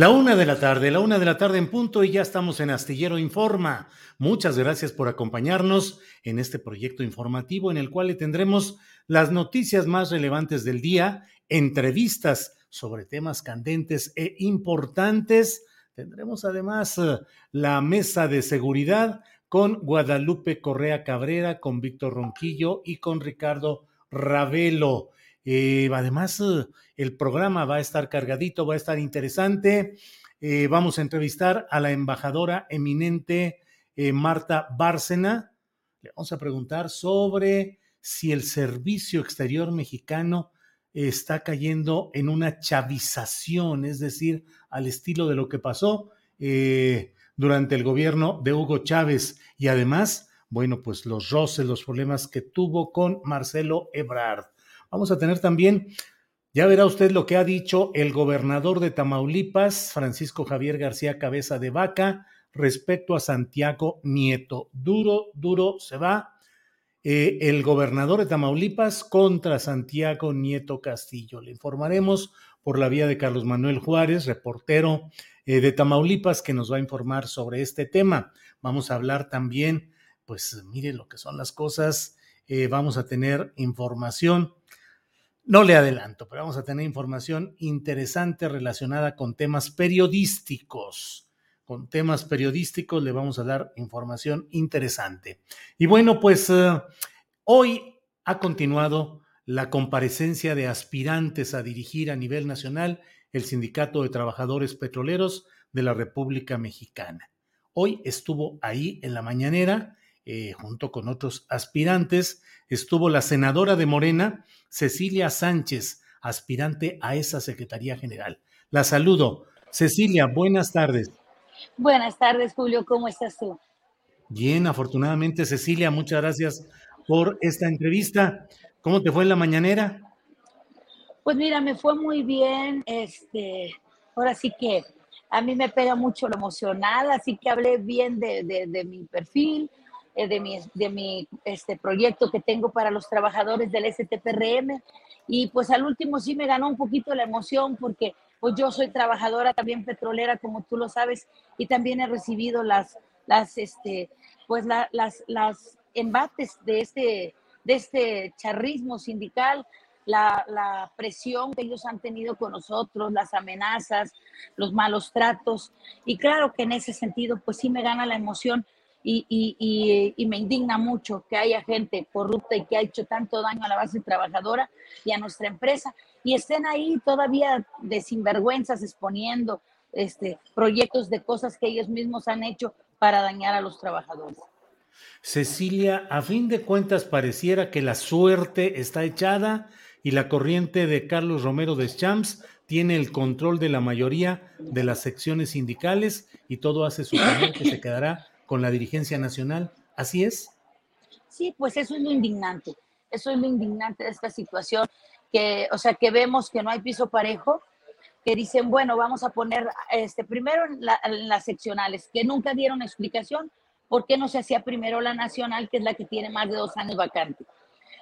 La una de la tarde, la una de la tarde en punto y ya estamos en Astillero Informa. Muchas gracias por acompañarnos en este proyecto informativo en el cual le tendremos las noticias más relevantes del día, entrevistas sobre temas candentes e importantes. Tendremos además eh, la mesa de seguridad con Guadalupe Correa Cabrera, con Víctor Ronquillo y con Ricardo Ravelo. Eh, además, eh, el programa va a estar cargadito, va a estar interesante. Eh, vamos a entrevistar a la embajadora eminente Marta Bárcena. Le vamos a preguntar sobre si el servicio exterior mexicano está cayendo en una chavización, es decir, al estilo de lo que pasó durante el gobierno de Hugo Chávez y además, bueno, pues los roces, los problemas que tuvo con Marcelo Ebrard. Vamos a tener también, ya verá usted lo que ha dicho el gobernador de Tamaulipas, Francisco Javier García Cabeza de Vaca, respecto a Santiago Nieto. Duro, duro se va eh, el gobernador de Tamaulipas contra Santiago Nieto Castillo. Le informaremos por la vía de Carlos Manuel Juárez, reportero eh, de Tamaulipas, que nos va a informar sobre este tema. Vamos a hablar también, pues mire lo que son las cosas. Eh, vamos a tener información no le adelanto, pero vamos a tener información interesante relacionada con temas periodísticos. Con temas periodísticos le vamos a dar información interesante. Y bueno, pues eh, hoy ha continuado la comparecencia de aspirantes a dirigir a nivel nacional el Sindicato de Trabajadores Petroleros de la República Mexicana. Hoy estuvo ahí en la mañanera, eh, junto con otros aspirantes, estuvo la senadora de Morena, Cecilia Sánchez, aspirante a esa Secretaría General. La saludo. Cecilia, buenas tardes. Buenas tardes, Julio. ¿Cómo estás tú? Bien, afortunadamente, Cecilia, muchas gracias por esta entrevista. ¿Cómo te fue en la mañanera? Pues mira, me fue muy bien. Este, ahora sí que a mí me pega mucho lo emocional, así que hablé bien de, de mi perfil, eh, de mi, de mi este, proyecto que tengo para los trabajadores del STPRM. Y pues al último sí me ganó un poquito la emoción porque pues yo soy trabajadora también petrolera, como tú lo sabes, y también he recibido las, las, este, pues las, las embates de este, de este charrismo sindical, la, la, presión que ellos han tenido con nosotros, las amenazas, los malos tratos. Y claro que en ese sentido, pues sí me gana la emoción y, me indigna mucho que haya gente corrupta y que ha hecho tanto daño a la base trabajadora y a nuestra empresa y estén ahí todavía de sinvergüenzas exponiendo este, proyectos de cosas que ellos mismos han hecho para dañar a los trabajadores. Cecilia, a fin de cuentas pareciera que la suerte está echada y la corriente de Carlos Romero de Champs tiene el control de la mayoría de las secciones sindicales y todo hace suponer que se quedará con la dirigencia nacional. ¿Así es? Sí, pues eso es lo indignante. Eso es lo indignante de esta situación, que, o sea, que vemos que no hay piso parejo, que dicen, bueno, vamos a poner, este, primero en, las seccionales, que nunca dieron explicación por qué no se hacía primero la nacional, que es la que tiene más de dos años vacante.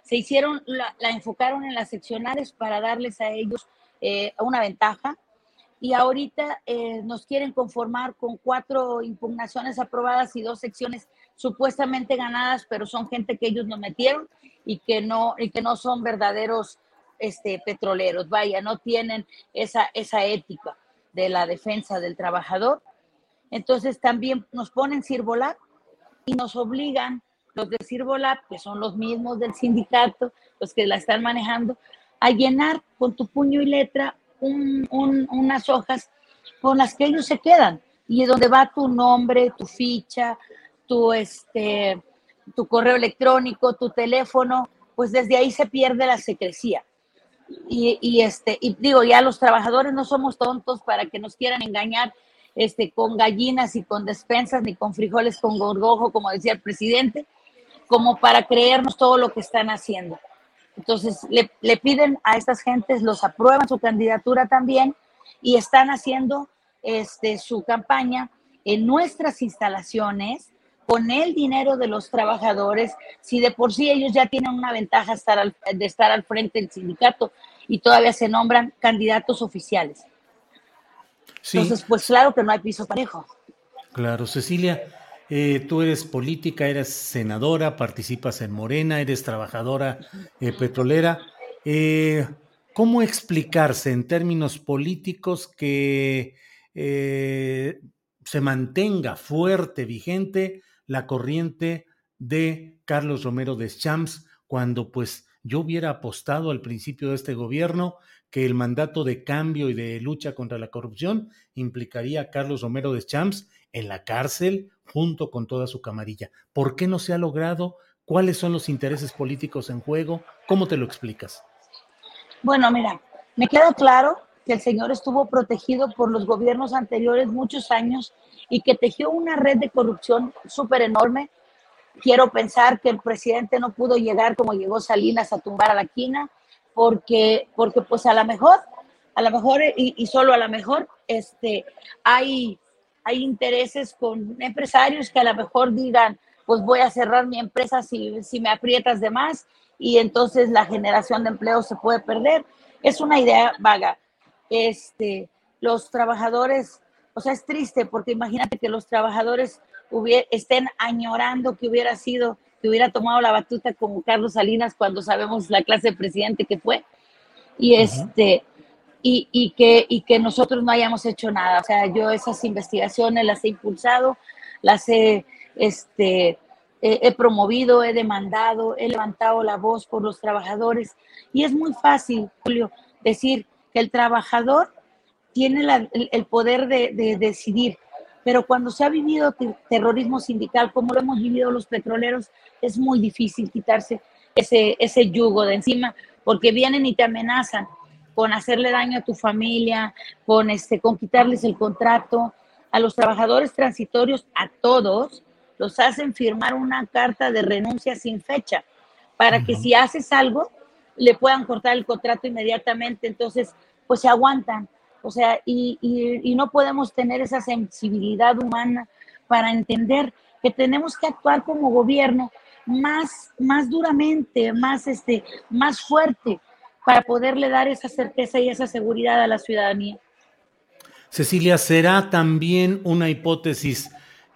Se hicieron, la, enfocaron en las seccionales para darles a ellos eh, una ventaja, y ahorita eh, nos quieren conformar con cuatro impugnaciones aprobadas y dos secciones supuestamente ganadas, pero son gente que ellos no metieron y que no, y que no son verdaderos este, petroleros, vaya, no tienen esa, esa ética de la defensa del trabajador. Entonces también nos ponen Sirvolab y nos obligan los de Sirvolab, que son los mismos del sindicato, los que la están manejando, a llenar con tu puño y letra unas hojas con las que ellos se quedan y donde va tu nombre, tu ficha, tu, este, tu correo electrónico, tu teléfono, pues desde ahí se pierde la secrecía. Y, este, y digo, ya los trabajadores no somos tontos para que nos quieran engañar este, con gallinas y con despensas, ni con frijoles con gorgojo, como decía el presidente, como para creernos todo lo que están haciendo. Entonces, le, le, piden a estas gentes, los aprueban su candidatura también y están haciendo este, su campaña en nuestras instalaciones con el dinero de los trabajadores, si de por sí ellos ya tienen una ventaja estar de estar al frente del sindicato y todavía se nombran candidatos oficiales. Entonces, pues claro que no hay piso parejo. Claro, Cecilia, eh, tú eres política, eres senadora, participas en Morena, eres trabajadora eh, petrolera. Eh, ¿Cómo explicarse en términos políticos que se mantenga fuerte, vigente la corriente de Carlos Romero de Champs cuando pues yo hubiera apostado al principio de este gobierno que el mandato de cambio y de lucha contra la corrupción implicaría a Carlos Romero de Champs en la cárcel junto con toda su camarilla. ¿Por qué no se ha logrado? ¿Cuáles son los intereses políticos en juego? ¿Cómo te lo explicas? Bueno, mira, me queda claro que el señor estuvo protegido por los gobiernos anteriores muchos años y que tejió una red de corrupción súper enorme. Quiero pensar que el presidente no pudo llegar como llegó Salinas a tumbar a la quina, porque, porque pues a lo mejor, a lo mejor y, y solo a lo mejor, este, hay hay intereses con empresarios que a lo mejor digan, pues voy a cerrar mi empresa si, si me aprietas de más y entonces la generación de empleo se puede perder. Es una idea vaga. Este, los trabajadores, o sea, es triste porque imagínate que los trabajadores estén añorando que hubiera sido, que hubiera tomado la batuta como Carlos Salinas cuando sabemos la clase de presidente que fue. Y este, y, que, nosotros no hayamos hecho nada. O sea, yo esas investigaciones las he impulsado, las he, este, he, promovido, he demandado, he levantado la voz por los trabajadores. Y es muy fácil, Julio, decir que el trabajador tiene el, poder de, decidir, pero cuando se ha vivido terrorismo sindical, como lo hemos vivido los petroleros, es muy difícil quitarse ese yugo de encima, porque vienen y te amenazan con hacerle daño a tu familia, con, este, con quitarles el contrato. A los trabajadores transitorios, a todos, los hacen firmar una carta de renuncia sin fecha, para que si haces algo, le puedan cortar el contrato inmediatamente. Entonces, pues se aguantan. O sea, y, y, no podemos tener esa sensibilidad humana para entender que tenemos que actuar como gobierno más, más duramente, más, este, más fuerte, para poderle dar esa certeza y esa seguridad a la ciudadanía. Cecilia, ¿será también una hipótesis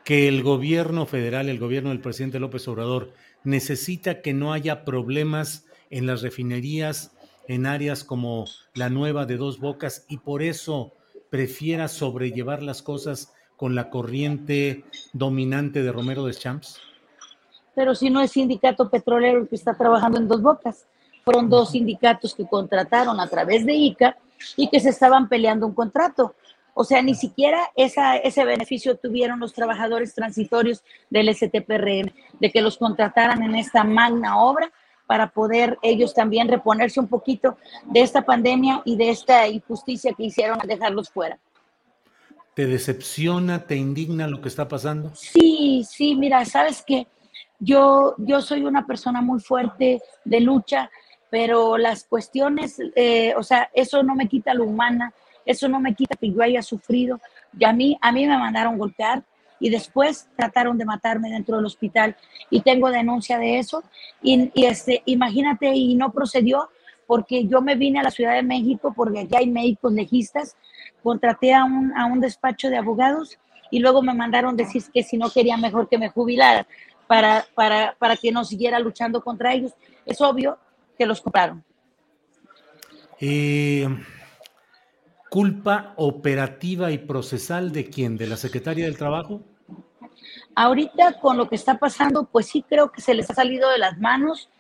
que el gobierno federal, el gobierno del presidente López Obrador, necesita que no haya problemas en las refinerías en áreas como la nueva de Dos Bocas y por eso prefiera sobrellevar las cosas con la corriente dominante de Romero de Champs? Pero si no es sindicato petrolero el que está trabajando en Dos Bocas, fueron dos sindicatos que contrataron a través de ICA y que se estaban peleando un contrato. O sea, ni siquiera esa, ese beneficio tuvieron los trabajadores transitorios del STPRM, de que los contrataran en esta magna obra para poder ellos también reponerse un poquito de esta pandemia y de esta injusticia que hicieron al dejarlos fuera. ¿Te decepciona, te indigna lo que está pasando? Sí, sí, mira, sabes que yo, yo soy una persona muy fuerte de lucha, pero las cuestiones, eh, o sea, eso no me quita lo humana, eso no me quita que yo haya sufrido. Y a mí, a mí me mandaron golpear y después trataron de matarme dentro del hospital y tengo denuncia de eso. Y, este, imagínate, y no procedió porque yo me vine a la Ciudad de México porque aquí hay médicos legistas, contraté a un, a un despacho de abogados y luego me mandaron decir que si no quería mejor que me jubilara para, para, para que no siguiera luchando contra ellos. Es obvio que los compraron. Eh, ¿Culpa operativa y procesal de quién? ¿De la Secretaria del Trabajo? Ahorita con lo que está pasando, pues sí creo que se les ha salido de las manos,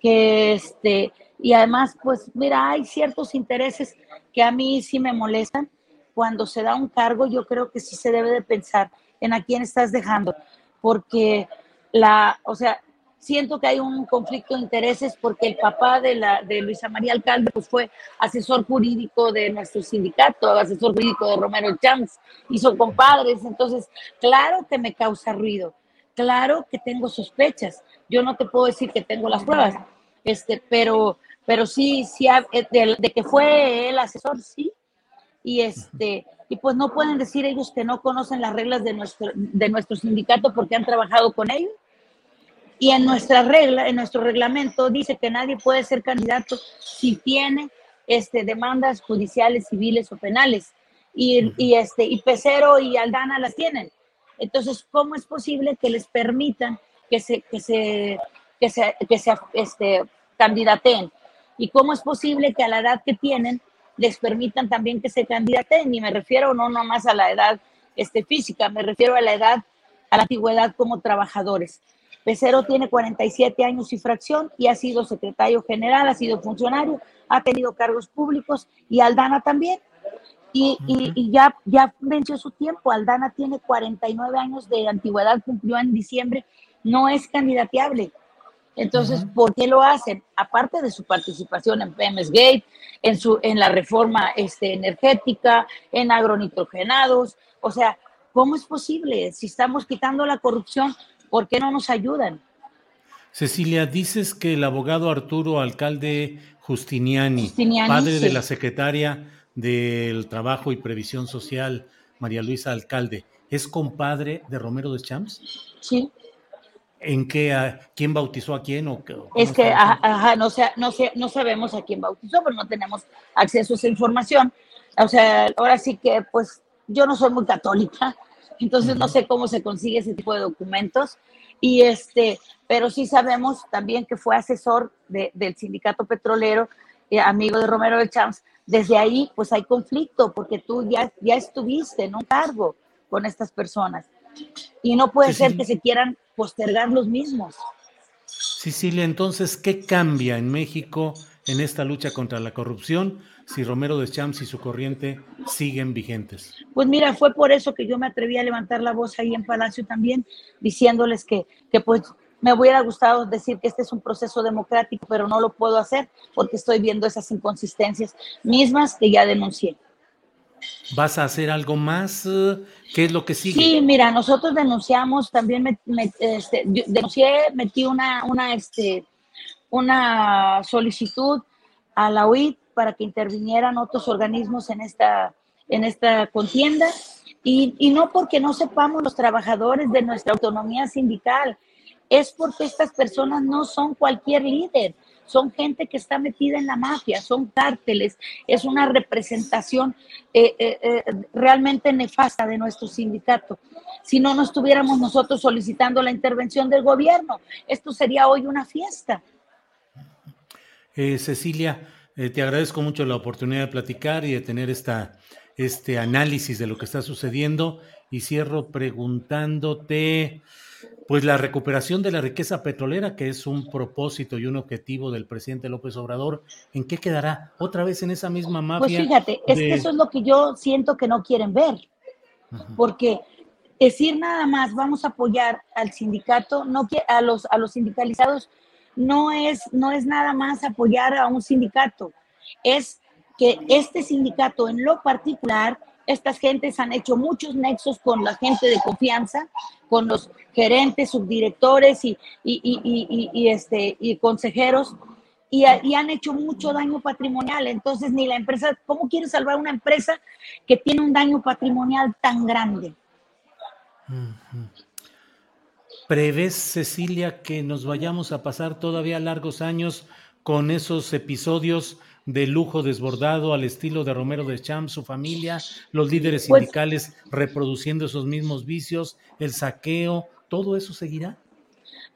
que este, y además, pues mira, hay ciertos intereses que a mí sí me molestan. Cuando se da un cargo, yo creo que sí se debe de pensar en a quién estás dejando, porque la, o sea, siento que hay un conflicto de intereses porque el papá de, la, de Luisa María Alcalde pues fue asesor jurídico de nuestro sindicato, asesor jurídico de Romero Champs, y son compadres, entonces claro que me causa ruido, claro que tengo sospechas, yo no te puedo decir que tengo las pruebas, este, pero, pero sí, sí, eh, de, de que fue el asesor, sí, y este y pues no pueden decir ellos que no conocen las reglas de nuestro, de nuestro sindicato porque han trabajado con ellos. Y en nuestra regla, en nuestro reglamento dice que nadie puede ser candidato si tiene este, demandas judiciales, civiles o penales. Y, y, este, y Pecero y Aldana las tienen. Entonces, ¿cómo es posible que les permitan que se, que se, que se, que se este, candidaten? ¿Y cómo es posible que a la edad que tienen les permitan también que se candidaten? Y me refiero no nomás a la edad este, física, me refiero a la edad, a la antigüedad como trabajadores. Pecero tiene 47 años y fracción y ha sido secretario general, ha sido funcionario, ha tenido cargos públicos y Aldana también. Y, y, ya, ya venció su tiempo. Aldana tiene 49 años de antigüedad, cumplió en diciembre, no es candidateable. Entonces, ¿por qué lo hacen? Aparte de su participación en PMS Gate, en, su, en la reforma este, energética, en agronitrogenados, o sea, ¿cómo es posible? Si estamos quitando la corrupción, ¿Por qué no nos ayudan? Cecilia, dices que el abogado Arturo Alcalde Justiniani, padre de la secretaria del Trabajo y Previsión Social, María Luisa Alcalde, ¿es compadre de Romero de Champs? Sí. ¿En qué, quién bautizó a quién? O, es que, ajá, no, sé, no, sé, no sabemos a quién bautizó, pero no tenemos acceso a esa información. O sea, ahora sí que, pues, yo no soy muy católica, entonces no sé cómo se consigue ese tipo de documentos. Y este, pero sí sabemos también que fue asesor del sindicato petrolero, eh, amigo de Romero de Champs. Desde ahí, pues hay conflicto, porque tú ya, ya estuviste en un cargo con estas personas. Y no puede ser que se quieran postergar los mismos. Cecilia, entonces, ¿qué cambia en México en esta lucha contra la corrupción si Romero de Champs y su corriente siguen vigentes? Pues mira, fue por eso que yo me atreví a levantar la voz ahí en Palacio también, diciéndoles que, que pues me hubiera gustado decir que este es un proceso democrático, pero no lo puedo hacer porque estoy viendo esas inconsistencias mismas que ya denuncié. ¿Vas a hacer algo más? ¿Qué es lo que sigue? Sí, mira, nosotros denunciamos, también me, este, denuncié, metí una, una, este, una solicitud a la UIT para que intervinieran otros organismos en esta, en esta contienda y, y no porque no sepamos los trabajadores de nuestra autonomía sindical, es porque estas personas no son cualquier líder, son gente que está metida en la mafia, son cárteles, es una representación eh, eh, eh, realmente nefasta de nuestro sindicato. Si no, no estuviéramos nosotros solicitando la intervención del gobierno, esto sería hoy una fiesta. Cecilia, te agradezco mucho la oportunidad de platicar y de tener esta, este análisis de lo que está sucediendo y cierro preguntándote pues la recuperación de la riqueza petrolera, que es un propósito y un objetivo del presidente López Obrador, ¿en qué quedará? ¿Otra vez en esa misma mafia? Pues fíjate, es que eso es lo que yo siento que no quieren ver, porque decir nada más vamos a apoyar al sindicato, no a los, a los sindicalizados, no es, no es nada más apoyar a un sindicato, es que este sindicato en lo particular estas gentes han hecho muchos nexos con la gente de confianza, con los gerentes, subdirectores y, y, este, y consejeros, y, han hecho mucho daño patrimonial. Entonces, ni la empresa, ¿cómo quiere salvar una empresa que tiene un daño patrimonial tan grande? ¿Prevés, Cecilia, que nos vayamos a pasar todavía largos años con esos episodios de lujo desbordado al estilo de Romero de Champs, su familia, los líderes pues sindicales reproduciendo esos mismos vicios, el saqueo, todo eso seguirá?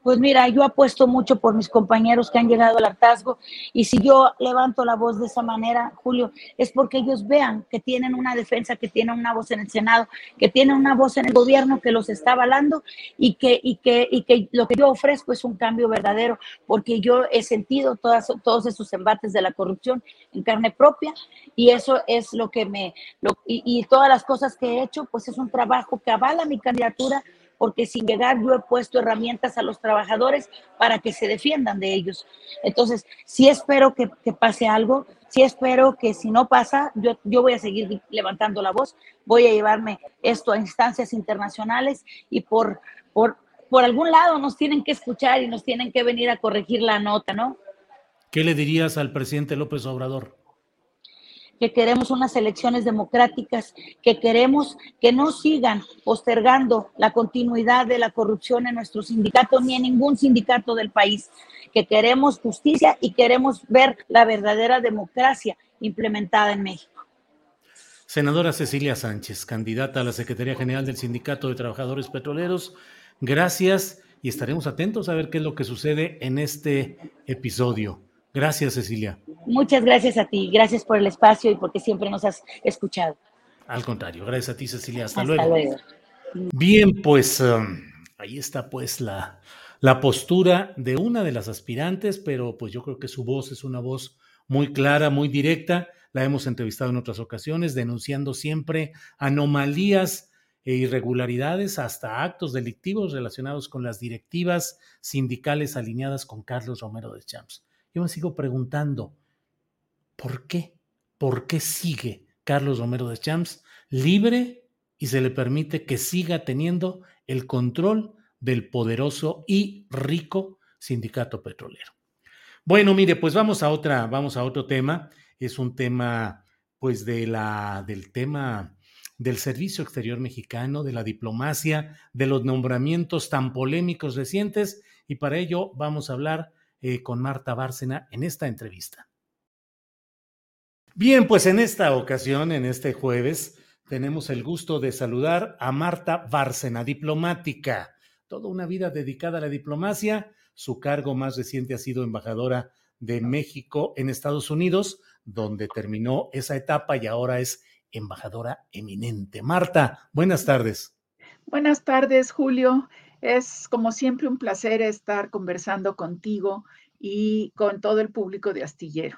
Pues mira, yo apuesto mucho por mis compañeros que han llegado al hartazgo y si yo levanto la voz de esa manera, Julio, es porque ellos vean que tienen una defensa, que tienen una voz en el Senado, que tienen una voz en el gobierno que los está avalando y que, y que, y que lo que yo ofrezco es un cambio verdadero, porque yo he sentido todas, todos esos embates de la corrupción en carne propia y eso es lo que me, y, y todas las cosas que he hecho, pues es un trabajo que avala mi candidatura porque sin llegar yo he puesto herramientas a los trabajadores para que se defiendan de ellos. Entonces, sí espero que, pase algo, sí espero que si no pasa, yo, yo voy a seguir levantando la voz, voy a llevarme esto a instancias internacionales y por, por, por algún lado nos tienen que escuchar y nos tienen que venir a corregir la nota, ¿no? ¿Qué le dirías al presidente López Obrador? Que queremos unas elecciones democráticas, que queremos que no sigan postergando la continuidad de la corrupción en nuestro sindicato ni en ningún sindicato del país, que queremos justicia y queremos ver la verdadera democracia implementada en México. Senadora Cecilia Sánchez, candidata a la Secretaría General del Sindicato de Trabajadores Petroleros, gracias y estaremos atentos a ver qué es lo que sucede en este episodio. Gracias, Cecilia. Muchas gracias a ti. Gracias por el espacio y porque siempre nos has escuchado. Al contrario, gracias a ti, Cecilia. Hasta, luego. Bien, pues um, ahí está pues la, la postura de una de las aspirantes, pero pues yo creo que su voz es una voz muy clara, muy directa. La hemos entrevistado en otras ocasiones, denunciando siempre anomalías e irregularidades hasta actos delictivos relacionados con las directivas sindicales alineadas con Carlos Romero de Champs. Yo me sigo preguntando, ¿por qué? ¿Por qué sigue Carlos Romero de Champs libre y se le permite que siga teniendo el control del poderoso y rico sindicato petrolero? Bueno, mire, pues vamos a otra, vamos a otro tema. Es un tema, pues, de la, del tema del servicio exterior mexicano, de la diplomacia, de los nombramientos tan polémicos recientes, y para ello vamos a hablar eh, con Marta Bárcena en esta entrevista. Bien, pues en esta ocasión, en este jueves, tenemos el gusto de saludar a Marta Bárcena, diplomática, toda una vida dedicada a la diplomacia. Su cargo más reciente ha sido embajadora de México en Estados Unidos, donde terminó esa etapa y ahora es embajadora eminente. Marta, buenas tardes. Buenas tardes, Julio. Es como siempre un placer estar conversando contigo y con todo el público de Astillero.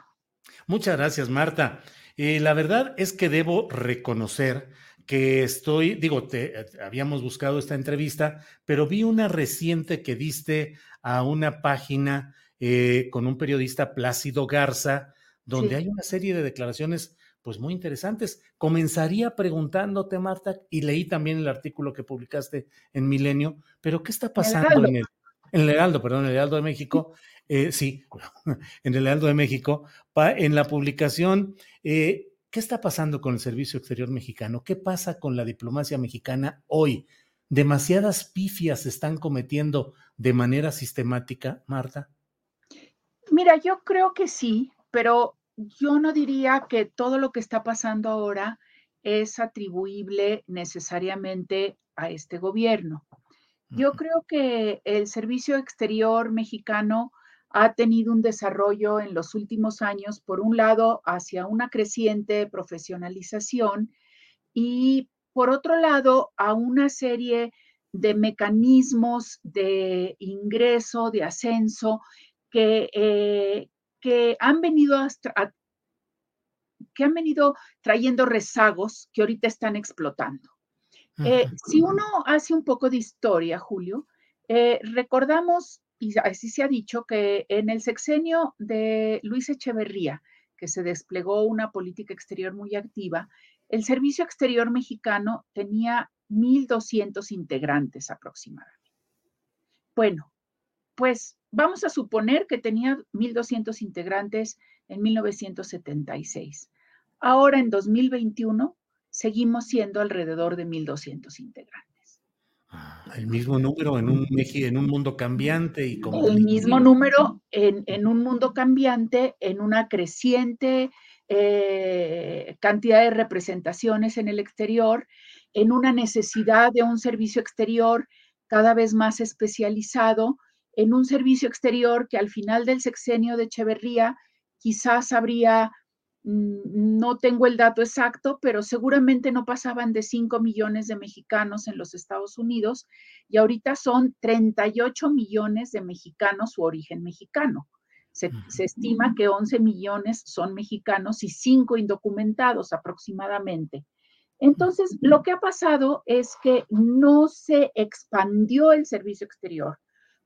Muchas gracias, Marta. Eh, la verdad es que debo reconocer que estoy, digo, te, habíamos buscado esta entrevista, pero vi una reciente que diste a una página eh, con un periodista Plácido Garza, donde hay una serie de declaraciones pues muy interesantes. Comenzaría preguntándote, Marta, y leí también el artículo que publicaste en Milenio, pero ¿qué está pasando en el, en el Heraldo, perdón, en el Heraldo de México? Eh, sí, en el Heraldo de México, en la publicación, eh, ¿qué está pasando con el Servicio Exterior Mexicano? ¿Qué pasa con la diplomacia mexicana hoy? ¿Demasiadas pifias se están cometiendo de manera sistemática, Marta? Mira, yo creo que sí, pero yo no diría que todo lo que está pasando ahora es atribuible necesariamente a este gobierno. Yo creo que el servicio exterior mexicano ha tenido un desarrollo en los últimos años, por un lado, hacia una creciente profesionalización y, por otro lado, a una serie de mecanismos de ingreso, de ascenso, que, eh, que han venido que han venido trayendo rezagos que ahorita están explotando. Eh, si uno hace un poco de historia, Julio, eh, recordamos, y así se ha dicho, que en el sexenio de Luis Echeverría, que se desplegó una política exterior muy activa, el Servicio Exterior Mexicano tenía 1.200 integrantes aproximadamente. Bueno, pues vamos a suponer que tenía 1.200 integrantes en 1976. Ahora, en 2021, seguimos siendo alrededor de 1.200 integrantes. Ah, el mismo número en un, en un mundo cambiante y como... El mismo número en, en un mundo cambiante, en una creciente eh, cantidad de representaciones en el exterior, en una necesidad de un servicio exterior cada vez más especializado, en un servicio exterior que al final del sexenio de Echeverría quizás habría, mm, no tengo el dato exacto, pero seguramente no pasaban de 5 millones de mexicanos en los Estados Unidos y ahorita son 38 millones de mexicanos su origen mexicano. Se, se, estima que 11 millones son mexicanos y 5 indocumentados aproximadamente. Entonces, lo que ha pasado es que no se expandió el servicio exterior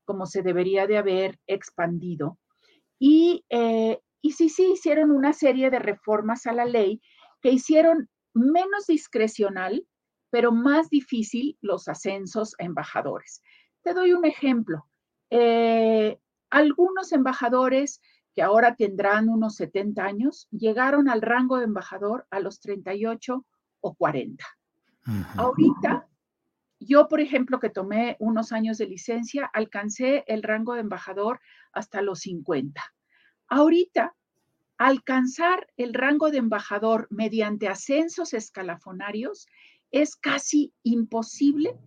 como se debería de haber expandido. Y, eh, y sí, sí, hicieron una serie de reformas a la ley que hicieron menos discrecional, pero más difícil los ascensos a embajadores. Te doy un ejemplo. Eh, algunos embajadores que ahora tendrán unos 70 años, llegaron al rango de embajador a los 38 o 40. Ahorita yo, por ejemplo, que tomé unos años de licencia, alcancé el rango de embajador hasta los 50. Ahorita, alcanzar el rango de embajador mediante ascensos escalafonarios es casi imposible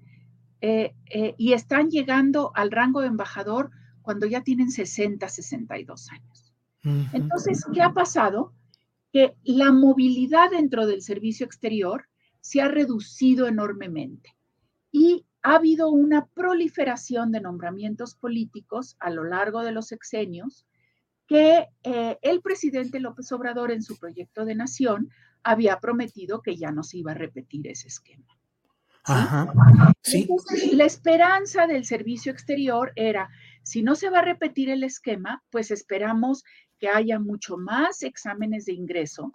eh, eh, y están llegando al rango de embajador cuando ya tienen 60, 62 años. Entonces, ¿qué ha pasado? Que la movilidad dentro del servicio exterior se ha reducido enormemente y ha habido una proliferación de nombramientos políticos a lo largo de los sexenios que eh, el presidente López Obrador en su proyecto de nación había prometido que ya no se iba a repetir ese esquema. Ajá. ¿Sí? la esperanza del servicio exterior era, si no se va a repetir el esquema, pues esperamos que haya mucho más exámenes de ingreso,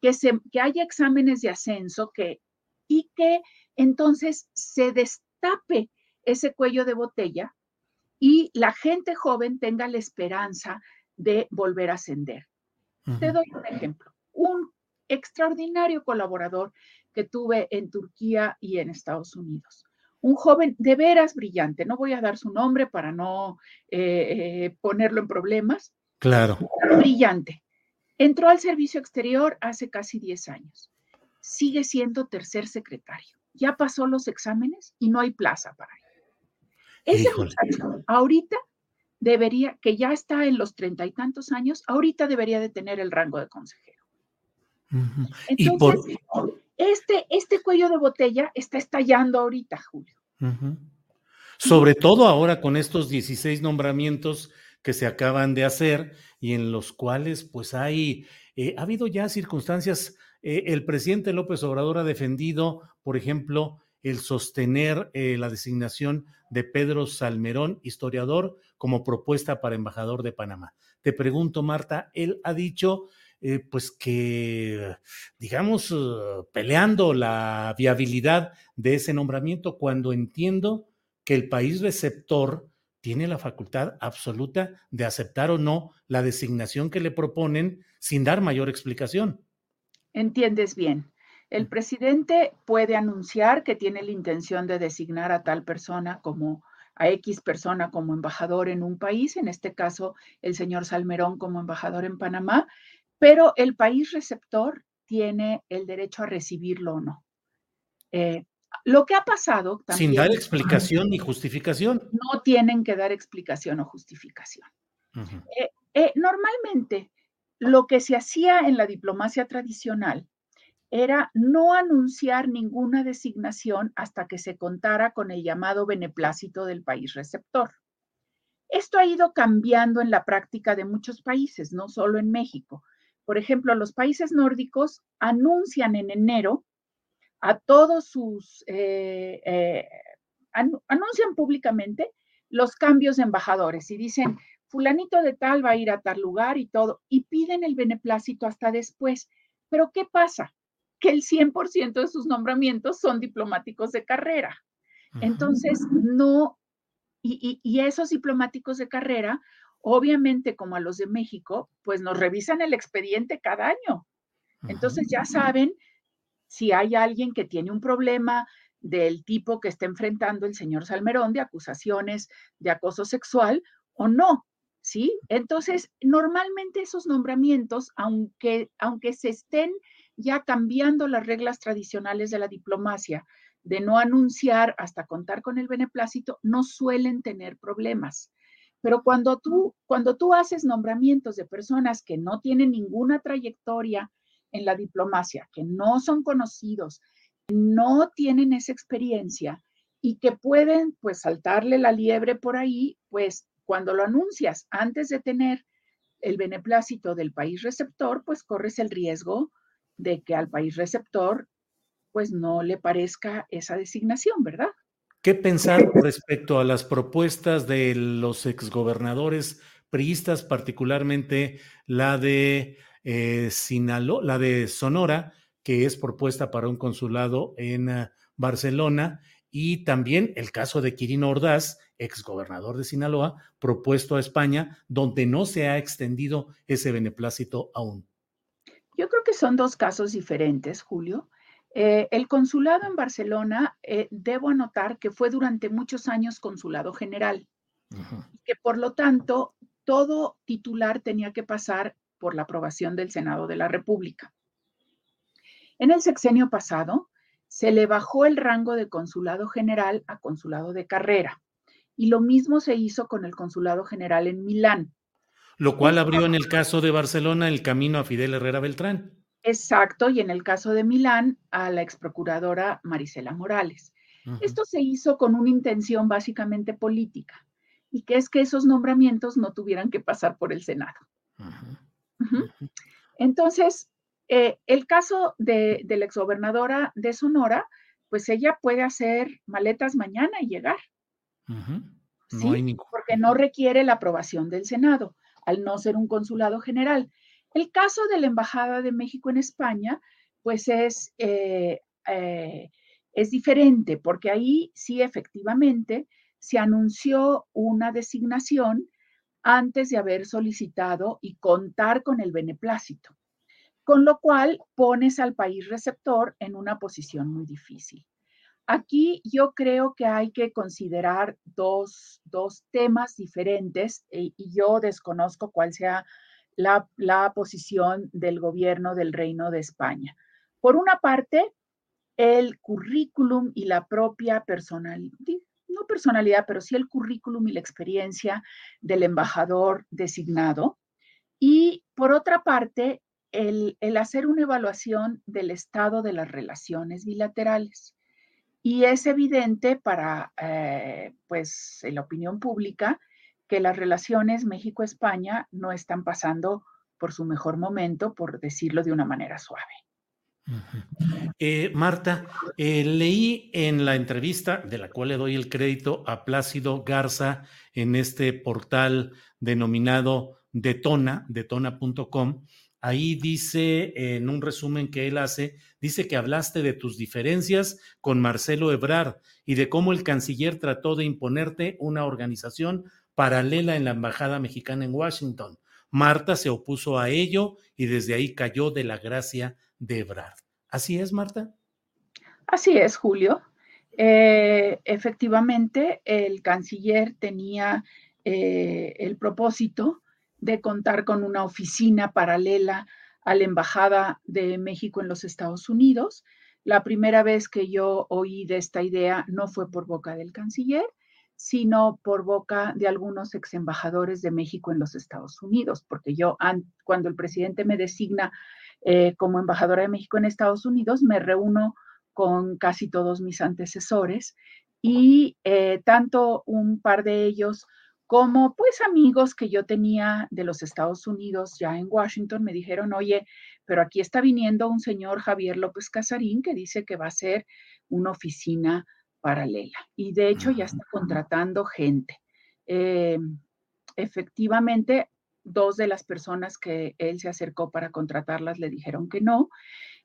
que, se, que haya exámenes de ascenso que, y que entonces se destape ese cuello de botella y la gente joven tenga la esperanza de volver a ascender. Te doy un ejemplo. Un extraordinario colaborador que tuve en Turquía y en Estados Unidos. Un joven de veras brillante, no voy a dar su nombre para no eh, eh, ponerlo en problemas. Claro. Brillante. Entró al servicio exterior hace casi 10 años. Sigue siendo tercer secretario ya pasó los exámenes y no hay plaza para él. Ese muchacho ahorita debería, que ya está en los treinta y tantos años, ahorita debería de tener el rango de consejero. Entonces, este, este cuello de botella está estallando ahorita, Julio. Sobre todo ahora con estos 16 nombramientos que se acaban de hacer y en los cuales pues hay, eh, ha habido ya circunstancias eh, el presidente López Obrador ha defendido, por ejemplo, el sostener eh, la designación de Pedro Salmerón, historiador, como propuesta para embajador de Panamá. Te pregunto, Marta, él ha dicho, eh, pues que, digamos, peleando la viabilidad de ese nombramiento, cuando entiendo que el país receptor tiene la facultad absoluta de aceptar o no la designación que le proponen sin dar mayor explicación. Entiendes bien. El presidente puede anunciar que tiene la intención de designar a tal persona como a X persona como embajador en un país, en este caso el señor Salmerón como embajador en Panamá, pero el país receptor tiene el derecho a recibirlo o no. Eh, lo que ha pasado también, Sin dar explicación ni justificación. No tienen que dar explicación o justificación. Eh, eh, normalmente lo que se hacía en la diplomacia tradicional era no anunciar ninguna designación hasta que se contara con el llamado beneplácito del país receptor. Esto ha ido cambiando en la práctica de muchos países, no solo en México. Por ejemplo, los países nórdicos anuncian en enero a todos sus, eh, eh, anuncian públicamente los cambios de embajadores y dicen, fulanito de tal va a ir a tal lugar y todo, y piden el beneplácito hasta después. Pero ¿qué pasa? que el 100% de sus nombramientos son diplomáticos de carrera. Entonces, no, y, y, esos diplomáticos de carrera, obviamente como a los de México, pues nos revisan el expediente cada año. Entonces ya saben si hay alguien que tiene un problema del tipo que está enfrentando el señor Salmerón de acusaciones de acoso sexual o no. ¿Sí? Entonces, normalmente esos nombramientos, aunque, aunque se estén ya cambiando las reglas tradicionales de la diplomacia, de no anunciar hasta contar con el beneplácito, no suelen tener problemas. Pero cuando tú, cuando tú haces nombramientos de personas que no tienen ninguna trayectoria en la diplomacia, que no son conocidos, no tienen esa experiencia y que pueden pues saltarle la liebre por ahí, pues cuando lo anuncias antes de tener el beneplácito del país receptor, pues corres el riesgo de que al país receptor pues no le parezca esa designación, ¿verdad? ¿Qué pensar respecto a las propuestas de los exgobernadores priistas, particularmente la de eh, la de Sonora, que es propuesta para un consulado en uh, Barcelona, y también el caso de Quirino Ordaz, exgobernador de Sinaloa, propuesto a España, donde no se ha extendido ese beneplácito aún. Yo creo que son dos casos diferentes, Julio. Eh, el consulado en Barcelona, eh, debo anotar que fue durante muchos años consulado general, y que por lo tanto todo titular tenía que pasar por la aprobación del Senado de la República. En el sexenio pasado, se le bajó el rango de consulado general a consulado de carrera, y lo mismo se hizo con el consulado general en Milán. Lo cual abrió en el caso de Barcelona el camino a Fidel Herrera Beltrán. Exacto, y en el caso de Milán a la exprocuradora Marisela Morales. Esto se hizo con una intención básicamente política, y que es que esos nombramientos no tuvieran que pasar por el Senado. Entonces, eh, el caso de, de, la exgobernadora de Sonora, pues ella puede hacer maletas mañana y llegar. ¿sí? Porque no requiere la aprobación del Senado, al no ser un consulado general. El caso de la Embajada de México en España, pues es, eh, eh, es diferente, porque ahí sí efectivamente se anunció una designación antes de haber solicitado y contar con el beneplácito, con lo cual pones al país receptor en una posición muy difícil. Aquí yo creo que hay que considerar dos, temas diferentes eh, y yo desconozco cuál sea la, la, posición del gobierno del Reino de España. Por una parte, el currículum y la propia personalidad, no personalidad, pero sí el currículum y la experiencia del embajador designado. Y por otra parte, el, hacer una evaluación del estado de las relaciones bilaterales. Y es evidente para, eh, pues, la opinión pública que las relaciones México-España no están pasando por su mejor momento, por decirlo de una manera suave. Eh, Marta, eh, leí en la entrevista, de la cual le doy el crédito a Plácido Garza en este portal denominado Detona, detona.com. Ahí dice, en un resumen que él hace, dice que hablaste de tus diferencias con Marcelo Ebrard y de cómo el canciller trató de imponerte una organización paralela en la Embajada Mexicana en Washington. Marta se opuso a ello y desde ahí cayó de la gracia de Ebrard. ¿Así es, Marta? Así es, Julio. Eh, efectivamente, el canciller tenía eh, el propósito de contar con una oficina paralela a la Embajada de México en los Estados Unidos. La primera vez que yo oí de esta idea no fue por boca del canciller, sino por boca de algunos ex embajadores de México en los Estados Unidos, porque yo, cuando el presidente me designa eh, como embajadora de México en Estados Unidos, me reúno con casi todos mis antecesores y eh, tanto un par de ellos como pues amigos que yo tenía de los Estados Unidos ya en Washington me dijeron, oye, pero aquí está viniendo un señor Javier López Casarín que dice que va a ser una oficina paralela y de hecho ya está contratando gente. Eh, efectivamente, dos de las personas que él se acercó para contratarlas le dijeron que no.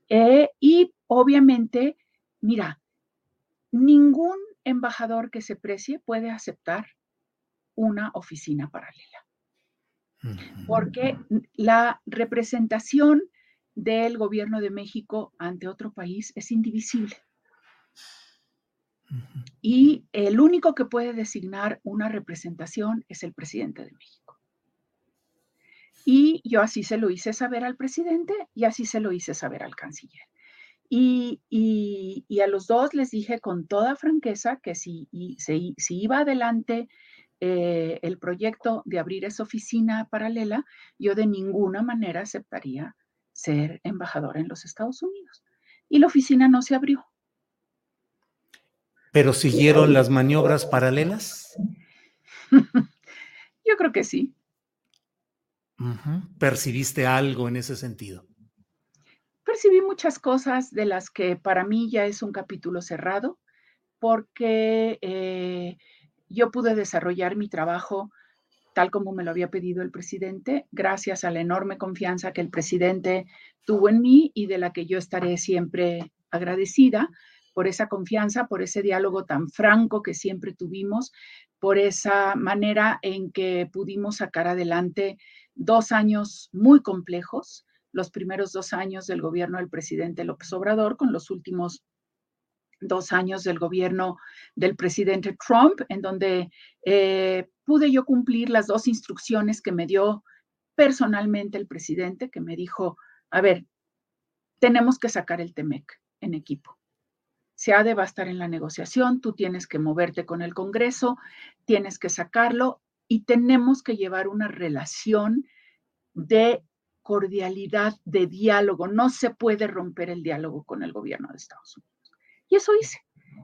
Eh, y obviamente, mira, ningún embajador que se precie puede aceptar una oficina paralela. Porque la representación del gobierno de México ante otro país es indivisible. Y el único que puede designar una representación es el presidente de México. Y yo así se lo hice saber al presidente y así se lo hice saber al canciller. Y, a los dos les dije con toda franqueza que si, si, iba adelante eh, el proyecto de abrir esa oficina paralela, yo de ninguna manera aceptaría ser embajador en los Estados Unidos. Y la oficina no se abrió. ¿Pero siguieron las maniobras paralelas? Yo creo que sí. ¿Percibiste algo en ese sentido? Percibí muchas cosas de las que para mí ya es un capítulo cerrado, porque eh, yo pude desarrollar mi trabajo tal como me lo había pedido el presidente, gracias a la enorme confianza que el presidente tuvo en mí y de la que yo estaré siempre agradecida por esa confianza, por ese diálogo tan franco que siempre tuvimos, por esa manera en que pudimos sacar adelante dos años muy complejos, los primeros dos años del gobierno del presidente López Obrador, con los últimos dos años del gobierno del presidente Trump, en donde eh, pude yo cumplir las dos instrucciones que me dio personalmente el presidente, que me dijo, a ver, tenemos que sacar el TEMEC en equipo. Se ha de bastar en la negociación, tú tienes que moverte con el Congreso, tienes que sacarlo y tenemos que llevar una relación de cordialidad, de diálogo. No se puede romper el diálogo con el gobierno de Estados Unidos. Y eso hice.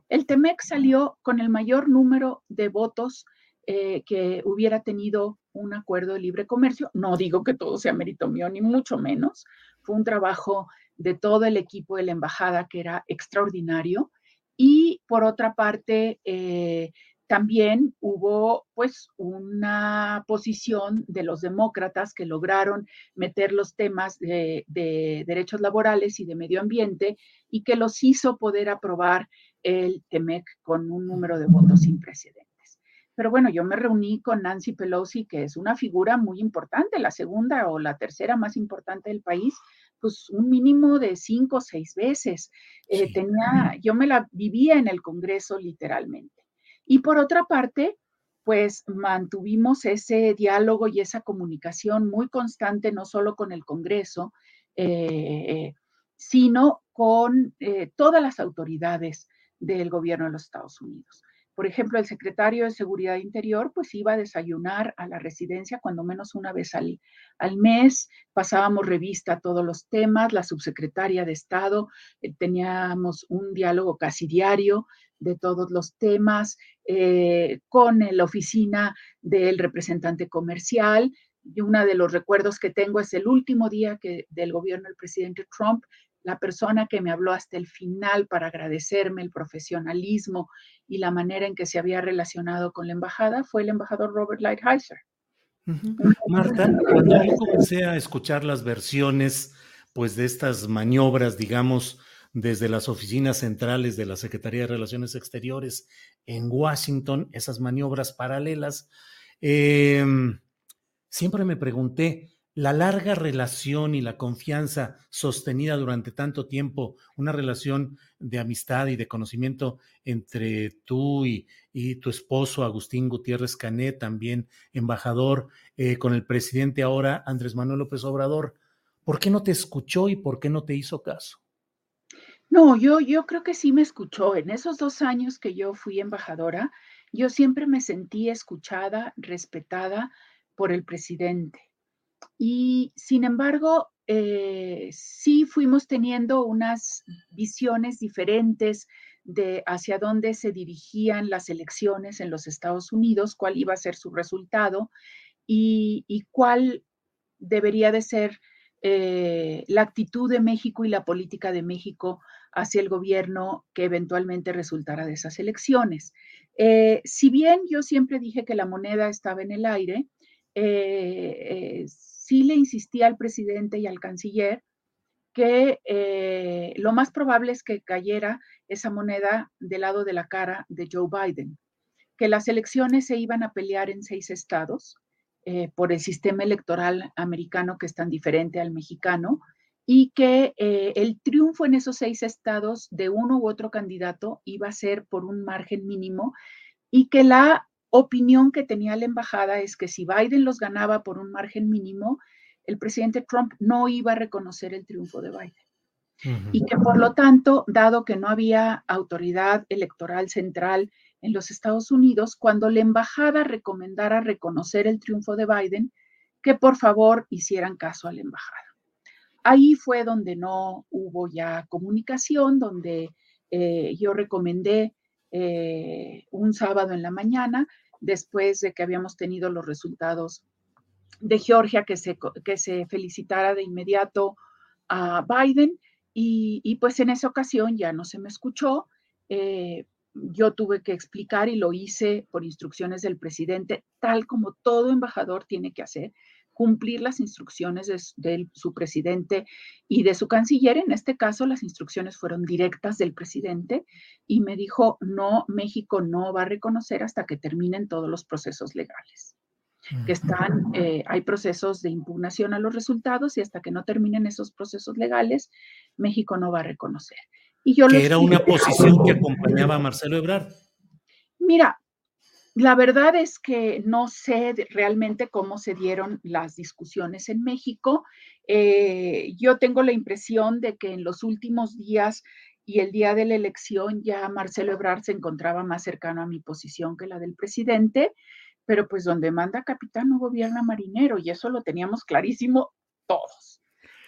El TEMEC salió con el mayor número de votos eh, que hubiera tenido un acuerdo de libre comercio. No digo que todo sea mérito mío, ni mucho menos. Fue un trabajo de todo el equipo de la embajada, que era extraordinario. Y por otra parte, eh, también hubo pues una posición de los demócratas que lograron meter los temas de, de, derechos laborales y de medio ambiente y que los hizo poder aprobar el TEMEC con un número de votos sin precedentes. Pero bueno, yo me reuní con Nancy Pelosi, que es una figura muy importante, la segunda o la tercera más importante del país, pues un mínimo de cinco o seis veces. Eh, tenía, yo me la vivía en el Congreso literalmente. Y por otra parte, pues mantuvimos ese diálogo y esa comunicación muy constante, no solo con el Congreso, eh, sino con eh, todas las autoridades del gobierno de los Estados Unidos. Por ejemplo, el secretario de Seguridad Interior pues iba a desayunar a la residencia cuando menos una vez al, al mes, pasábamos revista a todos los temas, la subsecretaria de Estado, eh, teníamos un diálogo casi diario de todos los temas eh, con la oficina del representante comercial. Y uno de los recuerdos que tengo es el último día que del gobierno del presidente Trump la persona que me habló hasta el final para agradecerme el profesionalismo y la manera en que se había relacionado con la embajada fue el embajador Robert Lighthizer. Marta, cuando yo comencé a escuchar las versiones pues de estas maniobras, digamos, desde las oficinas centrales de la Secretaría de Relaciones Exteriores en Washington, esas maniobras paralelas, em, siempre me pregunté, la larga relación y la confianza sostenida durante tanto tiempo, una relación de amistad y de conocimiento entre tú y, tu esposo Agustín Gutiérrez Canet, también embajador, eh, con el presidente ahora Andrés Manuel López Obrador, ¿por qué no te escuchó y por qué no te hizo caso? No, yo, yo creo que sí me escuchó. En esos dos años que yo fui embajadora, yo siempre me sentí escuchada, respetada por el presidente y sin embargo, eh, sí fuimos teniendo unas visiones diferentes de hacia dónde se dirigían las elecciones en los Estados Unidos, cuál iba a ser su resultado y, cuál debería de ser eh, la actitud de México y la política de México hacia el gobierno que eventualmente resultara de esas elecciones. Eh, si bien yo siempre dije que la moneda estaba en el aire, sí le insistí al presidente y al canciller que eh, lo más probable es que cayera esa moneda del lado de la cara de Joe Biden, que las elecciones se iban a pelear en seis estados eh, por el sistema electoral americano que es tan diferente al mexicano y que eh, el triunfo en esos seis estados de uno u otro candidato iba a ser por un margen mínimo y que la opinión que tenía la embajada es que si Biden los ganaba por un margen mínimo, el presidente Trump no iba a reconocer el triunfo de Biden. Y que por lo tanto, dado que no había autoridad electoral central en los Estados Unidos, cuando la embajada recomendara reconocer el triunfo de Biden, que por favor hicieran caso a la embajada. Ahí fue donde no hubo ya comunicación, donde eh, yo recomendé eh, un sábado en la mañana, después de que habíamos tenido los resultados de Georgia que se, que se felicitara de inmediato a Biden y, pues en esa ocasión ya no se me escuchó. Eh, yo tuve que explicar y lo hice por instrucciones del presidente, tal como todo embajador tiene que hacer, cumplir las instrucciones de, de, su presidente y de su canciller. En este caso, las instrucciones fueron directas del presidente y me dijo, no, México no va a reconocer hasta que terminen todos los procesos legales que están, eh, hay procesos de impugnación a los resultados y hasta que no terminen esos procesos legales, México no va a reconocer. Y yo que era una posición que acompañaba a Marcelo Ebrard. Mira, la verdad es que no sé realmente cómo se dieron las discusiones en México. Eh, yo tengo la impresión de que en los últimos días y el día de la elección ya Marcelo Ebrard se encontraba más cercano a mi posición que la del presidente pero pues donde manda capitán no gobierna marinero y eso lo teníamos clarísimo todos.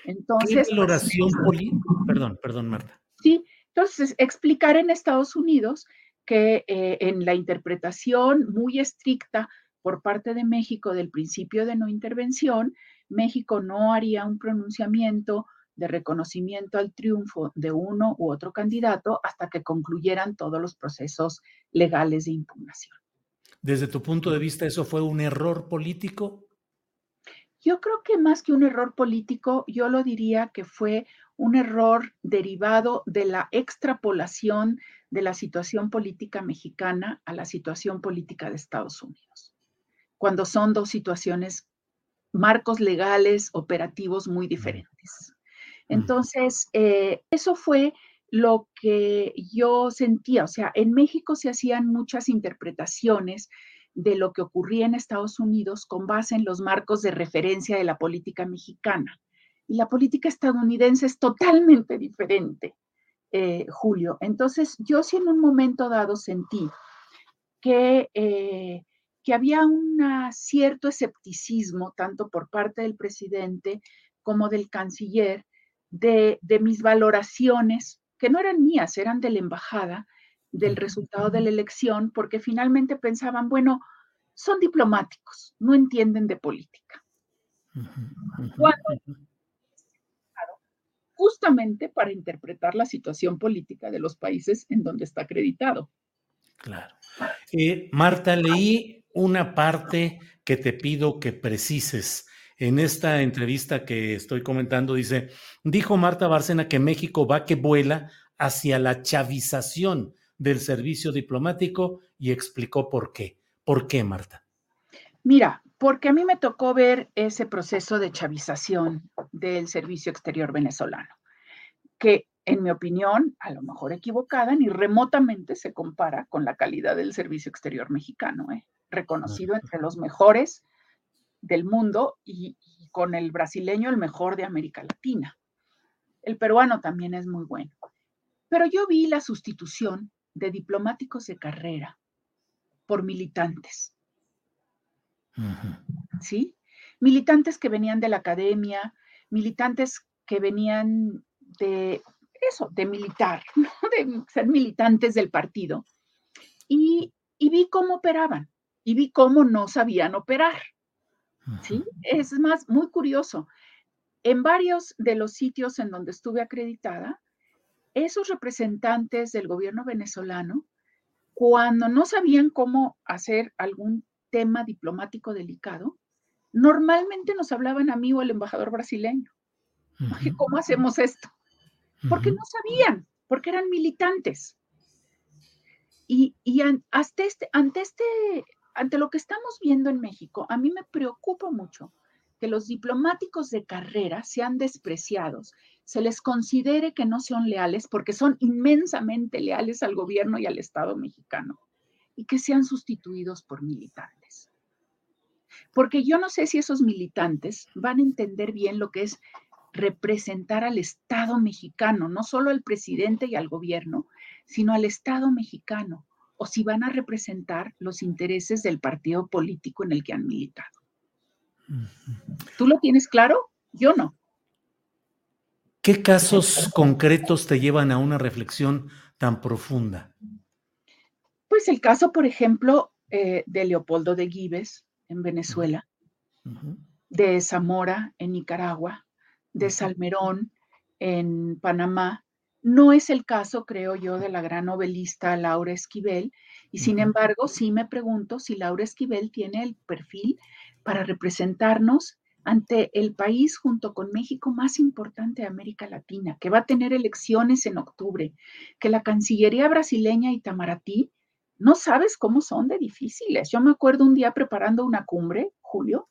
Entonces, ¿Qué valoración política? Perdón, perdón, Marta. Sí, entonces explicar en Estados Unidos que eh, en la interpretación muy estricta por parte de México del principio de no intervención, México no haría un pronunciamiento de reconocimiento al triunfo de uno u otro candidato hasta que concluyeran todos los procesos legales de impugnación. Desde tu punto de vista, ¿eso fue un error político? Yo creo que más que un error político, yo lo diría que fue un error derivado de la extrapolación de la situación política mexicana a la situación política de Estados Unidos, cuando son dos situaciones, marcos legales, operativos muy diferentes. Entonces, eh, eso fue lo que yo sentía, o sea, en México se hacían muchas interpretaciones de lo que ocurría en Estados Unidos con base en los marcos de referencia de la política mexicana. Y la política estadounidense es totalmente diferente, eh, Julio. Entonces, yo sí en un momento dado sentí que, eh, que había un cierto escepticismo, tanto por parte del presidente como del canciller, de, de mis valoraciones que no eran mías, eran de la embajada, del resultado de la elección, porque finalmente pensaban, bueno, son diplomáticos, no entienden de política. Justamente para interpretar la situación política de los países en donde está acreditado. Claro. Eh, Marta, leí una parte que te pido que precises. En esta entrevista que estoy comentando, dice, dijo Marta Bárcena que México va que vuela hacia la chavización del servicio diplomático y explicó por qué. ¿Por qué, Marta? Mira, porque a mí me tocó ver ese proceso de chavización del servicio exterior venezolano, que en mi opinión, a lo mejor equivocada, ni remotamente se compara con la calidad del servicio exterior mexicano, ¿eh? reconocido entre los mejores del mundo y, con el brasileño el mejor de América Latina. El peruano también es muy bueno. Pero yo vi la sustitución de diplomáticos de carrera por militantes. ¿Sí? Militantes que venían de la academia, militantes que venían de eso, de militar, de ser militantes del partido. Y, y vi cómo operaban y vi cómo no sabían operar. ¿sí? Es más, muy curioso. En varios de los sitios en donde estuve acreditada, esos representantes del gobierno venezolano, cuando no sabían cómo hacer algún tema diplomático delicado, normalmente nos hablaban a mí o al embajador brasileño. ¿cómo hacemos esto? Porque no sabían, porque eran militantes. Y, hasta este, ante, este, ante lo que estamos viendo en México, a mí me preocupa mucho que los diplomáticos de carrera sean despreciados, se les considere que no son leales porque son inmensamente leales al gobierno y al Estado mexicano y que sean sustituidos por militantes. Porque yo no sé si esos militantes van a entender bien lo que es representar al Estado mexicano, no solo al presidente y al gobierno, sino al Estado mexicano, o si van a representar los intereses del partido político en el que han militado. ¿Tú lo tienes claro? Yo no. ¿Qué casos concretos te llevan a una reflexión tan profunda? Pues el caso, por ejemplo, eh, de Leopoldo de Gives en Venezuela, de Zamora en Nicaragua, de Salmerón en Panamá. No es el caso, creo yo, de la gran novelista Laura Esquivel, y sin embargo, sí me pregunto si Laura Esquivel tiene el perfil para representarnos ante el país junto con México más importante de América Latina, que va a tener elecciones en octubre, que la Cancillería brasileña Itamaraty, no sabes cómo son de difíciles. Yo me acuerdo un día preparando una cumbre, Julio,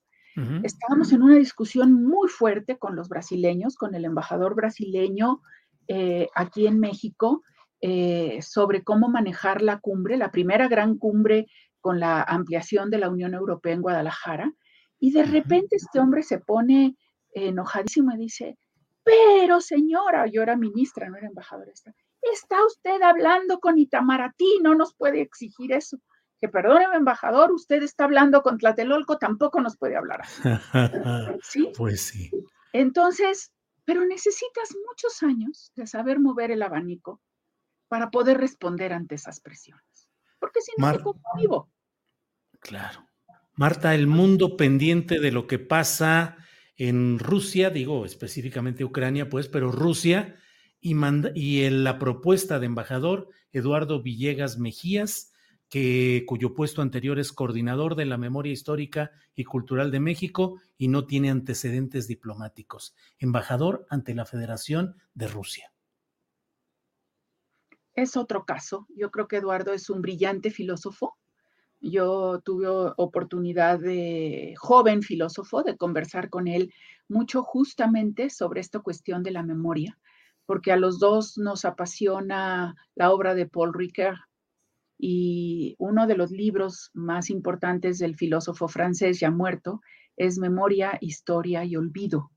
Estábamos en una discusión muy fuerte con los brasileños, con el embajador brasileño eh, aquí en México, eh, sobre cómo manejar la cumbre, la primera gran cumbre con la ampliación de la Unión Europea en Guadalajara. Y de repente este hombre se pone enojadísimo y dice, pero señora, yo era ministra, no era embajadora, está usted hablando con Itamaraty, no nos puede exigir eso que perdóneme, embajador, usted está hablando con Tlatelolco, tampoco nos puede hablar así. ¿Sí? Pues sí. Entonces, pero necesitas muchos años de saber mover el abanico para poder responder ante esas presiones. Porque si no, Mar vivo. Claro. Marta, el mundo pendiente de lo que pasa en Rusia, digo específicamente Ucrania, pues, pero Rusia y, en la propuesta de embajador Eduardo Villegas Mejías que, cuyo puesto anterior es coordinador de la memoria histórica y cultural de México y no tiene antecedentes diplomáticos, embajador ante la Federación de Rusia. Es otro caso. Yo creo que Eduardo es un brillante filósofo. Yo tuve oportunidad de joven filósofo de conversar con él mucho justamente sobre esta cuestión de la memoria, porque a los dos nos apasiona la obra de Paul Ricoeur, y uno de los libros más importantes del filósofo francés ya muerto es Memoria, Historia y Olvido.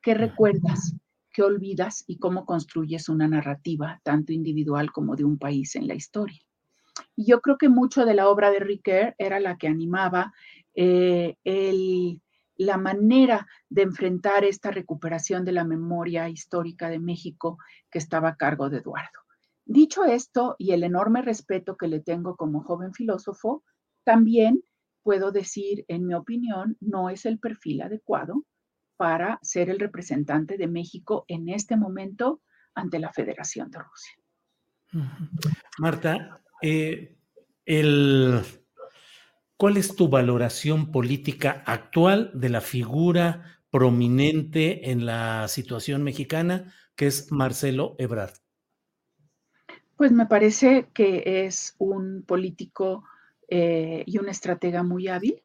¿Qué recuerdas? ¿Qué olvidas? Y cómo construyes una narrativa, tanto individual como de un país en la historia. Y yo creo que mucho de la obra de Ricoeur era la que animaba eh, la manera de enfrentar esta recuperación de la memoria histórica de México que estaba a cargo de Eduardo. Dicho esto y el enorme respeto que le tengo como joven filósofo, también puedo decir, en mi opinión, no es el perfil adecuado para ser el representante de México en este momento ante la Federación de Rusia. Marta, eh, ¿cuál es tu valoración política actual de la figura prominente en la situación mexicana, que es Marcelo Ebrard? Pues me parece que es un político eh, y un estratega muy hábil.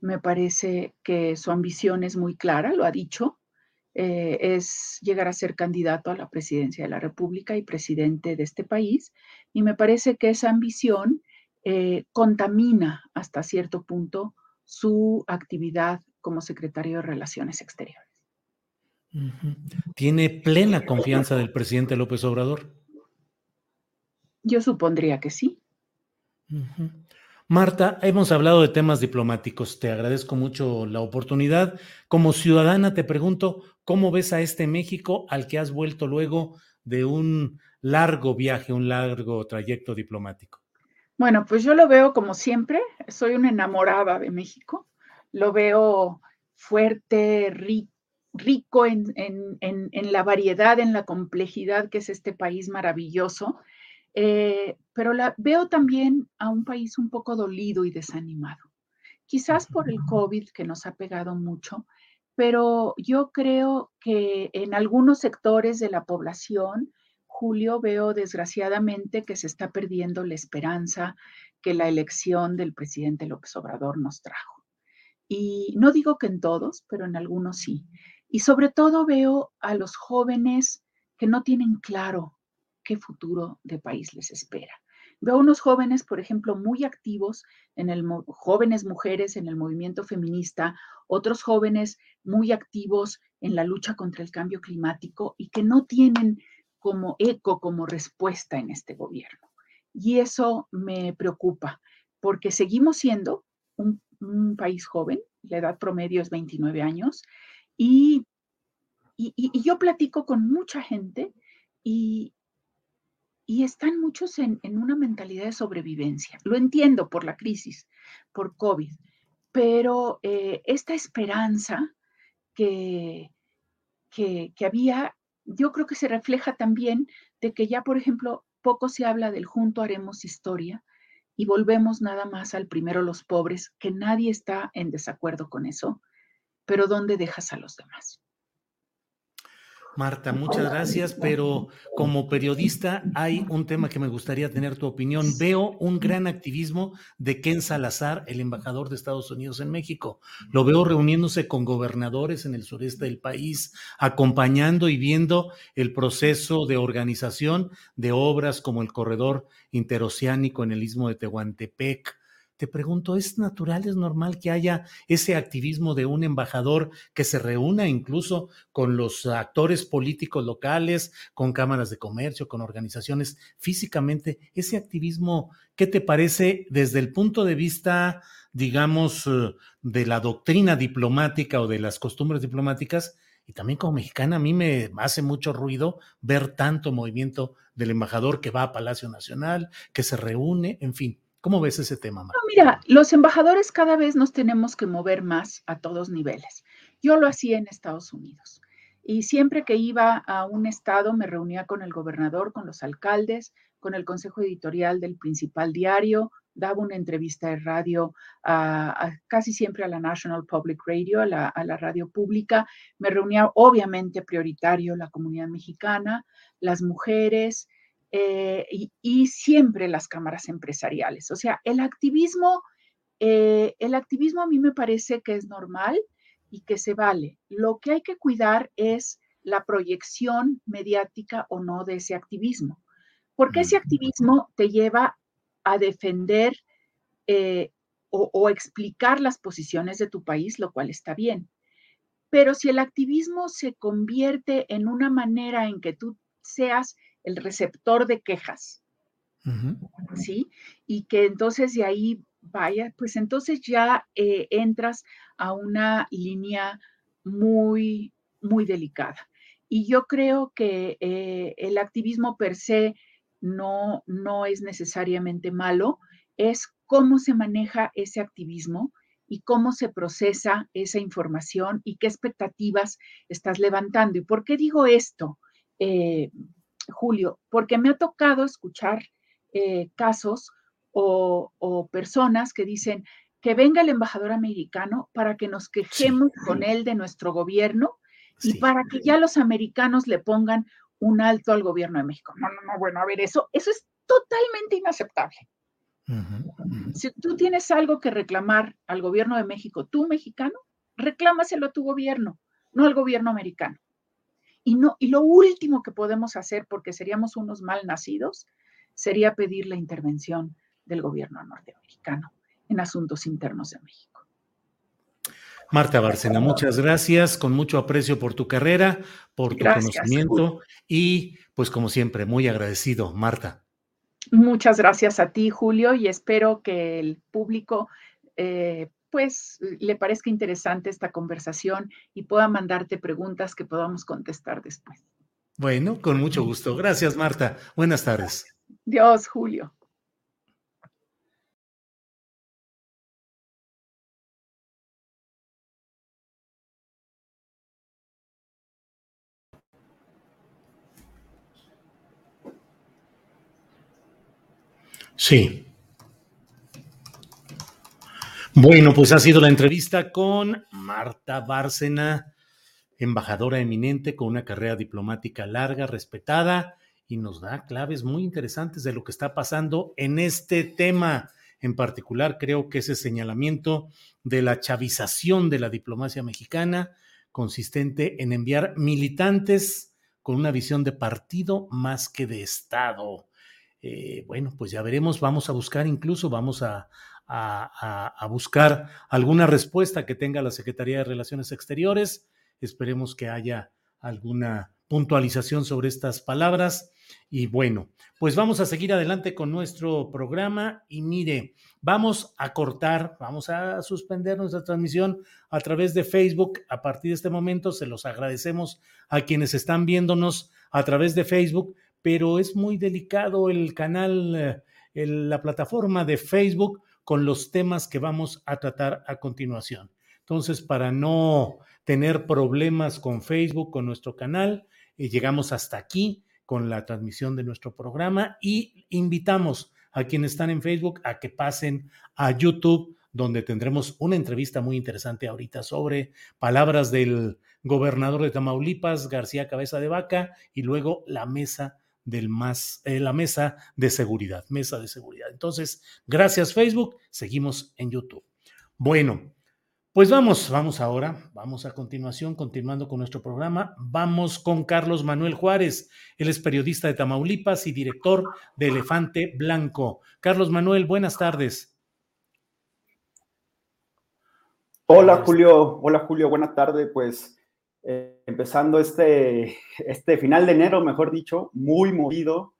Me parece que su ambición es muy clara, lo ha dicho, eh, es llegar a ser candidato a la presidencia de la República y presidente de este país. Y me parece que esa ambición eh, contamina hasta cierto punto su actividad como secretario de Relaciones Exteriores. ¿Tiene plena confianza del presidente López Obrador? Yo supondría que sí. Marta, hemos hablado de temas diplomáticos. Te agradezco mucho la oportunidad. Como ciudadana, te pregunto, ¿cómo ves a este México al que has vuelto luego de un largo viaje, un largo trayecto diplomático? Bueno, pues yo lo veo como siempre. Soy una enamorada de México. Lo veo fuerte, rico, en, en la variedad, en la complejidad que es este país maravilloso eh, pero la, veo también a un país un poco dolido y desanimado. Quizás por el COVID que nos ha pegado mucho, pero yo creo que en algunos sectores de la población, Julio, veo desgraciadamente que se está perdiendo la esperanza que la elección del presidente López Obrador nos trajo. Y no digo que en todos, pero en algunos sí. Y sobre todo veo a los jóvenes que no tienen claro qué futuro de país les espera. Veo unos jóvenes, por ejemplo, muy activos en el jóvenes mujeres en el movimiento feminista, otros jóvenes muy activos en la lucha contra el cambio climático y que no tienen como eco, como respuesta en este gobierno. Y eso me preocupa, porque seguimos siendo un, país joven, la edad promedio es 29 años, y, y, yo platico con mucha gente y, y están muchos en, una mentalidad de sobrevivencia. Lo entiendo por la crisis, por COVID, pero eh, esta esperanza que, que, que, había, yo creo que se refleja también de que ya, por ejemplo, poco se habla del junto haremos historia y volvemos nada más al primero los pobres, que nadie está en desacuerdo con eso, pero ¿dónde dejas a los demás? Marta, muchas gracias, pero como periodista hay un tema que me gustaría tener tu opinión. Veo un gran activismo de Ken Salazar, el embajador de Estados Unidos en México. Lo veo reuniéndose con gobernadores en el sureste del país, acompañando y viendo el proceso de organización de obras como el corredor interoceánico en el istmo de Tehuantepec te pregunto, ¿es natural, es normal que haya ese activismo de un embajador que se reúna incluso con los actores políticos locales, con cámaras de comercio, con organizaciones físicamente? Ese activismo, ¿qué te parece desde el punto de vista, digamos, eh, de la doctrina diplomática o de las costumbres diplomáticas? Y también como mexicana, a mí me hace mucho ruido ver tanto movimiento del embajador que va a Palacio Nacional, que se reúne, en fin. ¿Cómo ves ese tema, Marta? mira, los embajadores cada vez nos tenemos que mover más a todos niveles. Yo lo hacía en Estados Unidos y siempre que iba a un estado me reunía con el gobernador, con los alcaldes, con el consejo editorial del principal diario, daba una entrevista de radio casi siempre a la National Public Radio, a la, a la, radio pública. Me reunía obviamente prioritario la comunidad mexicana, las mujeres, eh, y, siempre las cámaras empresariales. O sea, el activismo, eh, el activismo a mí me parece que es normal y que se vale. Lo que hay que cuidar es la proyección mediática o no de ese activismo, porque ese activismo te lleva a defender eh, o, o explicar las posiciones de tu país, lo cual está bien. Pero si el activismo se convierte en una manera en que tú seas el receptor de quejas, ¿sí? Y que entonces de ahí vaya, pues entonces ya eh, entras a una línea muy, muy delicada. Y yo creo que eh, el activismo per se no, no es necesariamente malo, es cómo se maneja ese activismo y cómo se procesa esa información y qué expectativas estás levantando. ¿Y por qué digo esto? Eh, Julio, porque me ha tocado escuchar eh, casos o, personas que dicen que venga el embajador americano para que nos quejemos con él de nuestro gobierno y para que ya los americanos le pongan un alto al gobierno de México. No, no, no, bueno, a ver, eso, eso es totalmente inaceptable. Si tú tienes algo que reclamar al gobierno de México, tú mexicano, reclámaselo a tu gobierno, no al gobierno americano. Y, no, y lo último que podemos hacer, porque seríamos unos mal nacidos, sería pedir la intervención del gobierno norteamericano en asuntos internos de México. Marta Bárcena, muchas gracias, con mucho aprecio por tu carrera, por tu conocimiento y pues como siempre, muy agradecido, Marta. Muchas gracias a ti, Julio, y espero que el público eh, pues le parezca interesante esta conversación y pueda mandarte preguntas que podamos contestar después. Bueno, con mucho gusto. Gracias, Marta. Buenas tardes. Dios, Julio. Sí. Bueno, pues ha sido la entrevista con Marta Bárcena, embajadora eminente con una carrera diplomática larga, respetada, y nos da claves muy interesantes de lo que está pasando en este tema. En particular, creo que ese señalamiento de la chavización de la diplomacia mexicana, consistente en enviar militantes con una visión de partido más que de Estado. Eh, bueno, pues ya veremos, vamos a buscar incluso, vamos a, a, buscar alguna respuesta que tenga la Secretaría de Relaciones Exteriores. Esperemos que haya alguna puntualización sobre estas palabras. Y bueno, pues vamos a seguir adelante con nuestro programa y mire, vamos a cortar, vamos a suspender nuestra transmisión a través de Facebook. A partir de este momento se los agradecemos a quienes están viéndonos a través de Facebook, pero es muy delicado el canal, eh, la plataforma de Facebook con los temas que vamos a tratar a continuación. Entonces, para no tener problemas con Facebook, con nuestro canal, eh, llegamos hasta aquí con la transmisión de nuestro programa y invitamos a quienes están en Facebook a que pasen a YouTube, donde tendremos una entrevista muy interesante ahorita sobre palabras del gobernador de Tamaulipas, García Cabeza de Vaca, y luego la mesa del más, eh, la mesa de seguridad, mesa de seguridad. Entonces, gracias Facebook, seguimos en YouTube. Bueno, pues vamos, vamos ahora, vamos a continuación, continuando con nuestro programa, vamos con Carlos Manuel Juárez, él es periodista de Tamaulipas y director de Elefante Blanco. Carlos Manuel, buenas tardes. Hola Julio, hola Julio, buenas tardes, pues eh, empezando este, este final de enero, mejor dicho, muy movido.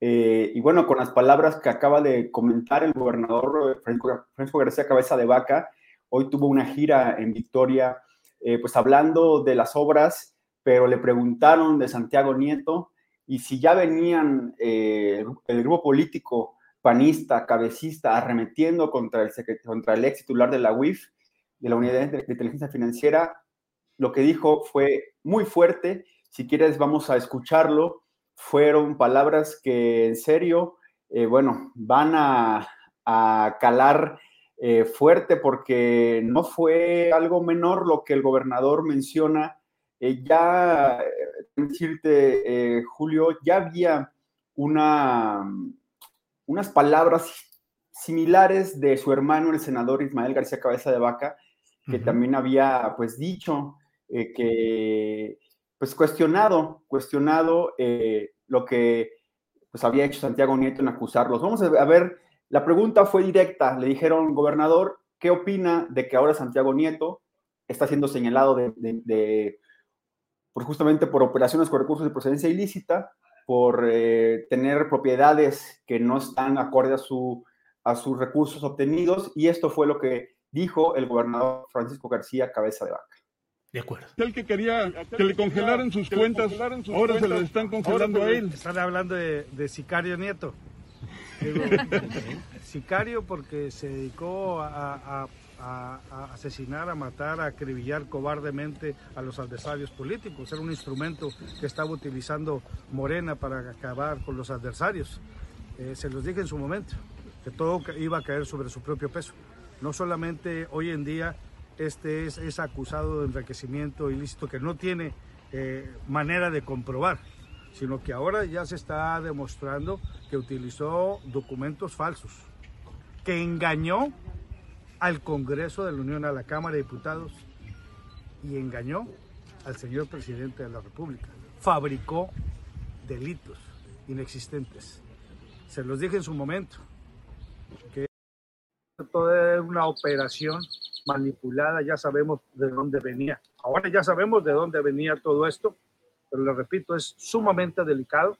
Eh, y bueno, con las palabras que acaba de comentar el gobernador Francisco, García Cabeza de Vaca, hoy tuvo una gira en Victoria, eh, pues hablando de las obras, pero le preguntaron de Santiago Nieto y si ya venían el grupo político panista, cabecista, arremetiendo contra el, contra el ex titular de la UIF, de la Unidad de Inteligencia Financiera, lo que dijo fue muy fuerte. Si quieres, vamos a escucharlo. Fueron palabras que en serio, eh, bueno, van a, calar eh, fuerte porque no fue algo menor lo que el gobernador menciona. Eh, ya, decirte, Julio, ya había una, unas palabras similares de su hermano, el senador Ismael García Cabeza de Vaca, que también había pues dicho eh, que, pues, cuestionado, cuestionado eh, lo que pues, había hecho Santiago Nieto en acusarlos. Vamos a ver, la pregunta fue directa. Le dijeron, gobernador, ¿qué opina de que ahora Santiago Nieto está siendo señalado de, por justamente por operaciones con recursos de procedencia ilícita, por eh, tener propiedades que no están acorde a, su, a sus recursos obtenidos? Y esto fue lo que dijo el gobernador Francisco García Cabeza de Vaca. De acuerdo. El que quería que le congelaran sus cuentas, ahora se las están congelando a él. Están hablando de, sicario nieto. sicario porque se dedicó a, asesinar, a matar, a acribillar cobardemente a los adversarios políticos. Era un instrumento que estaba utilizando Morena para acabar con los adversarios. Eh, se los dije en su momento, que todo iba a caer sobre su propio peso. No solamente hoy en día este es, acusado de enriquecimiento ilícito que no tiene eh, manera de comprobar, sino que ahora ya se está demostrando que utilizó documentos falsos, que engañó al Congreso de la Unión, a la Cámara de Diputados, y engañó al señor presidente de la República. Fabricó delitos inexistentes. Se los dije en su momento, que toda una operación manipulada, ya sabemos de dónde venía. Ahora ya sabemos de dónde venía todo esto, pero le repito, es sumamente delicado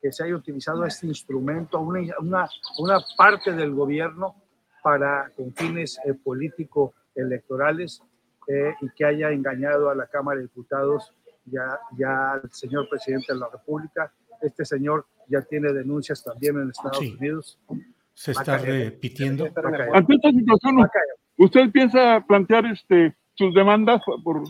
que se haya utilizado este instrumento, una, una, una parte del gobierno para con fines eh, político-electorales eh, y que haya engañado a la Cámara de Diputados ya, ya al señor presidente de la República. Este señor ya tiene denuncias también en Estados Unidos. Se está repitiendo. Ante esta situación, ¿Usted piensa plantear este, sus demandas por,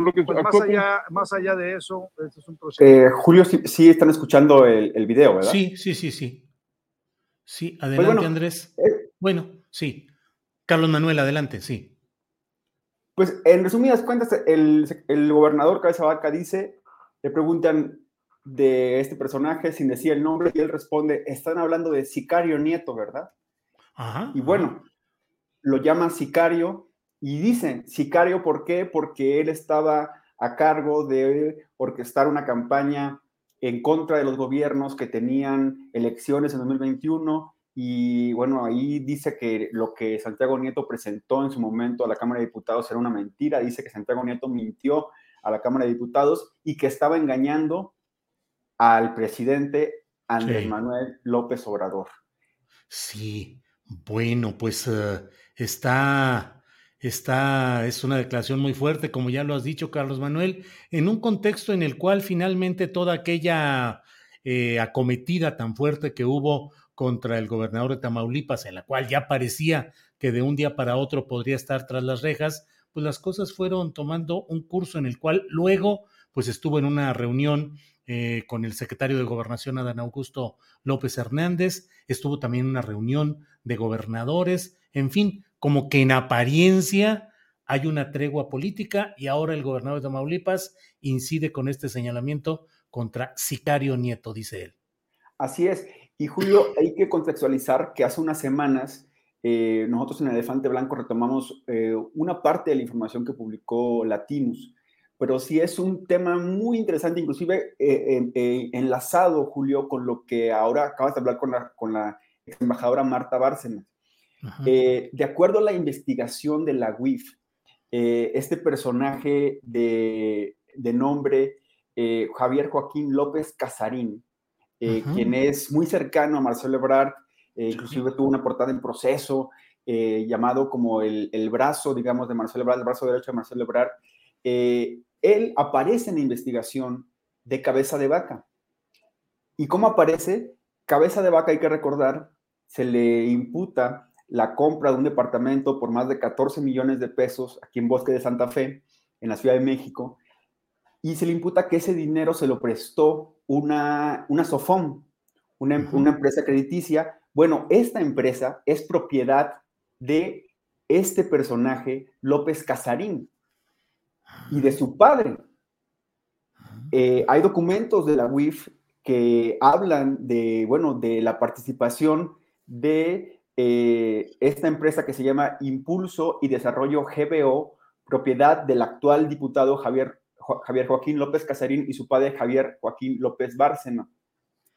lo que pues más, allá, más allá de eso, este es un proceso. Eh, Julio, sí, están escuchando el, el, video, ¿verdad? Sí, sí, sí, sí. Sí, pues adelante, Andrés. Eh, bueno, sí. Carlos Manuel, adelante, sí. Pues en resumidas cuentas, el, el gobernador Cabeza Vaca dice, le preguntan de este personaje sin decir el nombre y él responde, están hablando de Sicario Nieto, ¿verdad? Ajá, y bueno, lo llaman Sicario y dicen, Sicario, ¿por qué? Porque él estaba a cargo de orquestar una campaña en contra de los gobiernos que tenían elecciones en 2021 y bueno, ahí dice que lo que Santiago Nieto presentó en su momento a la Cámara de Diputados era una mentira, dice que Santiago Nieto mintió a la Cámara de Diputados y que estaba engañando al presidente Andrés Manuel López Obrador. Sí, bueno, pues uh, está Está, es una declaración muy fuerte, como ya lo has dicho, Carlos Manuel, en un contexto en el cual finalmente toda aquella eh, acometida tan fuerte que hubo contra el gobernador de Tamaulipas, en la cual ya parecía que de un día para otro podría estar tras las rejas, pues las cosas fueron tomando un curso en el cual luego, pues estuvo en una reunión eh, con el secretario de Gobernación, Adán Augusto López Hernández, estuvo también una reunión de gobernadores, en fin, como que en apariencia hay una tregua política y ahora el gobernador de Tamaulipas incide con este señalamiento contra Sicario Nieto, dice él. Así es. Y Julio, hay que contextualizar que hace unas semanas eh, nosotros en Elefante Blanco retomamos eh, una parte de la información que publicó Latinus, pero sí es un tema muy interesante, inclusive eh, enlazado, Julio, con lo que ahora acabas de hablar con la, con la embajadora Marta Bárcenas. Eh, de acuerdo a la investigación de la UIF, eh, este personaje de, nombre eh, Javier Joaquín López Casarín, quien es muy cercano a Marcelo Ebrard, inclusive tuvo una portada en proceso llamado como el, brazo, digamos, de Marcelo Ebrard, el brazo derecho de Marcelo Ebrard, él aparece en la investigación de Cabeza de Vaca. ¿Y cómo aparece? Cabeza de Vaca, hay que recordar, se le imputa la compra de un departamento por más de 14 millones de pesos aquí en Bosque de Santa Fe, en la Ciudad de México, y se le imputa que ese dinero se lo prestó una, una Sofón, una, una empresa crediticia. Bueno, esta empresa es propiedad de este personaje, López Casarín, y de su padre. Eh, hay documentos de la UIF que hablan de, bueno, de la participación de eh, esta empresa que se llama Impulso y Desarrollo GBO, propiedad del actual diputado Javier, Javier Joaquín López Casarín y su padre Javier Joaquín López Bárcena.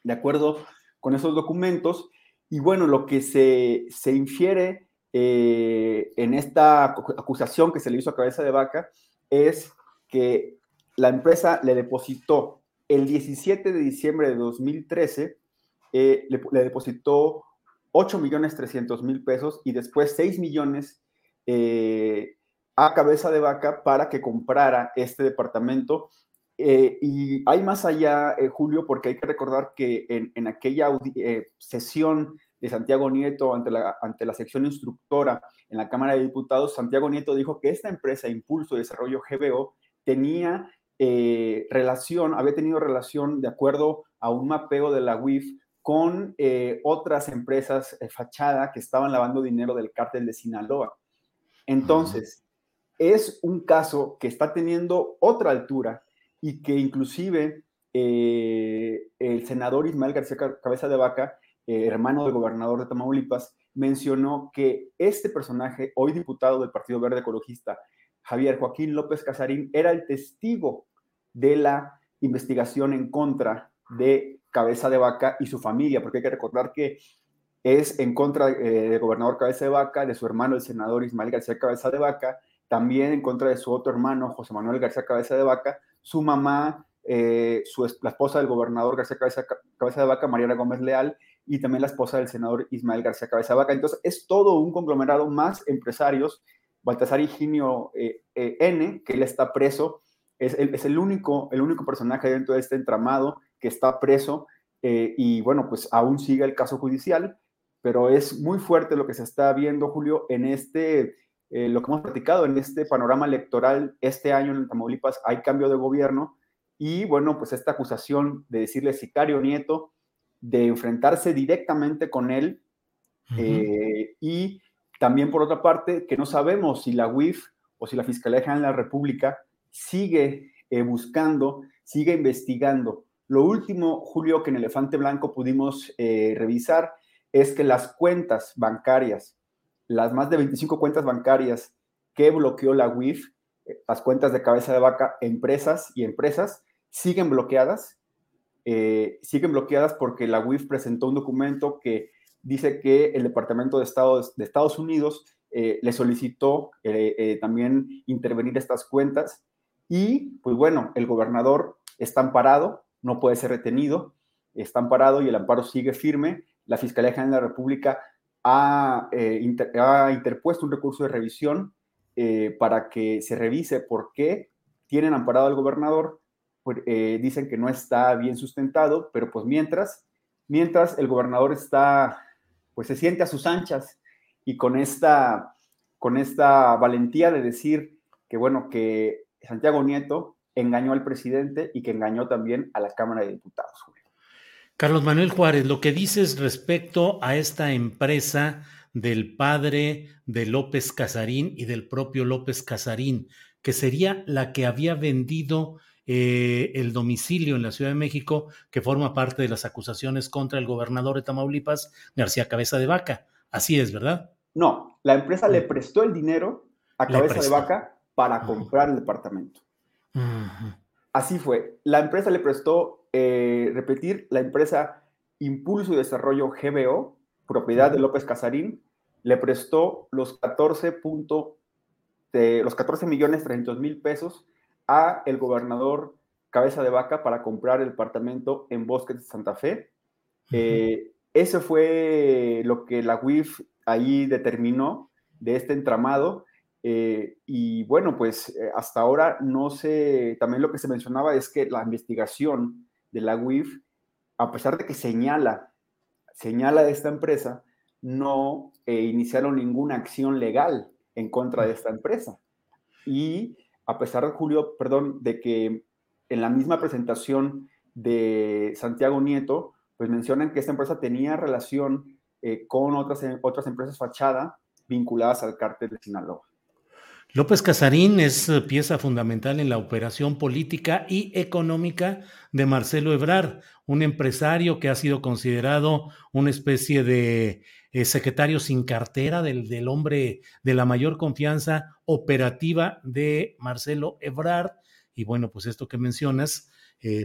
De acuerdo con esos documentos, y bueno, lo que se, se infiere eh, en esta acusación que se le hizo a cabeza de vaca es que la empresa le depositó el 17 de diciembre de 2013, eh, le, le, depositó 8 millones 300 mil pesos y después 6 millones eh, a cabeza de vaca para que comprara este departamento. Eh, y hay más allá, Julio, porque hay que recordar que en, aquella sesión de Santiago Nieto ante la, ante la sección instructora en la Cámara de Diputados, Santiago Nieto dijo que esta empresa, Impulso de Desarrollo GBO, tenía relación, había tenido relación de acuerdo a un mapeo de la UIF con eh, otras empresas eh, fachada que estaban lavando dinero del cártel de Sinaloa. Entonces, es un caso que está teniendo otra altura y que inclusive eh, el senador Ismael García Cabeza de Vaca, hermano del gobernador de Tamaulipas, mencionó que este personaje, hoy diputado del Partido Verde Ecologista, Javier Joaquín López Casarín, era el testigo de la investigación en contra de Cabeza de Vaca y su familia, porque hay que recordar que es en contra eh, del gobernador Cabeza de Vaca, de su hermano, el senador Ismael García Cabeza de Vaca, también en contra de su otro hermano, José Manuel García Cabeza de Vaca, su mamá, eh, la esposa del gobernador García Cabeza, Cabeza de Vaca, Mariana Gómez Leal, y también la esposa del senador Ismael García Cabeza Vaca. Entonces, es todo un conglomerado más empresarios. Baltasar Higinio eh, N, que él está preso, es, es, el, único, el único personaje dentro de este entramado que está preso eh, y bueno, pues aún sigue el caso judicial, pero es muy fuerte lo que se está viendo, Julio, en este, eh, lo que hemos platicado, en este panorama electoral, este año en Tamaulipas hay cambio de gobierno y bueno, pues esta acusación de decirle sicario nieto, de enfrentarse directamente con él eh, y también por otra parte, que no sabemos si la UIF o si la Fiscalía General de la República sigue eh, buscando, sigue investigando. Lo último, Julio, que en Elefante Blanco pudimos eh, revisar es que las cuentas bancarias, las más de 25 cuentas bancarias que bloqueó la UIF, las cuentas de cabeza de vaca, empresas y empresas, siguen bloqueadas. Siguen bloqueadas porque la UIF presentó un documento que dice que el Departamento de Estado de Estados Unidos eh, le solicitó eh, eh, también intervenir estas cuentas y pues bueno, el gobernador está amparado, no puede ser retenido, está amparado y el amparo sigue firme. La Fiscalía General de la República ha, ha interpuesto un recurso de revisión para que se revise por qué tienen amparado al gobernador. Pues, dicen que no está bien sustentado, pero pues mientras, mientras el gobernador está, pues se siente a sus anchas y con esta, con esta valentía de decir que, bueno, que Santiago Nieto engañó al presidente y que engañó también a la Cámara de Diputados. Carlos Manuel Juárez, lo que dices respecto a esta empresa del padre de López Casarín y del propio López Casarín, que sería la que había vendido eh, el domicilio en la Ciudad de México, que forma parte de las acusaciones contra el gobernador de Tamaulipas, García Cabeza de Vaca. Así es, ¿verdad? No, la empresa le prestó el dinero a cabeza de vaca para comprar el departamento. Así fue. La empresa le prestó, eh, repetir, la empresa Impulso y Desarrollo GBO, propiedad de López Casarín, le prestó los 14, de, los 14 millones 300 mil pesos a el gobernador Cabeza de Vaca para comprar el departamento en Bosques de Santa Fe. Eh, eso fue lo que la UIF ahí determinó de este entramado. Eh, y bueno, pues eh, hasta ahora no sé, también lo que se mencionaba es que la investigación de la UIF, a pesar de que señala, señala de esta empresa, no eh, iniciaron ninguna acción legal en contra de esta empresa. Y a pesar Julio, perdón, de que en la misma presentación de Santiago Nieto, pues mencionan que esta empresa tenía relación eh, con otras, otras empresas fachada vinculadas al cártel de Sinaloa. López Casarín es eh, pieza fundamental en la operación política y económica de Marcelo Ebrard, un empresario que ha sido considerado una especie de secretario sin cartera del, del, hombre de la mayor confianza operativa de Marcelo Ebrard. Y bueno, pues esto que mencionas,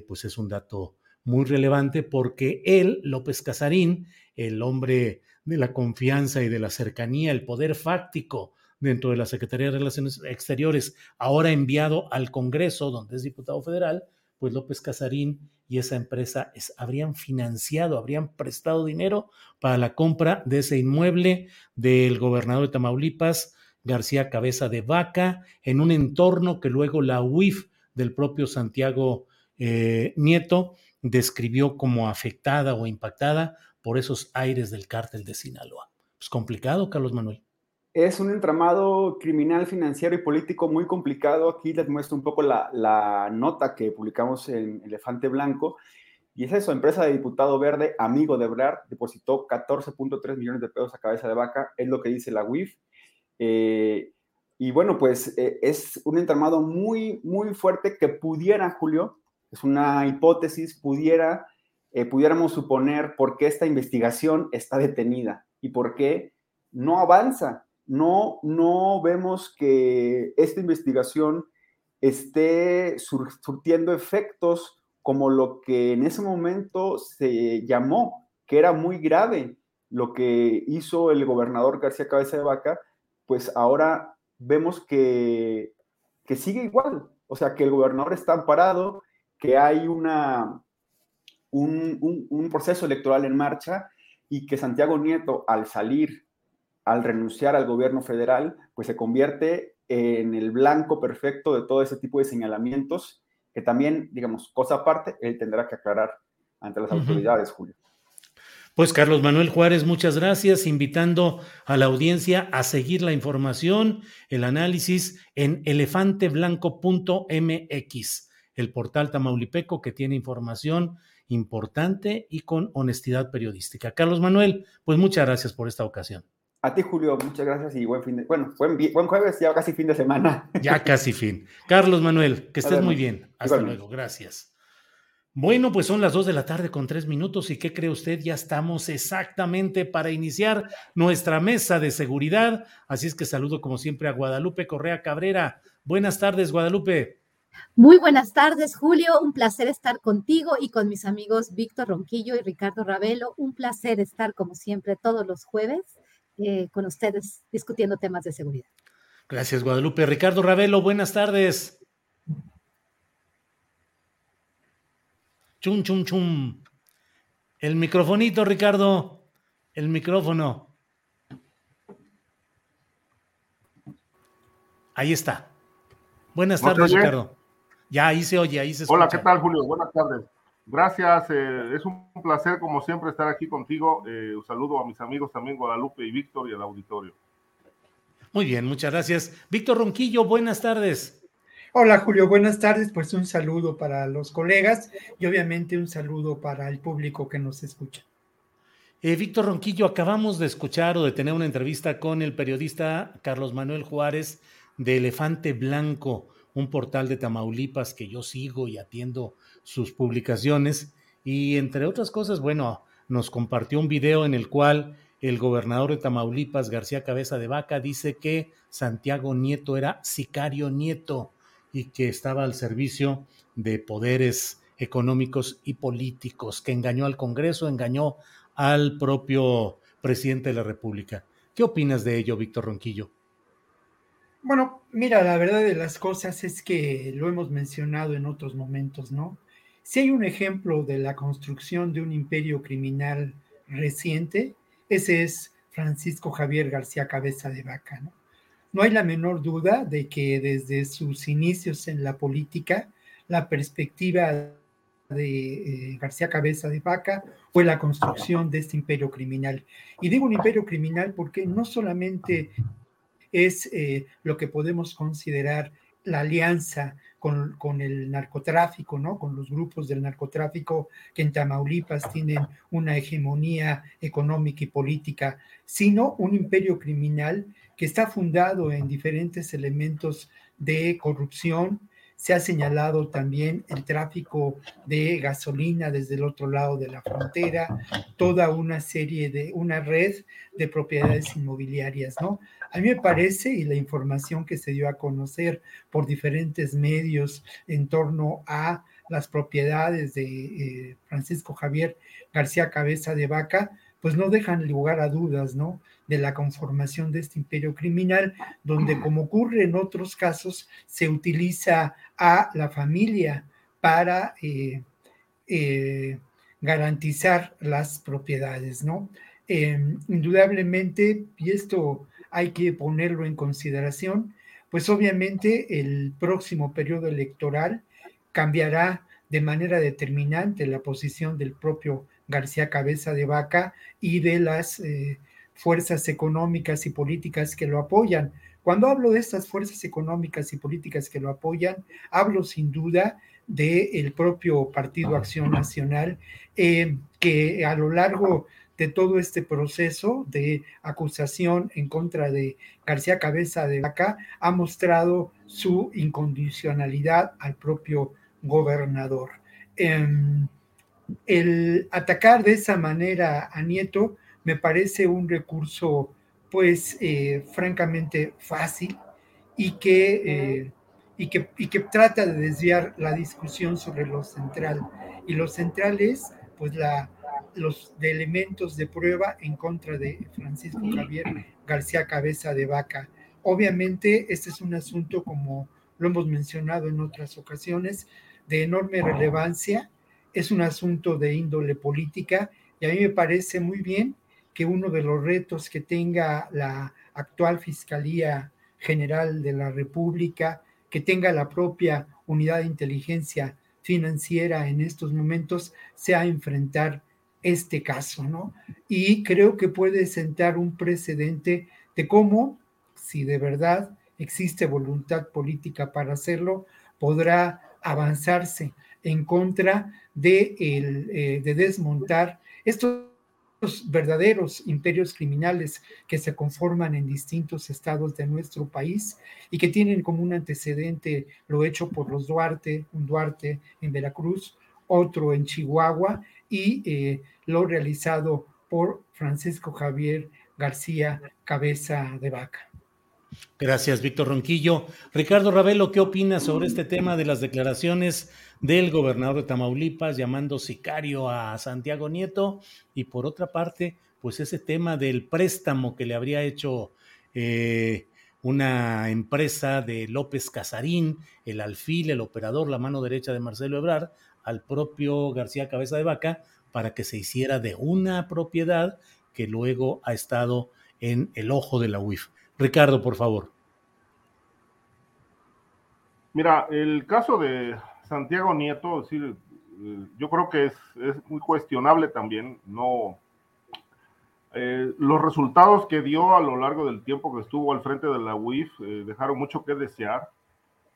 pues es un dato muy relevante porque él, López Casarín, el hombre de la confianza y de la cercanía, el poder fáctico dentro de la Secretaría de Relaciones Exteriores, ahora enviado al Congreso, donde es diputado federal, pues López Casarín y esa empresa habrían financiado, habrían prestado dinero para la compra de ese inmueble del gobernador de Tamaulipas, García Cabeza de Vaca, en un entorno que luego la UIF del propio Santiago eh, Nieto describió como afectada o impactada por esos aires del cártel de Sinaloa. Es complicado, Carlos Manuel. Es un entramado criminal, financiero y político muy complicado. Aquí les muestro un poco la, nota que publicamos en Elefante Blanco. Y es eso, empresa de diputado verde, amigo de Brad, depositó 14.3 millones de pesos a cabeza de vaca, es lo que dice la UIF. Eh, y bueno, pues eh, es un entramado muy, muy fuerte que pudiera, Julio, es una hipótesis, pudiera, eh, pudiéramos suponer por qué esta investigación está detenida y por qué no avanza. No, no vemos que esta investigación esté surtiendo efectos como lo que en ese momento se llamó, que era muy grave lo que hizo el gobernador García Cabeza de Vaca, pues ahora vemos que, que sigue igual. O sea, que el gobernador está amparado, que hay una, un, proceso electoral en marcha y que Santiago Nieto, al salir, al renunciar al gobierno federal, pues se convierte en el blanco perfecto de todo ese tipo de señalamientos que también, digamos, cosa aparte, él tendrá que aclarar ante las autoridades, Julio. Pues Carlos Manuel Juárez, muchas gracias, invitando a la audiencia a seguir la información, el análisis en elefanteblanco.mx el portal Tamaulipeco que tiene información importante y con honestidad periodística. Carlos Manuel, pues muchas gracias por esta ocasión. A ti, Julio, muchas gracias y buen fin de, bueno, buen, buen jueves, ya casi fin de semana. Ya casi fin. Carlos Manuel, que estés muy bien. Hasta luego, gracias. Bueno, pues son las dos de la tarde con tres minutos y ¿qué cree usted? Ya estamos exactamente para iniciar nuestra mesa de seguridad. Así es que saludo como siempre a Guadalupe Correa Cabrera. Buenas tardes, Guadalupe. Muy buenas tardes, Julio. Un placer estar contigo y con mis amigos Víctor Ronquillo y Ricardo Ravelo. Un placer estar como siempre todos los jueves eh, con ustedes discutiendo temas de seguridad. Gracias, Guadalupe. Ricardo Ravelo, buenas tardes. Chum, chum, chum. El microfonito, Ricardo. El micrófono. Ahí está. Buenas tardes, Ricardo. Ya, ahí se oye, ahí se escucha. Hola, ¿qué tal, Julio? Buenas tardes. Gracias, eh, es un placer como siempre estar aquí contigo. Eh, un saludo a mis amigos también Guadalupe y Víctor y al auditorio. Muy bien, muchas gracias. Víctor Ronquillo, buenas tardes. Hola Julio, buenas tardes. Pues un saludo para los colegas y obviamente un saludo para el público que nos escucha. Eh, Víctor Ronquillo, acabamos de escuchar o de tener una entrevista con el periodista Carlos Manuel Juárez de Elefante Blanco, un portal de Tamaulipas que yo sigo y atiendo sus publicaciones y entre otras cosas, bueno, nos compartió un video en el cual el gobernador de Tamaulipas, García Cabeza de Vaca, dice que Santiago Nieto era sicario nieto y que estaba al servicio de poderes económicos y políticos, que engañó al Congreso, engañó al propio presidente de la República. ¿Qué opinas de ello, Víctor Ronquillo? Bueno, mira, la verdad de las cosas es que lo hemos mencionado en otros momentos, ¿no? Si hay un ejemplo de la construcción de un imperio criminal reciente, ese es Francisco Javier García Cabeza de Vaca. ¿no? hay la menor duda de que desde sus inicios en la política, la perspectiva de eh, García Cabeza de Vaca fue la construcción de este imperio criminal. Y digo un imperio criminal porque no solamente es eh, lo que podemos considerar la alianza con, el narcotráfico, ¿no? Con los grupos del narcotráfico que en Tamaulipas tienen una hegemonía económica y política, sino un imperio criminal que está fundado en diferentes elementos de corrupción. Se ha señalado también el tráfico de gasolina desde el otro lado de la frontera, toda una serie de, una red de propiedades inmobiliarias, ¿no? A mí me parece, y la información que se dio a conocer por diferentes medios en torno a las propiedades de eh, Francisco Javier García Cabeza de Vaca, pues no dejan lugar a dudas, ¿no? De la conformación de este imperio criminal, donde como ocurre en otros casos, se utiliza a la familia para eh, eh, garantizar las propiedades, ¿no? indudablemente, y esto hay que ponerlo en consideración, pues obviamente el próximo periodo electoral cambiará de manera determinante la posición del propio García Cabeza de Vaca y de las eh, fuerzas económicas y políticas que lo apoyan. Cuando hablo de estas fuerzas económicas y políticas que lo apoyan, hablo sin duda del propio Partido Acción Nacional, eh, que a lo largo de todo este proceso de acusación en contra de García Cabeza de Vaca ha mostrado su incondicionalidad al propio gobernador. Em, el atacar de esa manera a Nieto me parece un recurso pues eh, francamente fácil y que, eh, y, que, y que trata de desviar la discusión sobre lo central. Y lo central es pues la los de elementos de prueba en contra de Francisco Javier García Cabeza de Vaca. Obviamente, este es un asunto, como lo hemos mencionado en otras ocasiones, de enorme relevancia. Es un asunto de índole política y a mí me parece muy bien que uno de los retos que tenga la actual Fiscalía General de la República, que tenga la propia unidad de inteligencia financiera en estos momentos, sea enfrentar este caso, ¿no? Y creo que puede sentar un precedente de cómo, si de verdad existe voluntad política para hacerlo, podrá avanzarse en contra de, el, eh, de desmontar estos verdaderos imperios criminales que se conforman en distintos estados de nuestro país y que tienen como un antecedente lo hecho por los Duarte, un Duarte en Veracruz, otro en Chihuahua y eh, lo realizado por Francisco Javier García Cabeza de Vaca. Gracias, Víctor Ronquillo. Ricardo Ravelo, ¿qué opinas sobre este tema de las declaraciones del gobernador de Tamaulipas llamando sicario a Santiago Nieto? Y por otra parte, pues ese tema del préstamo que le habría hecho eh, una empresa de López Casarín, el alfil, el operador, la mano derecha de Marcelo Ebrard, al propio García Cabeza de Vaca, para que se hiciera de una propiedad que luego ha estado en el ojo de la UIF. Ricardo, por favor. Mira, el caso de Santiago Nieto, decir, eh, yo creo que es, muy cuestionable también, no eh, los resultados que dio a lo largo del tiempo que estuvo al frente de la UIF eh, dejaron mucho que desear.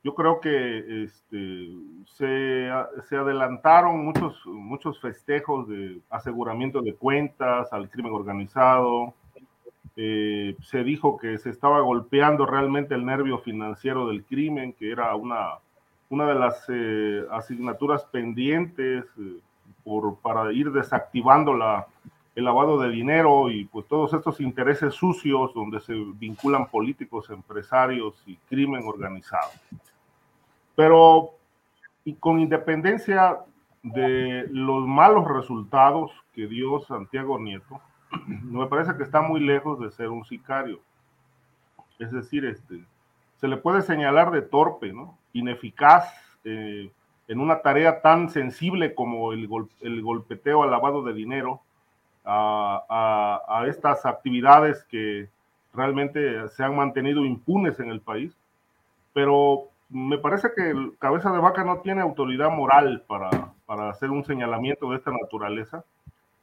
Yo creo que este, se, adelantaron muchos, muchos festejos de aseguramiento de cuentas al crimen organizado, eh, se dijo que se estaba golpeando realmente el nervio financiero del crimen, que era una, una de las eh, asignaturas pendientes eh, por, para ir desactivando el lavado de dinero y pues todos estos intereses sucios donde se vinculan políticos, empresarios y crimen organizado. Pero y con independencia de los malos resultados que dio Santiago Nieto, me parece que está muy lejos de ser un sicario. Es decir, este, se le puede señalar de torpe, ¿no? ineficaz eh, en una tarea tan sensible como el, el golpeteo al lavado de dinero, a, a, estas actividades que realmente se han mantenido impunes en el país, pero me parece que el cabeza de vaca no tiene autoridad moral para, para hacer un señalamiento de esta naturaleza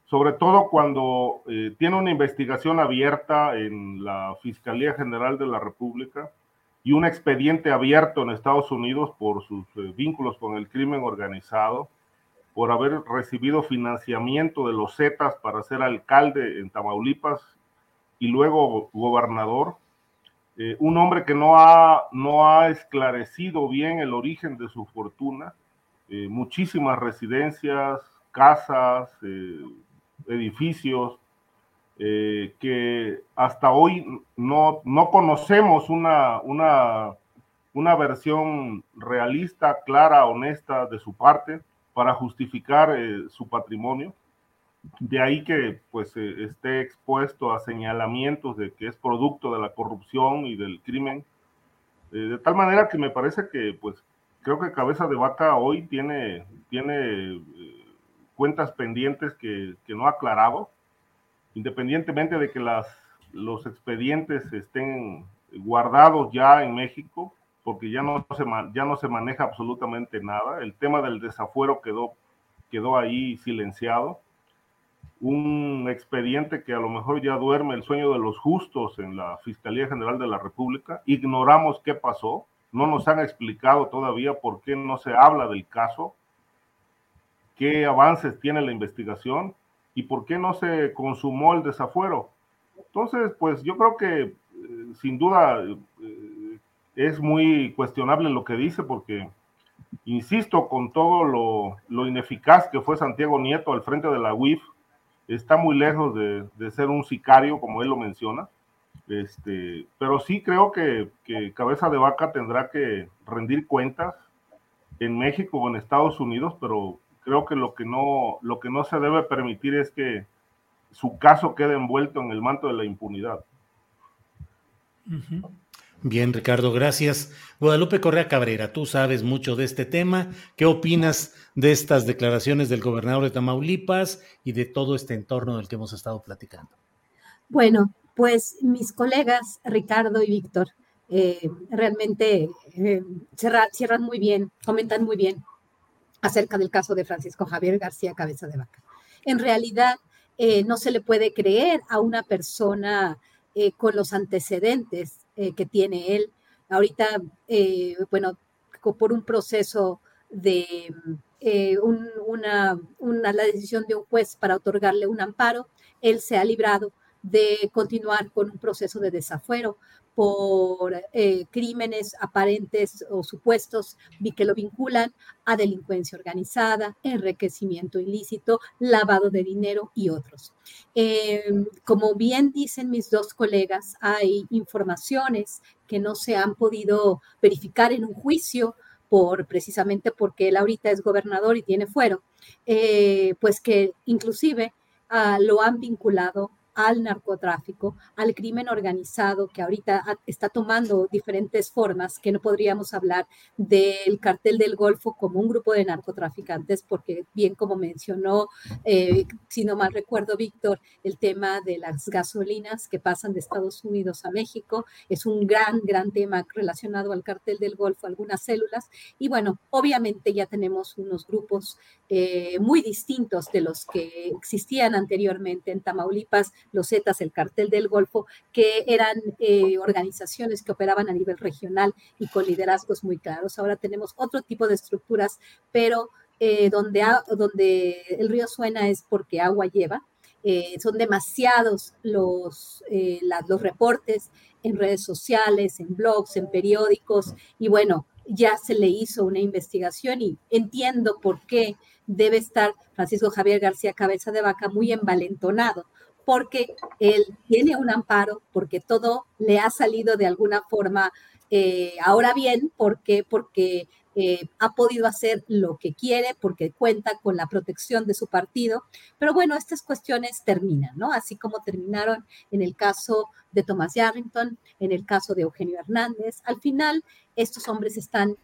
sobre todo cuando eh, tiene una investigación abierta en la Fiscalía General de la República y un expediente abierto en Estados Unidos por sus eh, vínculos con el crimen organizado, por haber recibido financiamiento de los Zetas para ser alcalde en Tamaulipas y luego gobernador. Eh, un hombre que no ha, no ha esclarecido bien el origen de su fortuna, muchísimas residencias, casas, edificios eh, que hasta hoy no, no conocemos una, una, una, versión realista, clara, honesta de su parte para justificar eh, su patrimonio. De ahí que pues eh, esté expuesto a señalamientos de que es producto de la corrupción y del crimen. de tal manera que me parece que pues creo que Cabeza de Vaca hoy tiene, tiene cuentas pendientes que, no ha aclarado, independientemente de que las, los expedientes estén guardados ya en México, porque ya no, se, ya no se maneja absolutamente nada. El tema del desafuero quedó, quedó ahí silenciado. Un expediente que a lo mejor ya duerme el sueño de los justos en la Fiscalía General de la República. Ignoramos qué pasó. No nos han explicado todavía por qué no se habla del caso qué avances tiene la investigación y por qué no se consumó el desafuero. Entonces, pues yo creo que eh, sin duda eh, es muy cuestionable lo que dice porque, insisto, con todo lo, lo, ineficaz que fue Santiago Nieto al frente de la UIF, está muy lejos de, de ser un sicario, como él lo menciona. Este, pero sí creo que, que Cabeza de Vaca tendrá que rendir cuentas en México o en Estados Unidos, pero creo que lo que no, lo que no se debe permitir es que su caso quede envuelto en el manto de la impunidad. Bien, Ricardo, gracias. Guadalupe Correa Cabrera, tú sabes mucho de este tema. ¿Qué opinas de estas declaraciones del gobernador de Tamaulipas y de todo este entorno del que hemos estado platicando? Bueno, pues mis colegas Ricardo y Víctor eh, realmente eh, cierran muy bien, comentan muy bien acerca del caso de Francisco Javier García Cabeza de Vaca. En realidad, eh, no se le puede creer a una persona eh, con los antecedentes eh, que tiene él. Ahorita, bueno, por un proceso de una, una, la decisión de un juez para otorgarle un amparo, él se ha librado de continuar con un proceso de desafuero por eh, crímenes aparentes o supuestos que lo vinculan a delincuencia organizada, enriquecimiento ilícito, lavado de dinero y otros. Em, como bien dicen mis dos colegas, hay informaciones que no se han podido verificar en un juicio por precisamente porque él ahorita es gobernador y tiene fuero, eh, pues que inclusive ah, lo han vinculado al narcotráfico, al crimen organizado que ahorita está tomando diferentes formas, que no podríamos hablar del cartel del Golfo como un grupo de narcotraficantes, porque bien como mencionó, eh, si no mal recuerdo, Víctor, el tema de las gasolinas que pasan de Estados Unidos a México es un gran, gran tema relacionado al cartel del Golfo, algunas células. Y bueno, obviamente ya tenemos unos grupos eh, muy distintos de los que existían anteriormente en Tamaulipas, los Zetas, el cartel del Golfo, que eran eh, organizaciones que operaban a nivel regional y con liderazgos muy claros. Ahora tenemos otro tipo de estructuras, pero eh, donde, el río suena es porque agua lleva. Eh, son demasiados los, los reportes en redes sociales, en blogs, en periódicos, y bueno, ya se le hizo una investigación y entiendo por qué debe estar Francisco Javier García Cabeza de Vaca muy envalentonado, porque él tiene un amparo, porque todo le ha salido de alguna forma. Eh, ahora bien, ¿por qué? Porque eh, ha podido hacer lo que quiere, porque cuenta con la protección de su partido. Pero bueno, estas cuestiones terminan, ¿no? Así como terminaron en el caso de Thomas Yarrington, en el caso de Eugenio Hernández. Al final, estos hombres están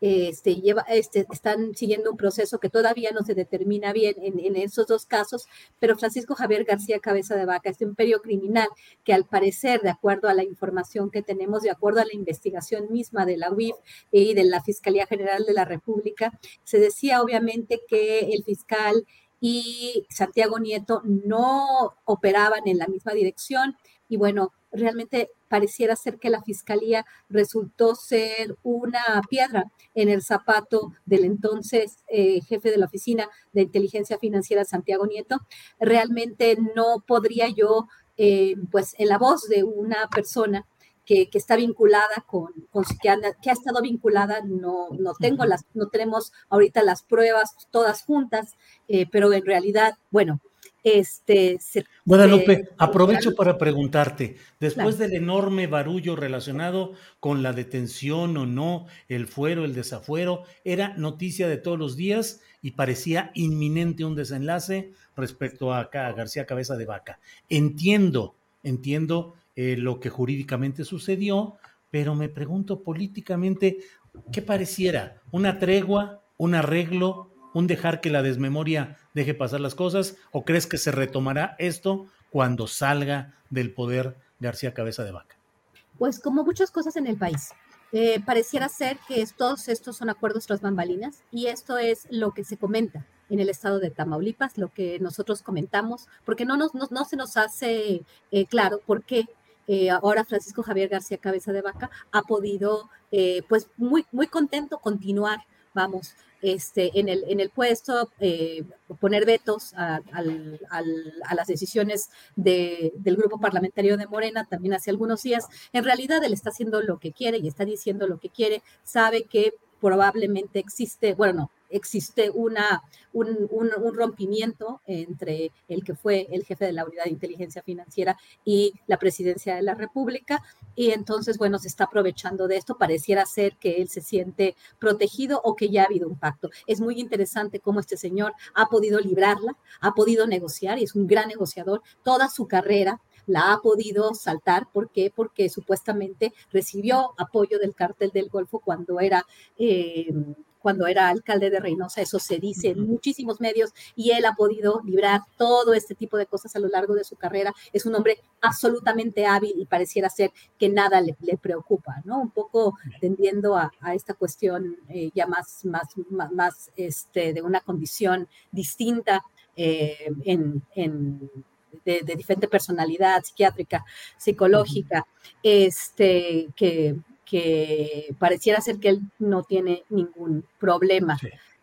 este, lleva, este, están siguiendo un proceso que todavía no se determina bien en, esos dos casos, pero Francisco Javier García Cabeza de Vaca, este imperio criminal que al parecer, de acuerdo a la información que tenemos, de acuerdo a la investigación misma de la UIF y de la Fiscalía General de la República, se decía obviamente que el fiscal y Santiago Nieto no operaban en la misma dirección. Y bueno, realmente pareciera ser que la fiscalía resultó ser una piedra en el zapato del entonces eh, jefe de la oficina de inteligencia financiera, Santiago Nieto. Realmente no podría yo, eh, pues en la voz de una persona que, está vinculada con, con que, ha, que, ha, estado vinculada, no, no tengo las, no tenemos ahorita las pruebas todas juntas, eh, pero en realidad, bueno, este, Guadalupe, aprovecho para preguntarte, después del enorme barullo relacionado con la detención o no, el fuero, el desafuero, era noticia de todos los días y parecía inminente un desenlace respecto a, García Cabeza de Vaca. Entiendo, entiendo eh, lo que jurídicamente sucedió, pero me pregunto políticamente, ¿qué pareciera? ¿Una tregua? ¿Un arreglo? Un dejar que la desmemoria deje pasar las cosas o crees que se retomará esto cuando salga del poder García Cabeza de Vaca? Pues como muchas cosas en el país. Eh, pareciera ser que todos estos son acuerdos tras bambalinas y esto es lo que se comenta en el estado de Tamaulipas, lo que nosotros comentamos, porque no, nos, no, se nos hace eh, claro por qué eh, ahora Francisco Javier García Cabeza de Vaca ha podido, pues muy, muy contento continuar, vamos, este, en, el, en el puesto, eh, poner vetos a, las decisiones del grupo parlamentario de Morena también hace algunos días. En realidad él está haciendo lo que quiere y está diciendo lo que quiere, sabe que probablemente existe, bueno, no, existe una, un, rompimiento entre el que fue el jefe de la unidad de inteligencia financiera y la presidencia de la República. Y entonces, bueno, se está aprovechando de esto. Pareciera ser que él se siente protegido o que ya ha habido un pacto. Es muy interesante cómo este señor ha podido librarla, ha podido negociar y es un gran negociador. Toda su carrera la ha podido saltar. ¿Por qué? Porque supuestamente recibió apoyo del cártel del Golfo cuando era... Eh, cuando era alcalde de Reynosa, eso se dice en muchísimos medios, y él ha podido librar todo este tipo de cosas a lo largo de su carrera. Es un hombre absolutamente hábil y pareciera ser que nada le, preocupa, ¿no? Un poco tendiendo a, esta cuestión eh, ya más, más, más, este, de una condición distinta eh, en, de, diferente personalidad psiquiátrica, psicológica, este, que, que pareciera ser que él no tiene ningún problema.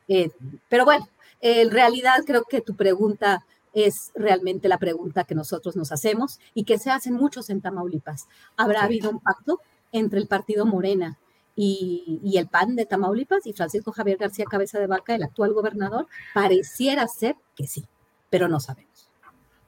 Eh, pero bueno, en realidad creo que tu pregunta es realmente la pregunta que nosotros nos hacemos y que se hacen muchos en Tamaulipas. ¿Habrá habido un pacto entre el partido Morena y, y, el PAN de Tamaulipas y Francisco Javier García Cabeza de Vaca, el actual gobernador? Pareciera ser que sí, pero no sabemos.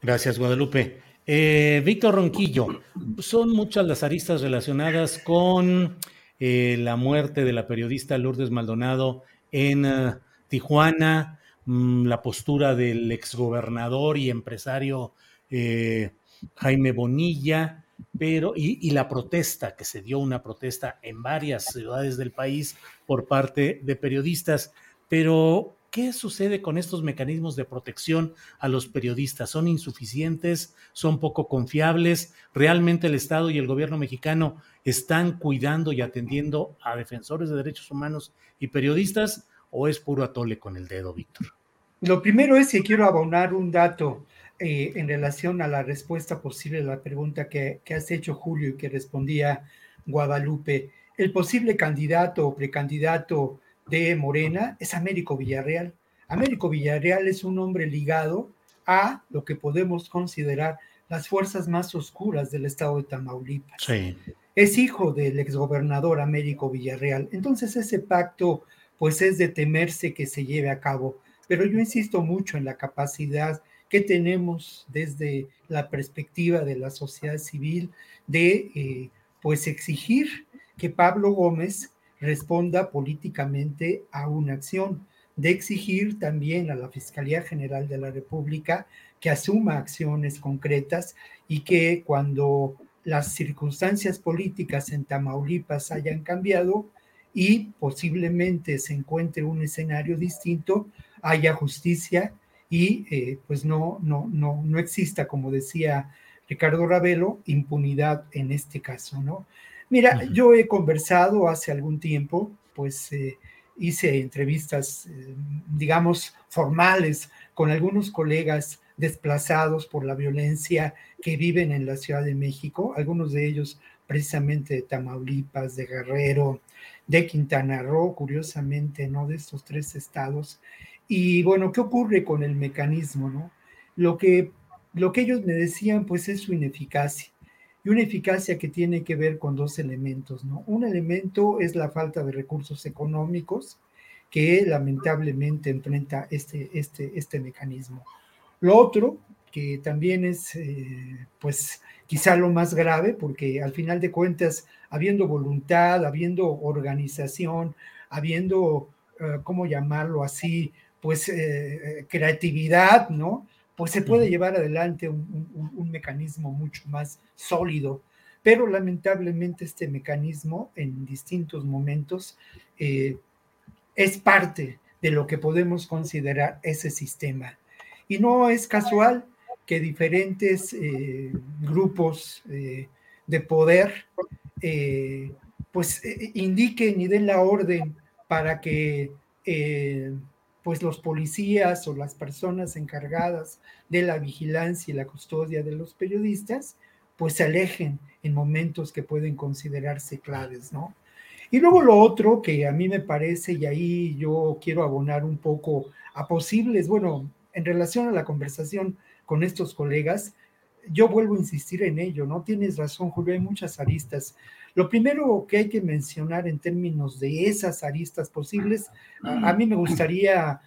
Gracias, Guadalupe. Eh, Víctor Ronquillo, son muchas las aristas relacionadas con eh, la muerte de la periodista Lourdes Maldonado en uh, Tijuana, mmm, la postura del exgobernador y empresario eh, Jaime Bonilla, pero y, y, la protesta, que se dio una protesta en varias ciudades del país por parte de periodistas. Pero, ¿qué sucede con estos mecanismos de protección a los periodistas? ¿Son insuficientes? ¿Son poco confiables? ¿Realmente el Estado y el gobierno mexicano están cuidando y atendiendo a defensores de derechos humanos y periodistas? ¿O es puro atole con el dedo, Víctor? Lo primero es que quiero abonar un dato eh, en relación a la respuesta posible a la pregunta que, que has hecho, Julio, y que respondía Guadalupe. El posible candidato o precandidato de Morena es Américo Villarreal. Américo Villarreal es un hombre ligado a lo que podemos considerar las fuerzas más oscuras del estado de Tamaulipas. Sí. Es hijo del exgobernador Américo Villarreal. Entonces ese pacto pues es de temerse que se lleve a cabo. Pero yo insisto mucho en la capacidad que tenemos desde la perspectiva de la sociedad civil de eh, pues exigir que Pablo Gómez responda políticamente a una acción, de exigir también a la Fiscalía General de la República que asuma acciones concretas y que cuando las circunstancias políticas en Tamaulipas hayan cambiado y posiblemente se encuentre un escenario distinto, haya justicia y eh, pues no, no, no, no exista, como decía Ricardo Ravelo, impunidad en este caso, ¿no? Mira, uh -huh. yo he conversado hace algún tiempo, pues eh, hice entrevistas, eh, digamos, formales con algunos colegas desplazados por la violencia que viven en la Ciudad de México, algunos de ellos precisamente de Tamaulipas, de Guerrero, de Quintana Roo, curiosamente, ¿no? De estos tres estados. Y bueno, ¿qué ocurre con el mecanismo, no? Lo que, lo que ellos me decían, pues es su ineficacia y una eficacia que tiene que ver con dos elementos, ¿no? Un elemento es la falta de recursos económicos que lamentablemente enfrenta este, este, este mecanismo. Lo otro, que también es, eh, pues, quizá lo más grave, porque al final de cuentas, habiendo voluntad, habiendo organización, habiendo, uh, ¿cómo llamarlo así? Pues eh, creatividad, ¿no? Pues se puede llevar adelante un, un, un, mecanismo mucho más sólido. Pero lamentablemente este mecanismo en distintos momentos eh, es parte de lo que podemos considerar ese sistema. Y no es casual que diferentes eh, grupos eh, de poder pues indiquen y den la orden para que pues los policías o las personas encargadas de la vigilancia y la custodia de los periodistas, pues se alejen en momentos que pueden considerarse claves, ¿no? Y luego lo otro que a mí me parece, y ahí yo quiero abonar un poco a posibles, bueno, en relación a la conversación con estos colegas, yo vuelvo a insistir en ello, ¿no? Tienes razón, Julio, hay muchas aristas. Lo primero que hay que mencionar en términos de esas aristas posibles, a, mí me gustaría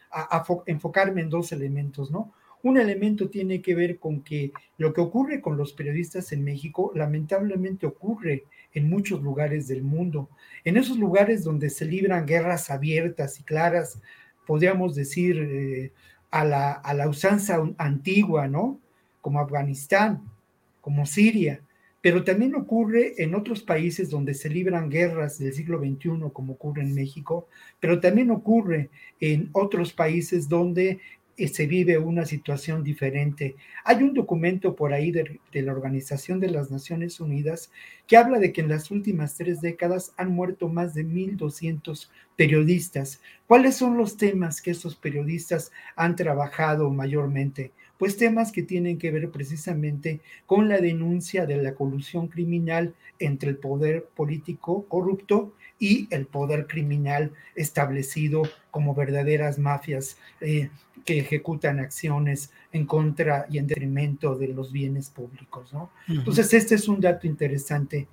enfocarme en dos elementos, ¿no? Un elemento tiene que ver con que lo que ocurre con los periodistas en México lamentablemente ocurre en muchos lugares del mundo. En esos lugares donde se libran guerras abiertas y claras, podríamos decir, eh, a, la, a la usanza antigua, ¿no? Como Afganistán, como Siria, pero también ocurre en otros países donde se libran guerras del siglo XXI, como ocurre en México, pero también ocurre en otros países donde se vive una situación diferente. Hay un documento por ahí de, de, la Organización de las Naciones Unidas que habla de que en las últimas tres décadas han muerto más de 1.200 periodistas. ¿Cuáles son los temas que esos periodistas han trabajado mayormente? Pues temas que tienen que ver precisamente con la denuncia de la colusión criminal entre el poder político corrupto y el poder criminal establecido como verdaderas mafias eh, que ejecutan acciones en contra y en detrimento de los bienes públicos, ¿no? Entonces, este es un dato interesante.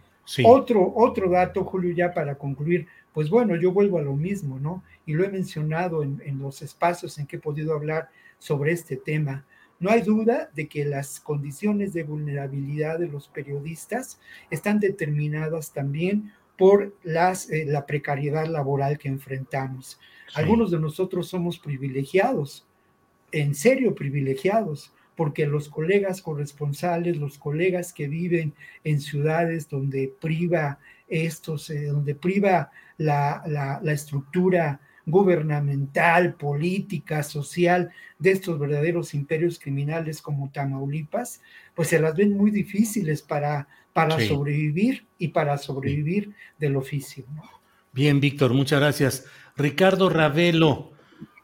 Otro, otro dato, Julio, ya para concluir, pues bueno, yo vuelvo a lo mismo, ¿no? Y lo he mencionado en, en los espacios en que he podido hablar sobre este tema. No hay duda de que las condiciones de vulnerabilidad de los periodistas están determinadas también por las, eh, la precariedad laboral que enfrentamos. Algunos de nosotros somos privilegiados, en serio privilegiados, porque los colegas corresponsales, los colegas que viven en ciudades donde priva estos, eh, donde priva la, la, la estructura gubernamental, política, social de estos verdaderos imperios criminales como Tamaulipas, pues se las ven muy difíciles para, para sobrevivir y para sobrevivir del oficio. Bien, Víctor, muchas gracias. Ricardo Ravelo,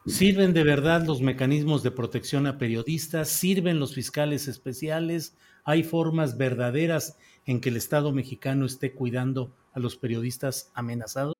¿sirven de verdad los mecanismos de protección a periodistas? ¿Sirven los fiscales especiales? ¿Hay formas verdaderas en que el Estado mexicano esté cuidando a los periodistas amenazados?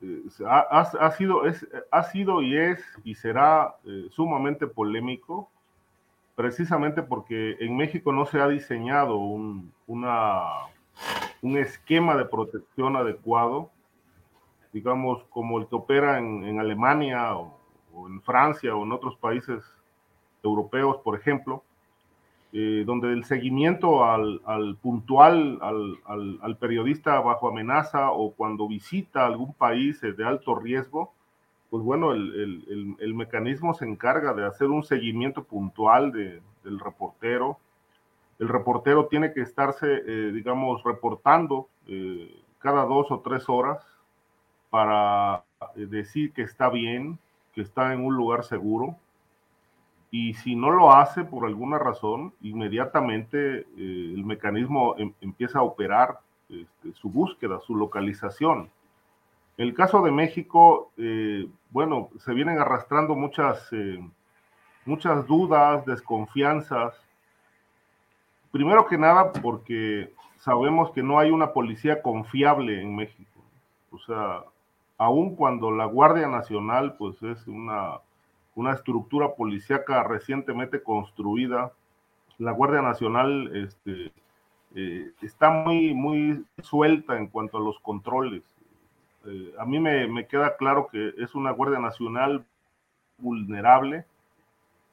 Eh, ha, sido, es, ha sido y es y será eh, sumamente polémico, precisamente porque en México no se ha diseñado un, un esquema de protección adecuado, digamos, como el que opera en, Alemania o en Francia o en otros países europeos, por ejemplo, eh, donde el seguimiento al, al puntual, al, periodista bajo amenaza o cuando visita algún país de alto riesgo, pues bueno, el, mecanismo se encarga de hacer un seguimiento puntual de, del reportero. El reportero tiene que estarse, eh, digamos, reportando eh, cada dos o tres horas para decir que está bien, que está en un lugar seguro, y si no lo hace por alguna razón, inmediatamente eh, el mecanismo em, empieza a operar este, su búsqueda, su localización. En el caso de México, eh, bueno, se vienen arrastrando muchas, eh, muchas dudas, desconfianzas. Primero que nada, porque sabemos que no hay una policía confiable en México. O sea, aun cuando la Guardia Nacional, pues es una una estructura policíaca recientemente construida. La Guardia Nacional este, eh, está muy, muy suelta en cuanto a los controles. Eh, a mí me, me, queda claro que es una Guardia Nacional vulnerable,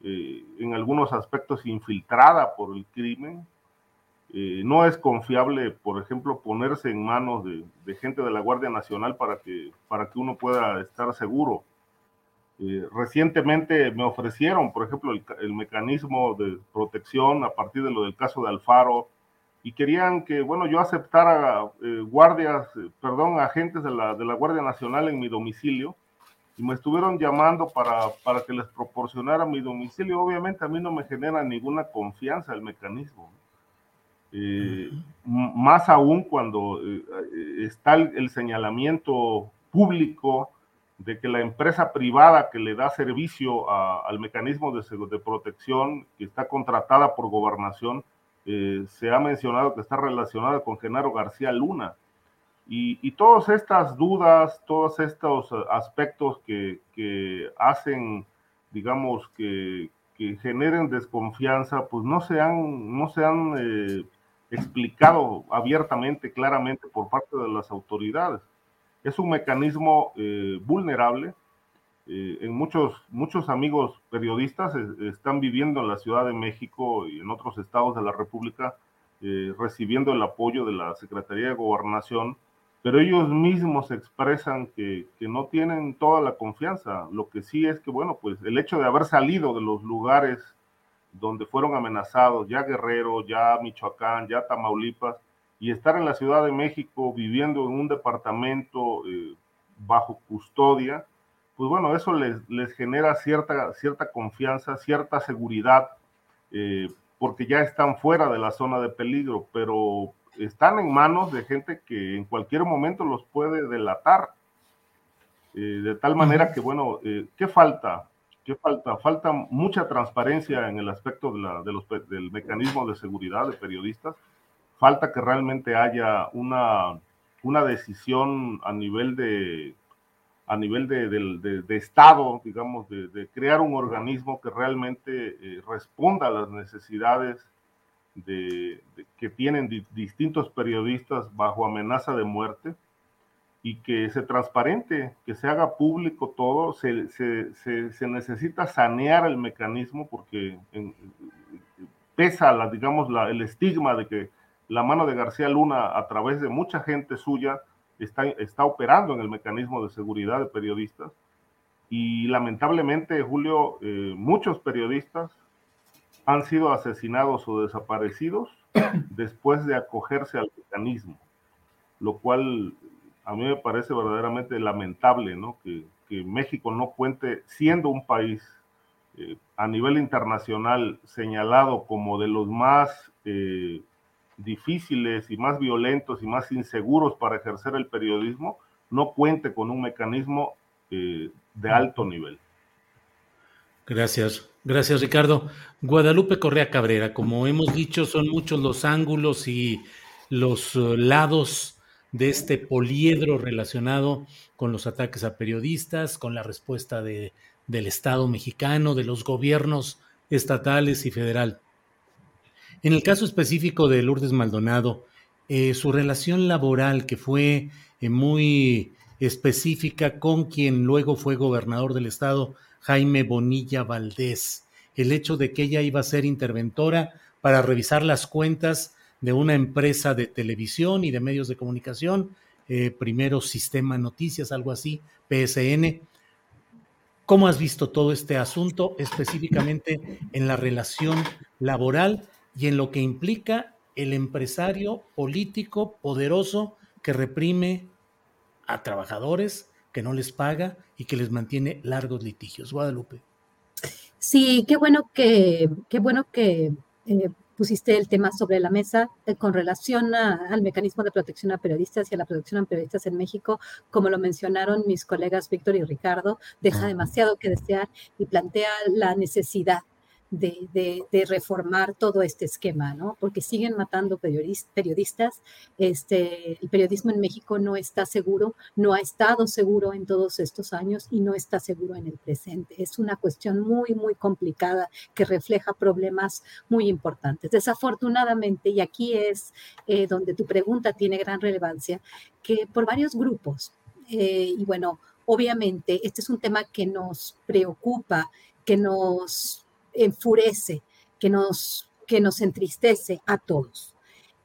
eh, en algunos aspectos infiltrada por el crimen. Eh, no es confiable, por ejemplo, ponerse en manos de, de, gente de la Guardia Nacional para que, para que uno pueda estar seguro eh, recientemente me ofrecieron, por ejemplo, el, el, mecanismo de protección a partir de lo del caso de Alfaro y querían que, bueno, yo aceptara eh, guardias, eh, perdón, agentes de la, de la Guardia Nacional en mi domicilio y me estuvieron llamando para, para que les proporcionara mi domicilio. Obviamente a mí no me genera ninguna confianza el mecanismo. Eh, más aún cuando eh, está el, el señalamiento público de que la empresa privada que le da servicio al mecanismo de, de, protección que está contratada por gobernación, eh, se ha mencionado que está relacionada con Genaro García Luna. Y, y todas estas dudas, todos estos aspectos que, que hacen, digamos, que, que, generen desconfianza, pues no se han, no se han eh, explicado abiertamente, claramente por parte de las autoridades. Es un mecanismo eh, vulnerable. Eh, en muchos, muchos amigos periodistas están viviendo en la Ciudad de México y en otros estados de la República recibiendo el apoyo de la Secretaría de Gobernación pero ellos mismos expresan que, que, no tienen toda la confianza. Lo que sí es que, bueno, pues el hecho de haber salido de los lugares donde fueron amenazados, ya Guerrero, ya Michoacán, ya Tamaulipas, y estar en la Ciudad de México viviendo en un departamento eh, bajo custodia, pues bueno, eso les, les, genera cierta, cierta confianza, cierta seguridad, eh, porque ya están fuera de la zona de peligro, pero están en manos de gente que en cualquier momento los puede delatar. Eh, de tal manera que, bueno, ¿qué falta? ¿Qué falta? Falta mucha transparencia en el aspecto de la, de los, del mecanismo de seguridad de periodistas. Falta que realmente haya una, una decisión a nivel de a nivel de, de, de Estado, digamos, de, crear un organismo que realmente eh, responda a las necesidades de, que tienen distintos periodistas bajo amenaza de muerte y que se transparente, que se haga público todo, se, se, necesita sanear el mecanismo porque pesa, la, digamos, la, el estigma de que la mano de García Luna a través de mucha gente suya está, está operando en el mecanismo de seguridad de periodistas y lamentablemente, Julio, eh, muchos periodistas han sido asesinados o desaparecidos después de acogerse al mecanismo, lo cual a mí me parece verdaderamente lamentable, ¿no? Que, México no cuente, siendo un país eh, a nivel internacional señalado como de los más eh, difíciles y más violentos y más inseguros para ejercer el periodismo, no cuente con un mecanismo eh, de alto nivel. Gracias, gracias Ricardo. Guadalupe Correa Cabrera, como hemos dicho, son muchos los ángulos y los eh, lados de este poliedro relacionado con los ataques a periodistas, con la respuesta de, del Estado mexicano, de los gobiernos estatales y federal. En el caso específico de Lourdes Maldonado, eh, su relación laboral, que fue eh, muy específica con quien luego fue gobernador del estado, Jaime Bonilla Valdés, el hecho de que ella iba a ser interventora para revisar las cuentas de una empresa de televisión y de medios de comunicación, eh, primero Sistema Noticias, algo así, PSN. ¿Cómo has visto todo este asunto específicamente en la relación laboral y en lo que implica el empresario político poderoso que reprime a trabajadores, que no les paga y que les mantiene largos litigios. Guadalupe. Sí, qué bueno que, qué bueno que eh, pusiste el tema sobre la mesa eh, con relación al mecanismo de protección a periodistas y a la protección a periodistas en México, como lo mencionaron mis colegas Víctor y Ricardo, deja demasiado que desear y plantea la necesidad de, reformar todo este esquema, ¿no? Porque siguen matando periodistas. Este, el periodismo en México no está seguro, no ha estado seguro en todos estos años y no está seguro en el presente. Es una cuestión muy, muy complicada que refleja problemas muy importantes. Desafortunadamente, y aquí es eh, donde tu pregunta tiene gran relevancia, que por varios grupos, eh, y bueno, obviamente este es un tema que nos preocupa, que nos enfurece, que nos, que nos entristece a todos.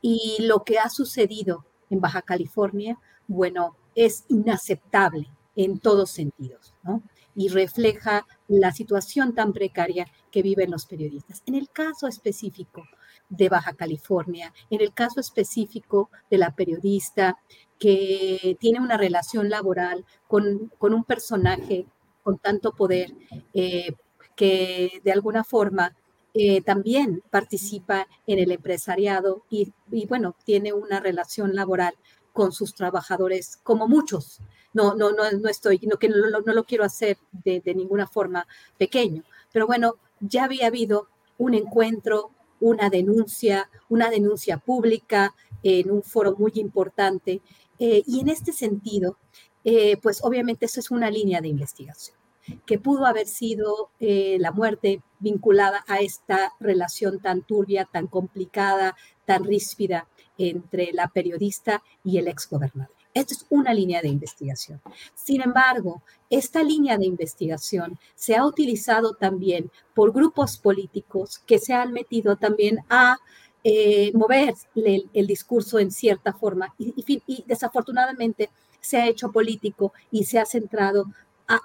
Y lo que ha sucedido en Baja California, bueno, es inaceptable en todos sentidos, ¿no? Y refleja la situación tan precaria que viven los periodistas. En el caso específico de Baja California, en el caso específico de la periodista que tiene una relación laboral con, un personaje con tanto poder, eh, que de alguna forma eh, también participa en el empresariado y, bueno, tiene una relación laboral con sus trabajadores, como muchos. No, no, no, no estoy, no, que no, no lo quiero hacer de, de, ninguna forma pequeño, pero bueno, ya había habido un encuentro, una denuncia, una denuncia pública en un foro muy importante, eh, y en este sentido, eh, pues obviamente eso es una línea de investigación que pudo haber sido eh, la muerte vinculada a esta relación tan turbia, tan complicada, tan ríspida entre la periodista y el exgobernador. Esta es una línea de investigación. Sin embargo, esta línea de investigación se ha utilizado también por grupos políticos que se han metido también a eh, mover el, discurso en cierta forma y, desafortunadamente se ha hecho político y se ha centrado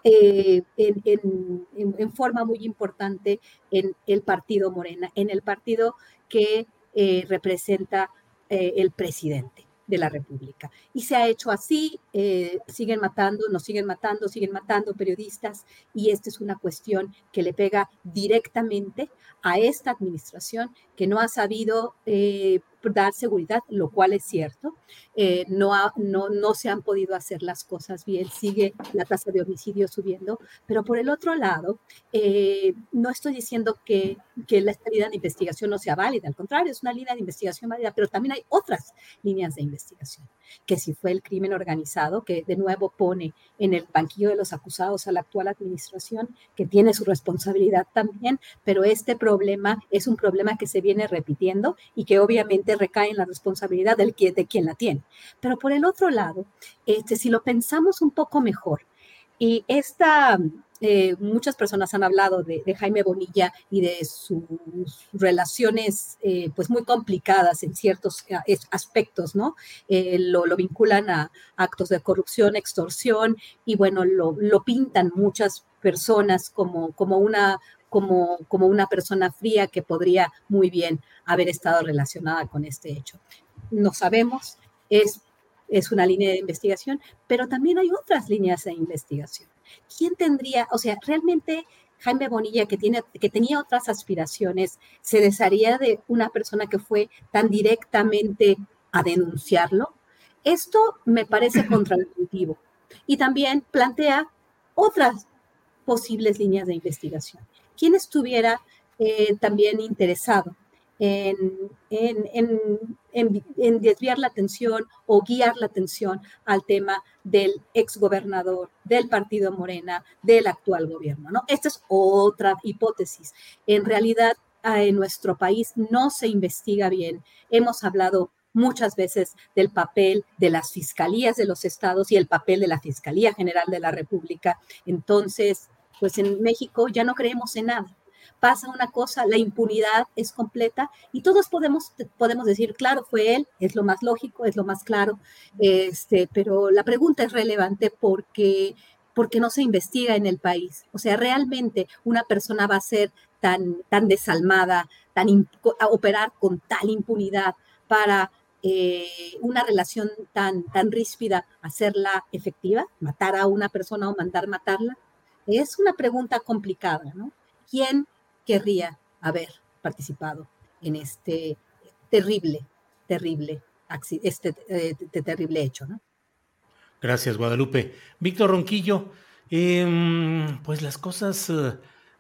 eh, en, forma muy importante en el partido Morena, en el partido que eh, representa el presidente de la República. Y se ha hecho así, eh, siguen matando, nos siguen matando, siguen matando periodistas y esta es una cuestión que le pega directamente a esta administración que no ha sabido eh, dar seguridad, lo cual es cierto. Eh, no, no, no se han podido hacer las cosas bien, sigue la tasa de homicidio subiendo, pero por el otro lado, eh, no estoy diciendo que, que la línea de investigación no sea válida, al contrario, es una línea de investigación válida, pero también hay otras líneas de investigación, que si fue el crimen organizado, que de nuevo pone en el banquillo de los acusados a la actual administración, que tiene su responsabilidad también, pero este problema es un problema que se viene repitiendo y que obviamente recae en la responsabilidad del, de quien la tiene. Pero por el otro lado, este, si lo pensamos un poco mejor, y esta, eh, muchas personas han hablado de, Jaime Bonilla y de sus relaciones eh, pues muy complicadas en ciertos eh, aspectos, ¿no? lo, lo, vinculan a actos de corrupción, extorsión y bueno, lo, lo pintan muchas personas como, como una como, como una persona fría que podría muy bien haber estado relacionada con este hecho. No sabemos, es, es una línea de investigación, pero también hay otras líneas de investigación. ¿Quién tendría, o sea, realmente Jaime Bonilla, que, tiene, que tenía otras aspiraciones, se desharía de una persona que fue tan directamente a denunciarlo? Esto me parece contraintuitivo y también plantea otras posibles líneas de investigación quien estuviera eh, también interesado en, desviar la atención o guiar la atención al tema del exgobernador, del partido Morena, del actual gobierno. ¿no? Esta es otra hipótesis. En realidad, en nuestro país no se investiga bien. Hemos hablado muchas veces del papel de las fiscalías de los estados y el papel de la Fiscalía General de la República. Entonces, pues en México ya no creemos en nada. Pasa una cosa, la impunidad es completa y todos podemos, podemos decir, claro, fue él, es lo más lógico, es lo más claro, este, pero la pregunta es relevante porque, porque no se investiga en el país. O sea, realmente una persona va a ser tan, tan desalmada, tan a operar con tal impunidad para eh, una relación tan, tan ríspida, hacerla efectiva, matar a una persona o mandar matarla. Es una pregunta complicada, ¿no? ¿Quién querría haber participado en este terrible, terrible, este, eh, terrible hecho, ¿no? Gracias, Guadalupe. Víctor Ronquillo, em, pues las cosas eh,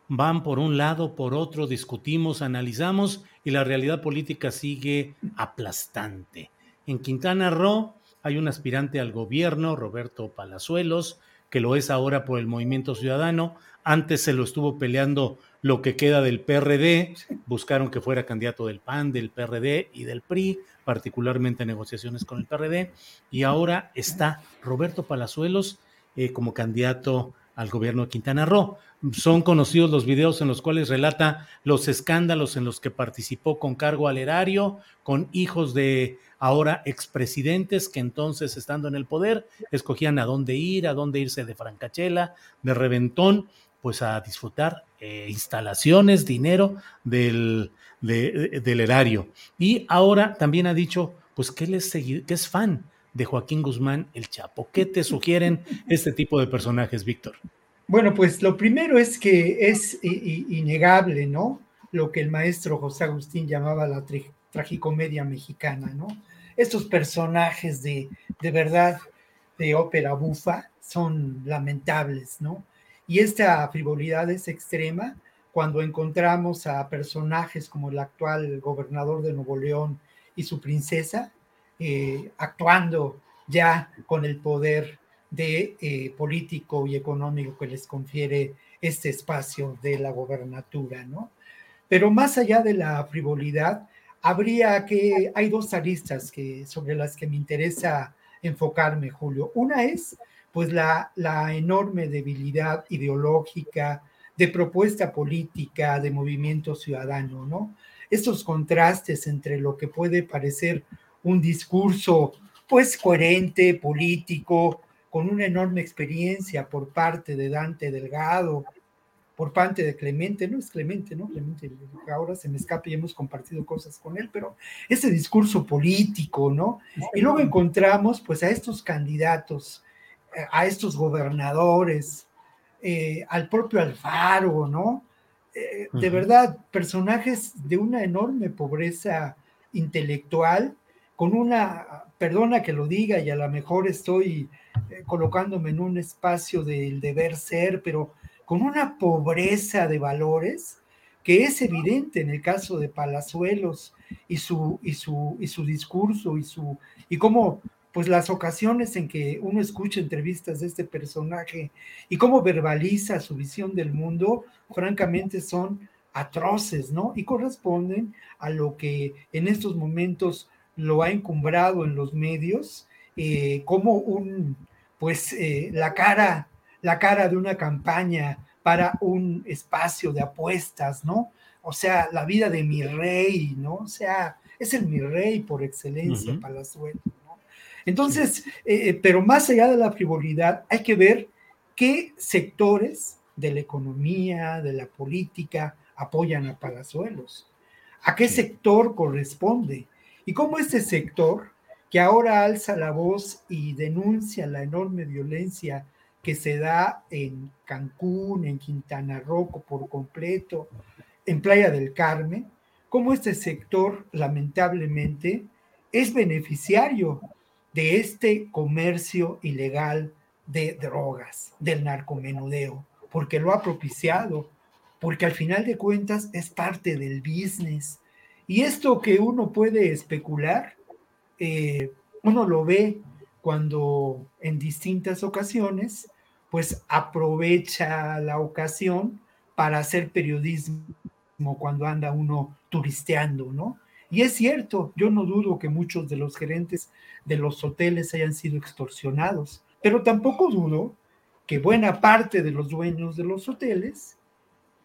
van por un lado, por otro, discutimos, analizamos y la realidad política sigue aplastante. En Quintana Roo hay un aspirante al gobierno, Roberto Palazuelos, que lo es ahora por el Movimiento Ciudadano. Antes se lo estuvo peleando lo que queda del PRD, buscaron que fuera candidato del PAN, del PRD y del PRI, particularmente en negociaciones con el PRD, y ahora está Roberto Palazuelos eh, como candidato al gobierno de Quintana Roo. Son conocidos los videos en los cuales relata los escándalos en los que participó con cargo al erario, con hijos de ahora expresidentes que entonces, estando en el poder, escogían a dónde ir, a dónde irse de francachela, de reventón, pues a disfrutar eh, instalaciones, dinero del, del erario. Y ahora también ha dicho, pues que él es, que es fan de Joaquín Guzmán el Chapo. ¿Qué te sugieren este tipo de personajes, Víctor? Bueno, pues lo primero es que es innegable, ¿no? Lo que el maestro José Agustín llamaba la tragicomedia mexicana, ¿no? Estos personajes de, de verdad de ópera bufa son lamentables, ¿no? Y esta frivolidad es extrema cuando encontramos a personajes como el actual gobernador de Nuevo León y su princesa, eh, actuando ya con el poder de eh, político y económico que les confiere este espacio de la gobernatura, ¿no? Pero más allá de la frivolidad, habría que, hay dos aristas que, sobre las que me interesa enfocarme, Julio. Una es, pues, la, la enorme debilidad ideológica, de propuesta política, de movimiento ciudadano, ¿no? Estos contrastes entre lo que puede parecer un discurso, pues, coherente, político, con una enorme experiencia por parte de Dante Delgado, por parte de Clemente, no es Clemente, ¿no? Clemente, ahora se me escapa y hemos compartido cosas con él, pero ese discurso político, ¿no? Y luego encontramos pues a estos candidatos, a estos gobernadores, eh, al propio Alfaro, ¿no? Eh, de verdad, personajes de una enorme pobreza intelectual, con una, perdona que lo diga y a lo mejor estoy colocándome en un espacio del deber ser, pero con una pobreza de valores que es evidente en el caso de Palazuelos y su, y su, y su discurso y, su, y cómo pues las ocasiones en que uno escucha entrevistas de este personaje y cómo verbaliza su visión del mundo, francamente son atroces, ¿no? Y corresponden a lo que en estos momentos lo ha encumbrado en los medios eh, como un, pues, eh, la cara la cara de una campaña para un espacio de apuestas, ¿no? O sea, la vida de mi rey, ¿no? O sea, es el mi rey por excelencia, Palazuelo, ¿no? Entonces, eh, eh, pero más allá de la frivolidad, hay que ver qué sectores de la economía, de la política, apoyan a Palazuelos. ¿A qué sector corresponde? Y cómo este sector, que ahora alza la voz y denuncia la enorme violencia que se da en Cancún, en Quintana Roo por completo, en Playa del Carmen, cómo este sector lamentablemente es beneficiario de este comercio ilegal de drogas, del narcomenudeo, porque lo ha propiciado, porque al final de cuentas es parte del business. Y esto que uno puede especular, eh, uno lo ve cuando en distintas ocasiones pues aprovecha la ocasión para hacer periodismo cuando anda uno turisteando, ¿no? Y es cierto, yo no dudo que muchos de los gerentes de los hoteles hayan sido extorsionados, pero tampoco dudo que buena parte de los dueños de los hoteles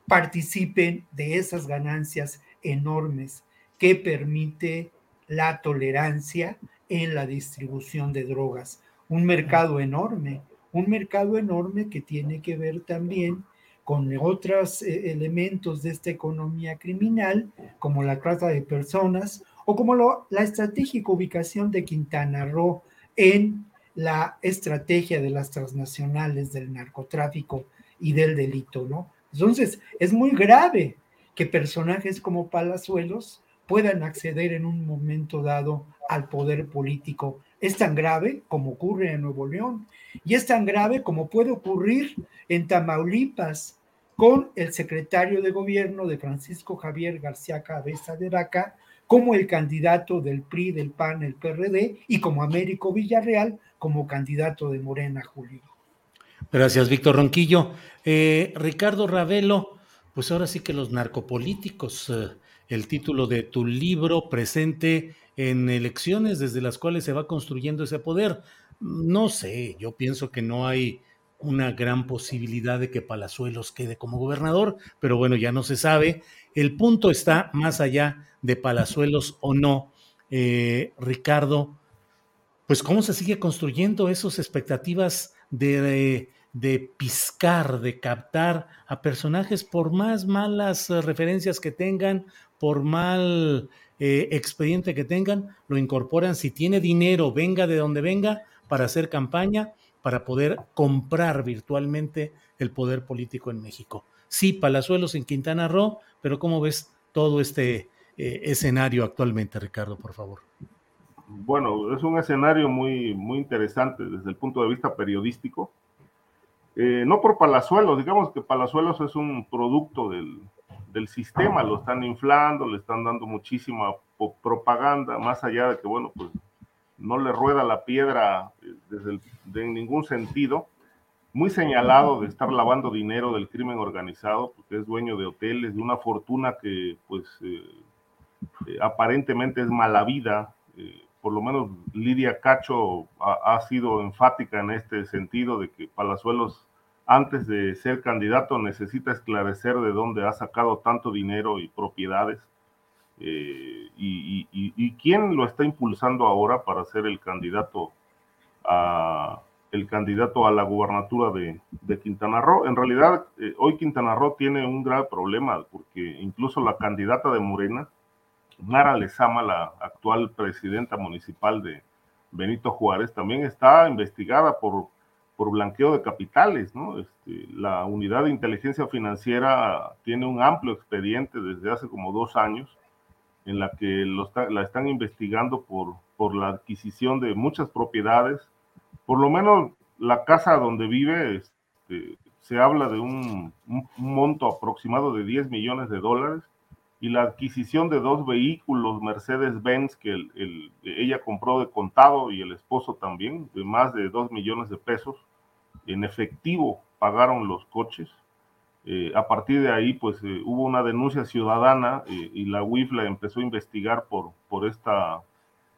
participen de esas ganancias enormes que permite la tolerancia en la distribución de drogas. Un mercado enorme un mercado enorme que tiene que ver también con otros eh, elementos de esta economía criminal, como la trata de personas o como la estratégica ubicación de Quintana Roo en la estrategia de las transnacionales del narcotráfico y del delito, ¿no? Entonces, es muy grave que personajes como Palazuelos puedan acceder en un momento dado al poder político es tan grave como ocurre en Nuevo León y es tan grave como puede ocurrir en Tamaulipas con el secretario de gobierno de Francisco Javier García Cabeza de Vaca como el candidato del PRI, del PAN, el PRD y como Américo Villarreal como candidato de Morena, Julio. Gracias, Víctor Ronquillo. Eh, Ricardo Ravelo, pues ahora sí que los narcopolíticos, eh, el título de tu libro presente en elecciones desde las cuales se va construyendo ese poder. No sé, yo pienso que no hay una gran posibilidad de que Palazuelos quede como gobernador, pero bueno, ya no se sabe. El punto está más allá de Palazuelos o no. Eh, Ricardo, pues cómo se sigue construyendo esas expectativas de, de, piscar, de captar a personajes por más malas referencias que tengan, por mal eh, expediente que tengan, lo incorporan si tiene dinero, venga de donde venga, para hacer campaña, para poder comprar virtualmente el poder político en México. Sí, Palazuelos en Quintana Roo, pero ¿cómo ves todo este eh, escenario actualmente, Ricardo, por favor? Bueno, es un escenario muy, muy interesante desde el punto de vista periodístico. Eh, no por Palazuelos, digamos que Palazuelos es un producto del, del sistema, lo están inflando, le están dando muchísima propaganda, más allá de que, bueno, pues no le rueda la piedra eh, desde de ningún sentido, muy señalado de estar lavando dinero del crimen organizado, porque es dueño de hoteles, de una fortuna que pues eh, eh, aparentemente es mala vida. por lo menos Lidia Cacho ha, ha, sido enfática en este sentido de que Palazuelos antes de ser candidato necesita esclarecer de dónde ha sacado tanto dinero y propiedades eh, y, quién lo está impulsando ahora para ser el candidato a el candidato a la gubernatura de, Quintana Roo. En realidad, eh, hoy Quintana Roo tiene un grave problema porque incluso la candidata de Morena, Nara Lezama, la actual presidenta municipal de Benito Juárez, también está investigada por, por blanqueo de capitales. ¿no? Este, la unidad de inteligencia financiera tiene un amplio expediente desde hace como dos años en la que la están investigando por, por la adquisición de muchas propiedades. Por lo menos la casa donde vive, este, se habla de un, monto aproximado de 10 millones de dólares y la adquisición de dos vehículos Mercedes-Benz que ella compró de contado y el esposo también, de más de 2 millones de pesos. En efectivo pagaron los coches eh, a partir de ahí, pues eh, hubo una denuncia ciudadana eh, y la UIF la empezó a investigar por, por esta,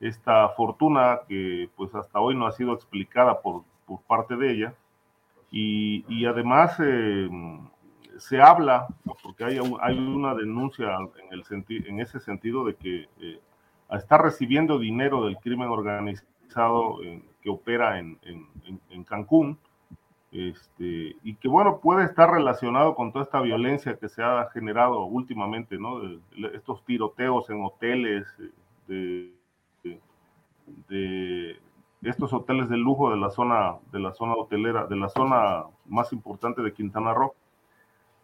esta fortuna que pues hasta hoy no ha sido explicada por, por parte de ella. Y, y además se habla, porque hay, hay una denuncia en, el en ese sentido de que está recibiendo dinero del crimen organizado que opera en, en Cancún este, y que bueno, puede estar relacionado con toda esta violencia que se ha generado últimamente, ¿no? estos tiroteos en hoteles, de, de, estos hoteles de lujo de la zona, de la zona hotelera, de la zona más importante de Quintana Roo.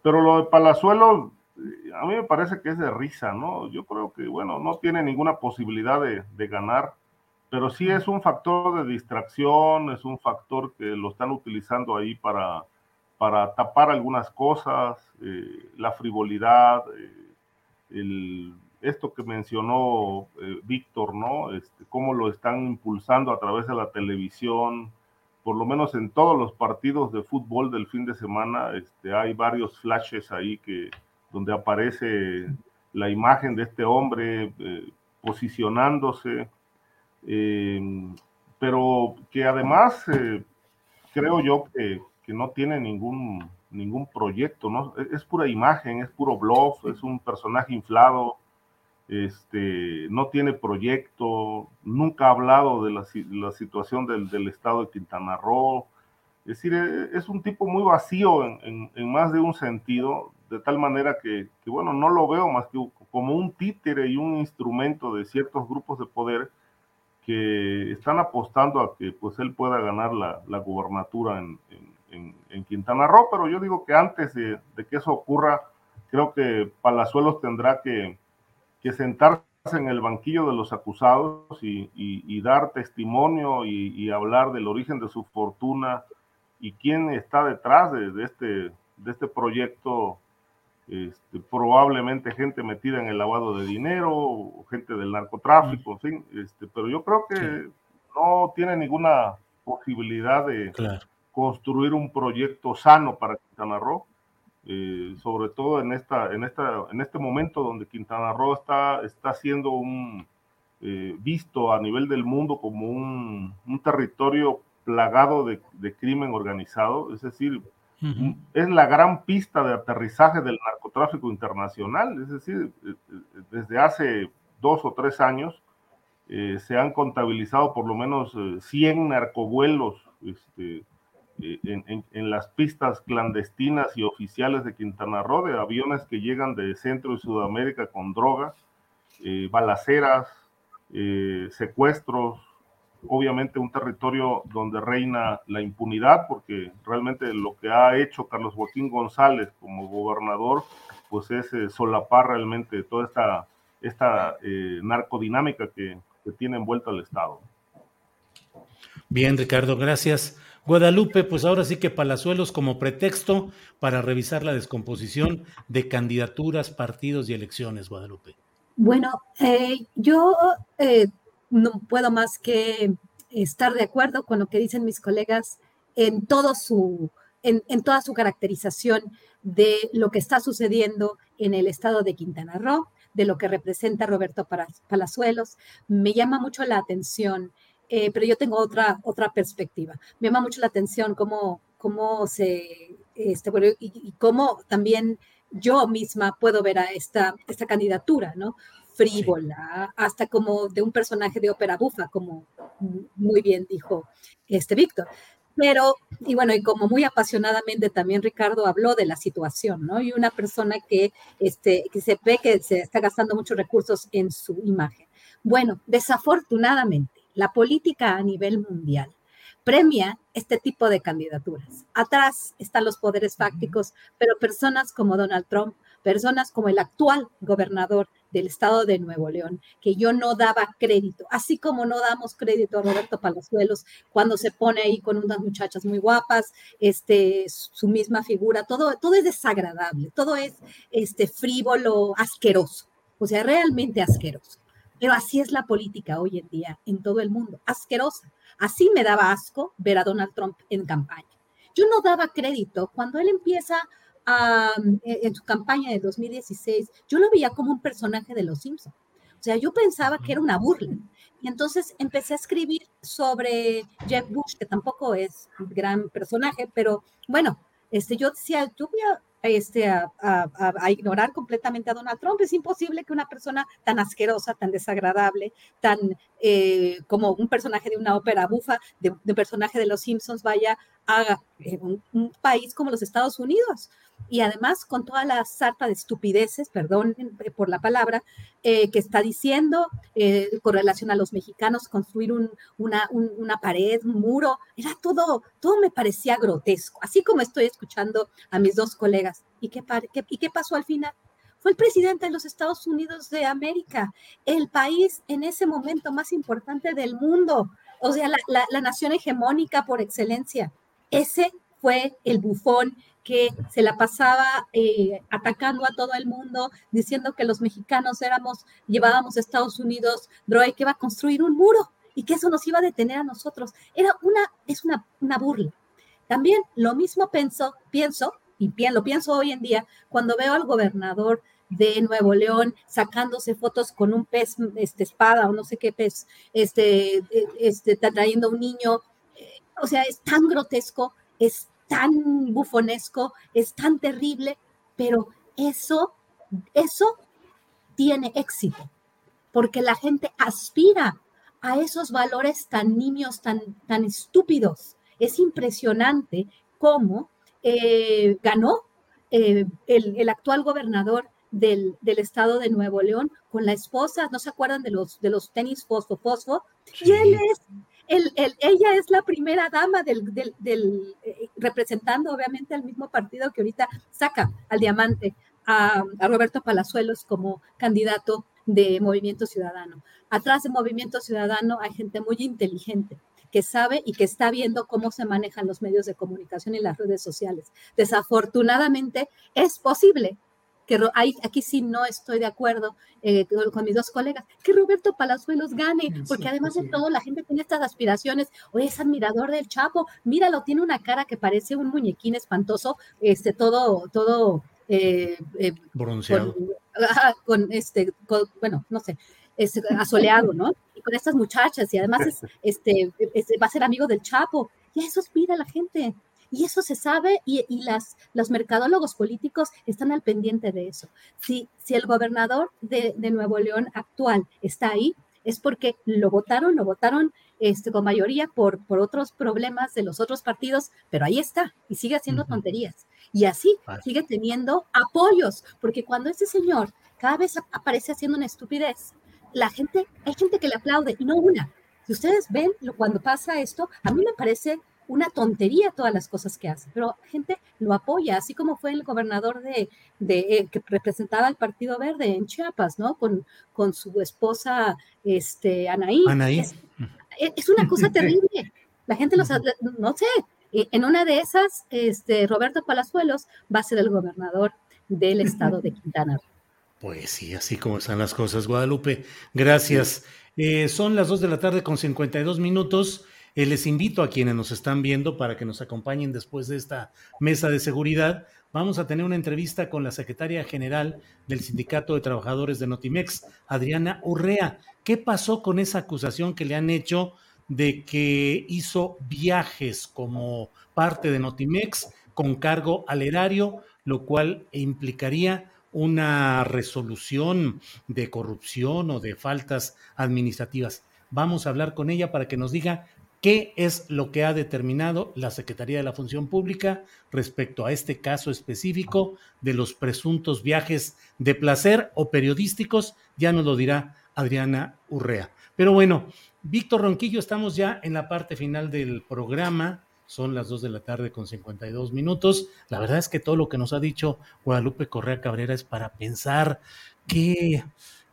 Pero lo de Palazuelo, eh, a mí me parece que es de risa, ¿no? Yo creo que, bueno, no tiene ninguna posibilidad de ganar pero sí es un factor de distracción, es un factor que lo están utilizando ahí para, para tapar algunas cosas, eh, la frivolidad, eh, el, esto que mencionó eh, Víctor, ¿no? Este, cómo lo están impulsando a través de la televisión, por lo menos en todos los partidos de fútbol del fin de semana, este, hay varios flashes ahí que, donde aparece la imagen de este hombre posicionándose eh, pero que además eh, creo yo que, que, no tiene ningún, ningún proyecto, ¿no? Es, pura imagen, es puro bluff, es un personaje inflado, este, no tiene proyecto, nunca ha hablado de la, la situación del, del, estado de Quintana Roo. Es decir, e, es un tipo muy vacío en, en, en más de un sentido, de tal manera que, que, bueno, no lo veo más que como un títere y un instrumento de ciertos grupos de poder que están apostando a que pues él pueda ganar la, la gubernatura en, en, en, Quintana Roo, pero yo digo que antes de, que eso ocurra, creo que Palazuelos tendrá que, que sentarse en el banquillo de los acusados y, y, y dar testimonio y, y, hablar del origen de su fortuna y quién está detrás de, de este, de este proyecto este, probablemente gente metida en el lavado de dinero, gente del narcotráfico, en fin, este, pero yo creo que no tiene ninguna posibilidad de construir un proyecto sano para Quintana Roo, eh, sobre todo en, esta, en, esta, en este momento donde Quintana Roo está, está siendo un, eh, visto a nivel del mundo como un, un territorio plagado de, de crimen organizado, es decir, es la gran pista de aterrizaje del narcotráfico internacional. Es decir, eh, eh, desde hace dos o tres años eh, se han contabilizado por lo menos 100 narcovuelos este, en, en, las pistas clandestinas y oficiales de Quintana Roo, de aviones que llegan de Centro y Sudamérica con drogas, balaceras, secuestros, obviamente un territorio donde reina la impunidad, porque realmente lo que ha hecho Carlos Joaquín González como gobernador, pues es eh, solapar realmente toda esta, esta eh, narcodinámica que, que tiene envuelta el Estado. Bien, Ricardo, gracias. Guadalupe, pues ahora sí que Palazuelos como pretexto para revisar la descomposición de candidaturas, partidos y elecciones, Guadalupe. Bueno, eh, yo no puedo más que estar de acuerdo con lo que dicen mis colegas en todo su, en, en toda su caracterización de lo que está sucediendo en el estado de Quintana Roo, de lo que representa Roberto Palazuelos. Me llama mucho la atención, eh, pero yo tengo otra, otra perspectiva. Me llama mucho la atención cómo, cómo se, este, bueno, y, cómo también yo misma puedo ver a esta, esta candidatura, ¿no? Frívola, hasta como de un personaje de ópera bufa, como muy bien dijo este Víctor. Pero, y bueno, y como muy apasionadamente también Ricardo habló de la situación, ¿no? Y una persona que, este, que se ve que se está gastando muchos recursos en su imagen. Bueno, desafortunadamente, la política a nivel mundial premia este tipo de candidaturas. Atrás están los poderes fácticos, pero personas como Donald Trump, personas como el actual gobernador del estado de Nuevo León, que yo no daba crédito, así como no damos crédito a Roberto Palazuelos cuando se pone ahí con unas muchachas muy guapas, este, su misma figura, todo, todo es desagradable, todo es este, frívolo, asqueroso, o sea, realmente asqueroso. Pero así es la política hoy en día en todo el mundo, asquerosa. Así me daba asco ver a Donald Trump en campaña. Yo no daba crédito cuando él empieza eh, en su campaña de 2016, yo lo veía como un personaje de Los Simpsons. O sea, yo pensaba que era una burla. Y entonces empecé a escribir sobre Jeff Bush, que tampoco es un gran personaje, pero bueno, este, yo decía, yo voy a, este, a, ignorar completamente a Donald Trump. Es imposible que una persona tan asquerosa, tan desagradable, tan eh, como un personaje de una ópera bufa, de, un personaje de Los Simpsons, vaya a eh, un país como los Estados Unidos y además con toda la sarta de estupideces, perdón eh, por la palabra, eh, que está diciendo eh, con relación a los mexicanos, construir una, una, pared, un muro, era todo, todo me parecía grotesco, así como estoy escuchando a mis dos colegas. ¿Y qué, ¿Y qué pasó al final? Fue el presidente de los Estados Unidos de América, el país en ese momento más importante del mundo, o sea, la, la nación hegemónica por excelencia. Ese fue el bufón que se la pasaba eh, atacando a todo el mundo, diciendo que los mexicanos éramos, llevábamos a Estados Unidos droga que iba a construir un muro y que eso nos iba a detener a nosotros. Era una, es una, una burla. También lo mismo pienso, pienso, y lo pienso hoy en día, cuando veo al gobernador de Nuevo León sacándose fotos con un pez, este, espada o no sé qué pez, este, e, este, trayendo un niño. Eh, o sea, es tan grotesco, es tan bufonesco, es tan terrible, pero eso, eso tiene éxito, porque la gente aspira a esos valores tan nimios, tan, tan estúpidos. Es impresionante cómo eh, ganó eh, el, actual gobernador del, estado de Nuevo León con la esposa, ¿no se acuerdan de los, de los tenis fosfo fosfo? Y él es ella es la primera dama del, eh, representando obviamente al mismo partido que ahorita saca al diamante a, Roberto Palazuelos como candidato de Movimiento Ciudadano. Atrás de Movimiento Ciudadano hay gente muy inteligente que sabe y que está viendo cómo se manejan los medios de comunicación y las redes sociales. Desafortunadamente es posible que aquí sí no estoy de acuerdo eh, con, mis dos colegas, que Roberto Palazuelos gane, porque además de todo la gente tiene estas aspiraciones, oye, es admirador del Chapo, míralo, tiene una cara que parece un muñequín espantoso, este, todo, todo... Eh, eh, Bronceado. Con, este, bueno, no sé, es asoleado, ¿no? Y con estas muchachas, y además es, este, va a ser amigo del Chapo, y eso aspira la gente. Y eso se sabe y, las, los mercadólogos políticos están al pendiente de eso. Si, si el gobernador de, Nuevo León actual está ahí, es porque lo votaron, lo votaron este, con mayoría por, por otros problemas de los otros partidos, pero ahí está y sigue haciendo tonterías. Y así sigue teniendo apoyos, porque cuando ese señor cada vez aparece haciendo una estupidez, la gente, hay gente que le aplaude y no una. Si ustedes ven lo, cuando pasa esto, a mí me parece una tontería todas las cosas que hace, pero gente lo apoya, así como fue el gobernador de, de eh, que representaba al Partido Verde en Chiapas, ¿no? Con, con su esposa, este, Anaí. Anaí. Es, una cosa terrible. La gente los, no sé, en una de esas, este, Roberto Palazuelos va a ser el gobernador del estado de Quintana Pues sí, así como están las cosas, Guadalupe. Gracias. Eh, son las 2 de la tarde con 52 minutos. Eh, les invito a quienes nos están viendo para que nos acompañen después de esta mesa de seguridad. Vamos a tener una entrevista con la secretaria general del Sindicato de Trabajadores de Notimex, Adriana Urrea. ¿Qué pasó con esa acusación que le han hecho de que hizo viajes como parte de Notimex con cargo al erario, lo cual implicaría una resolución de corrupción o de faltas administrativas. Vamos a hablar con ella para que nos diga qué es lo que ha determinado la Secretaría de la Función Pública respecto a este caso específico de los presuntos viajes de placer o periodísticos, ya nos lo dirá Adriana Urrea. Pero bueno, Víctor Ronquillo, estamos ya en la parte final del programa. Son las 2 de la tarde con 52 minutos. La verdad es que todo lo que nos ha dicho Guadalupe Correa Cabrera es para pensar qué,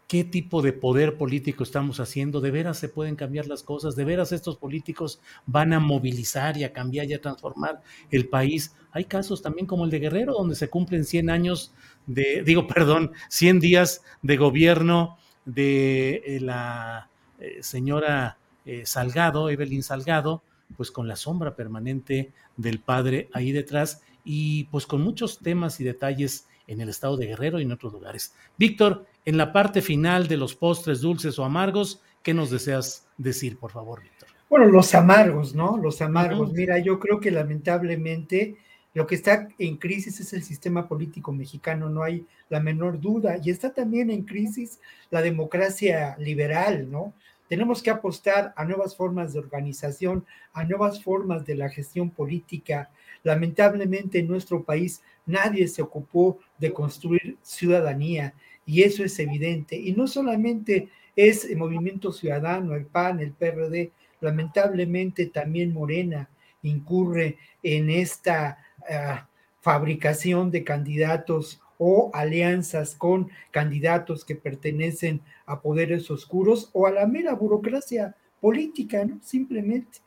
qué tipo de poder político estamos haciendo. De veras se pueden cambiar las cosas. De veras estos políticos van a movilizar y a cambiar y a transformar el país. Hay casos también como el de Guerrero, donde se cumplen 100 años de, digo, perdón, 100 días de gobierno de eh, la eh, señora eh, Salgado, Evelyn Salgado, pues con la sombra permanente del padre ahí detrás y pues con muchos temas y detalles en el estado de Guerrero y en otros lugares. Víctor, en la parte final de los postres dulces o amargos, ¿qué nos deseas decir, por favor, Víctor? Bueno, los amargos, ¿no? Los amargos. Mira, yo creo que lamentablemente lo que está en crisis es el sistema político mexicano, no hay la menor duda. Y está también en crisis la democracia liberal, ¿no? Tenemos que apostar a nuevas formas de organización, a nuevas formas de la gestión política. Lamentablemente en nuestro país nadie se ocupó de construir ciudadanía y eso es evidente. Y no solamente es el Movimiento Ciudadano, el PAN, el PRD, lamentablemente también Morena incurre en esta ah, fabricación de candidatos o alianzas con candidatos que pertenecen a poderes oscuros o a la mera burocracia política, ¿no? Simplemente.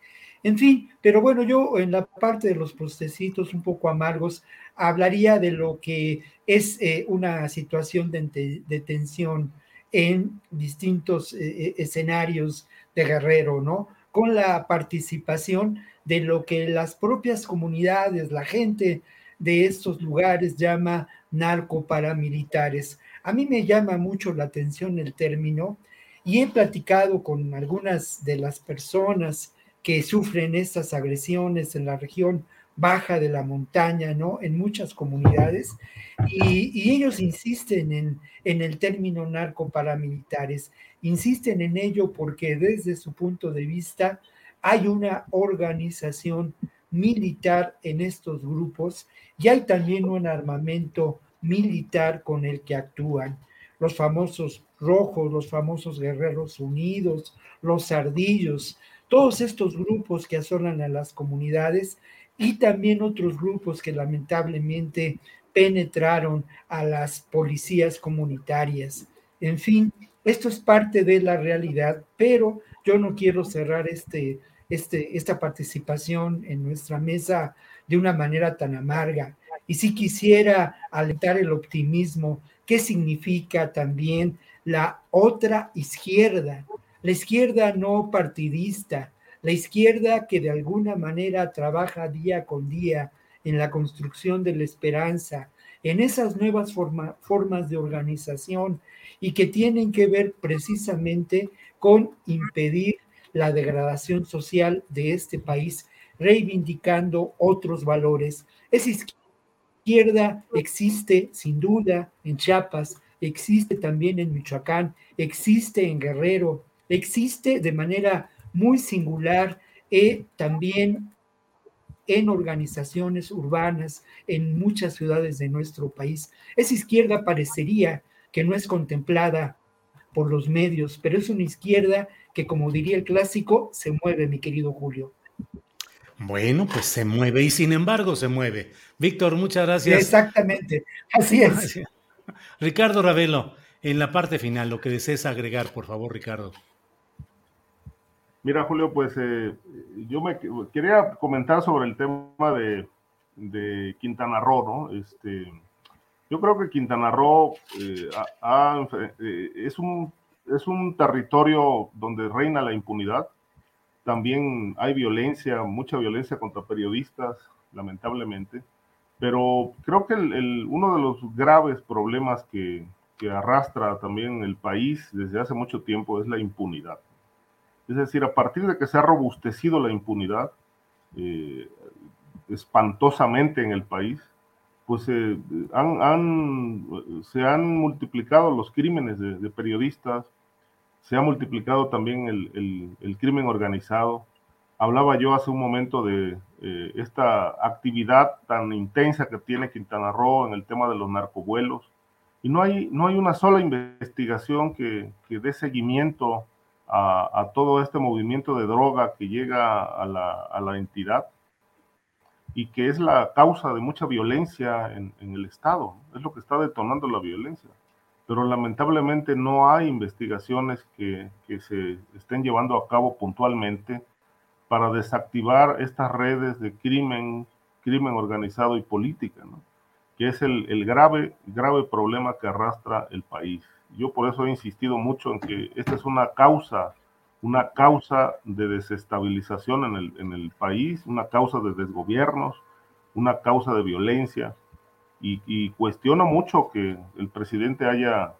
En fin, pero bueno, yo en la parte de los postecitos un poco amargos hablaría de lo que es eh, una situación de, tensión en distintos eh, eh, escenarios de Guerrero, ¿no? Con la participación de lo que las propias comunidades, la gente de estos lugares llama narcoparamilitares. A mí me llama mucho la atención el término y he platicado con algunas de las personas que sufren estas agresiones en la región baja de la montaña, ¿no? En muchas comunidades. Y, ellos insisten en, en el término narcoparamilitares. Insisten en ello porque desde su punto de vista hay una organización militar en estos grupos y hay también un armamento militar con el que actúan. Los famosos rojos, los famosos guerreros unidos, los ardillos, todos estos grupos que asolan a las comunidades y también otros grupos que lamentablemente penetraron a las policías comunitarias. En fin, esto es parte de la realidad, pero yo no quiero cerrar este, este, esta participación en nuestra mesa de una manera tan amarga. Y si quisiera alentar el optimismo, ¿qué significa también la otra izquierda? La izquierda no partidista, la izquierda que de alguna manera trabaja día con día en la construcción de la esperanza, en esas nuevas formas de organización y que tienen que ver precisamente con impedir la degradación social de este país, reivindicando otros valores. Esa izquierda existe sin duda en Chiapas, existe también en Michoacán, existe en Guerrero, existe de manera muy singular y también en organizaciones urbanas en muchas ciudades de nuestro país. Esa izquierda parecería que no es contemplada por los medios, pero es una izquierda que, como diría el clásico, se mueve, mi querido Julio. Bueno, pues se mueve y sin embargo se mueve. Víctor, muchas gracias. Exactamente, así es. Ricardo Ravelo, en la parte final, lo que desees agregar, por favor, Ricardo. Mira, Julio, pues eh, yo me quería comentar sobre el tema de, Quintana Roo, ¿no? Este, yo creo que Quintana Roo eh, eh, es un es un territorio donde reina la impunidad. También hay violencia, mucha violencia contra periodistas, lamentablemente. Pero creo que el, uno de los graves problemas que, que arrastra también el país desde hace mucho tiempo es la impunidad. Es decir, a partir de que se ha robustecido la impunidad eh, espantosamente en el país, pues eh, han, se han multiplicado los crímenes de, periodistas, se ha multiplicado también el, el, crimen organizado. Hablaba yo hace un momento de eh, esta actividad tan intensa que tiene Quintana Roo en el tema de los narcovuelos, y no hay, no hay una sola investigación que, que dé seguimiento a, todo este movimiento de droga que llega a la, a la entidad y que es la causa de mucha violencia en, el Estado, es lo que está detonando la violencia. Pero lamentablemente no hay investigaciones que, que se estén llevando a cabo puntualmente para desactivar estas redes de crimen, crimen organizado y política, que es el, el, grave, grave problema que arrastra el país. Yo por eso he insistido mucho en que esta es una causa una causa de desestabilización en el, en el país, una causa de desgobiernos, una causa de violencia. Y, cuestiono mucho que el presidente haya,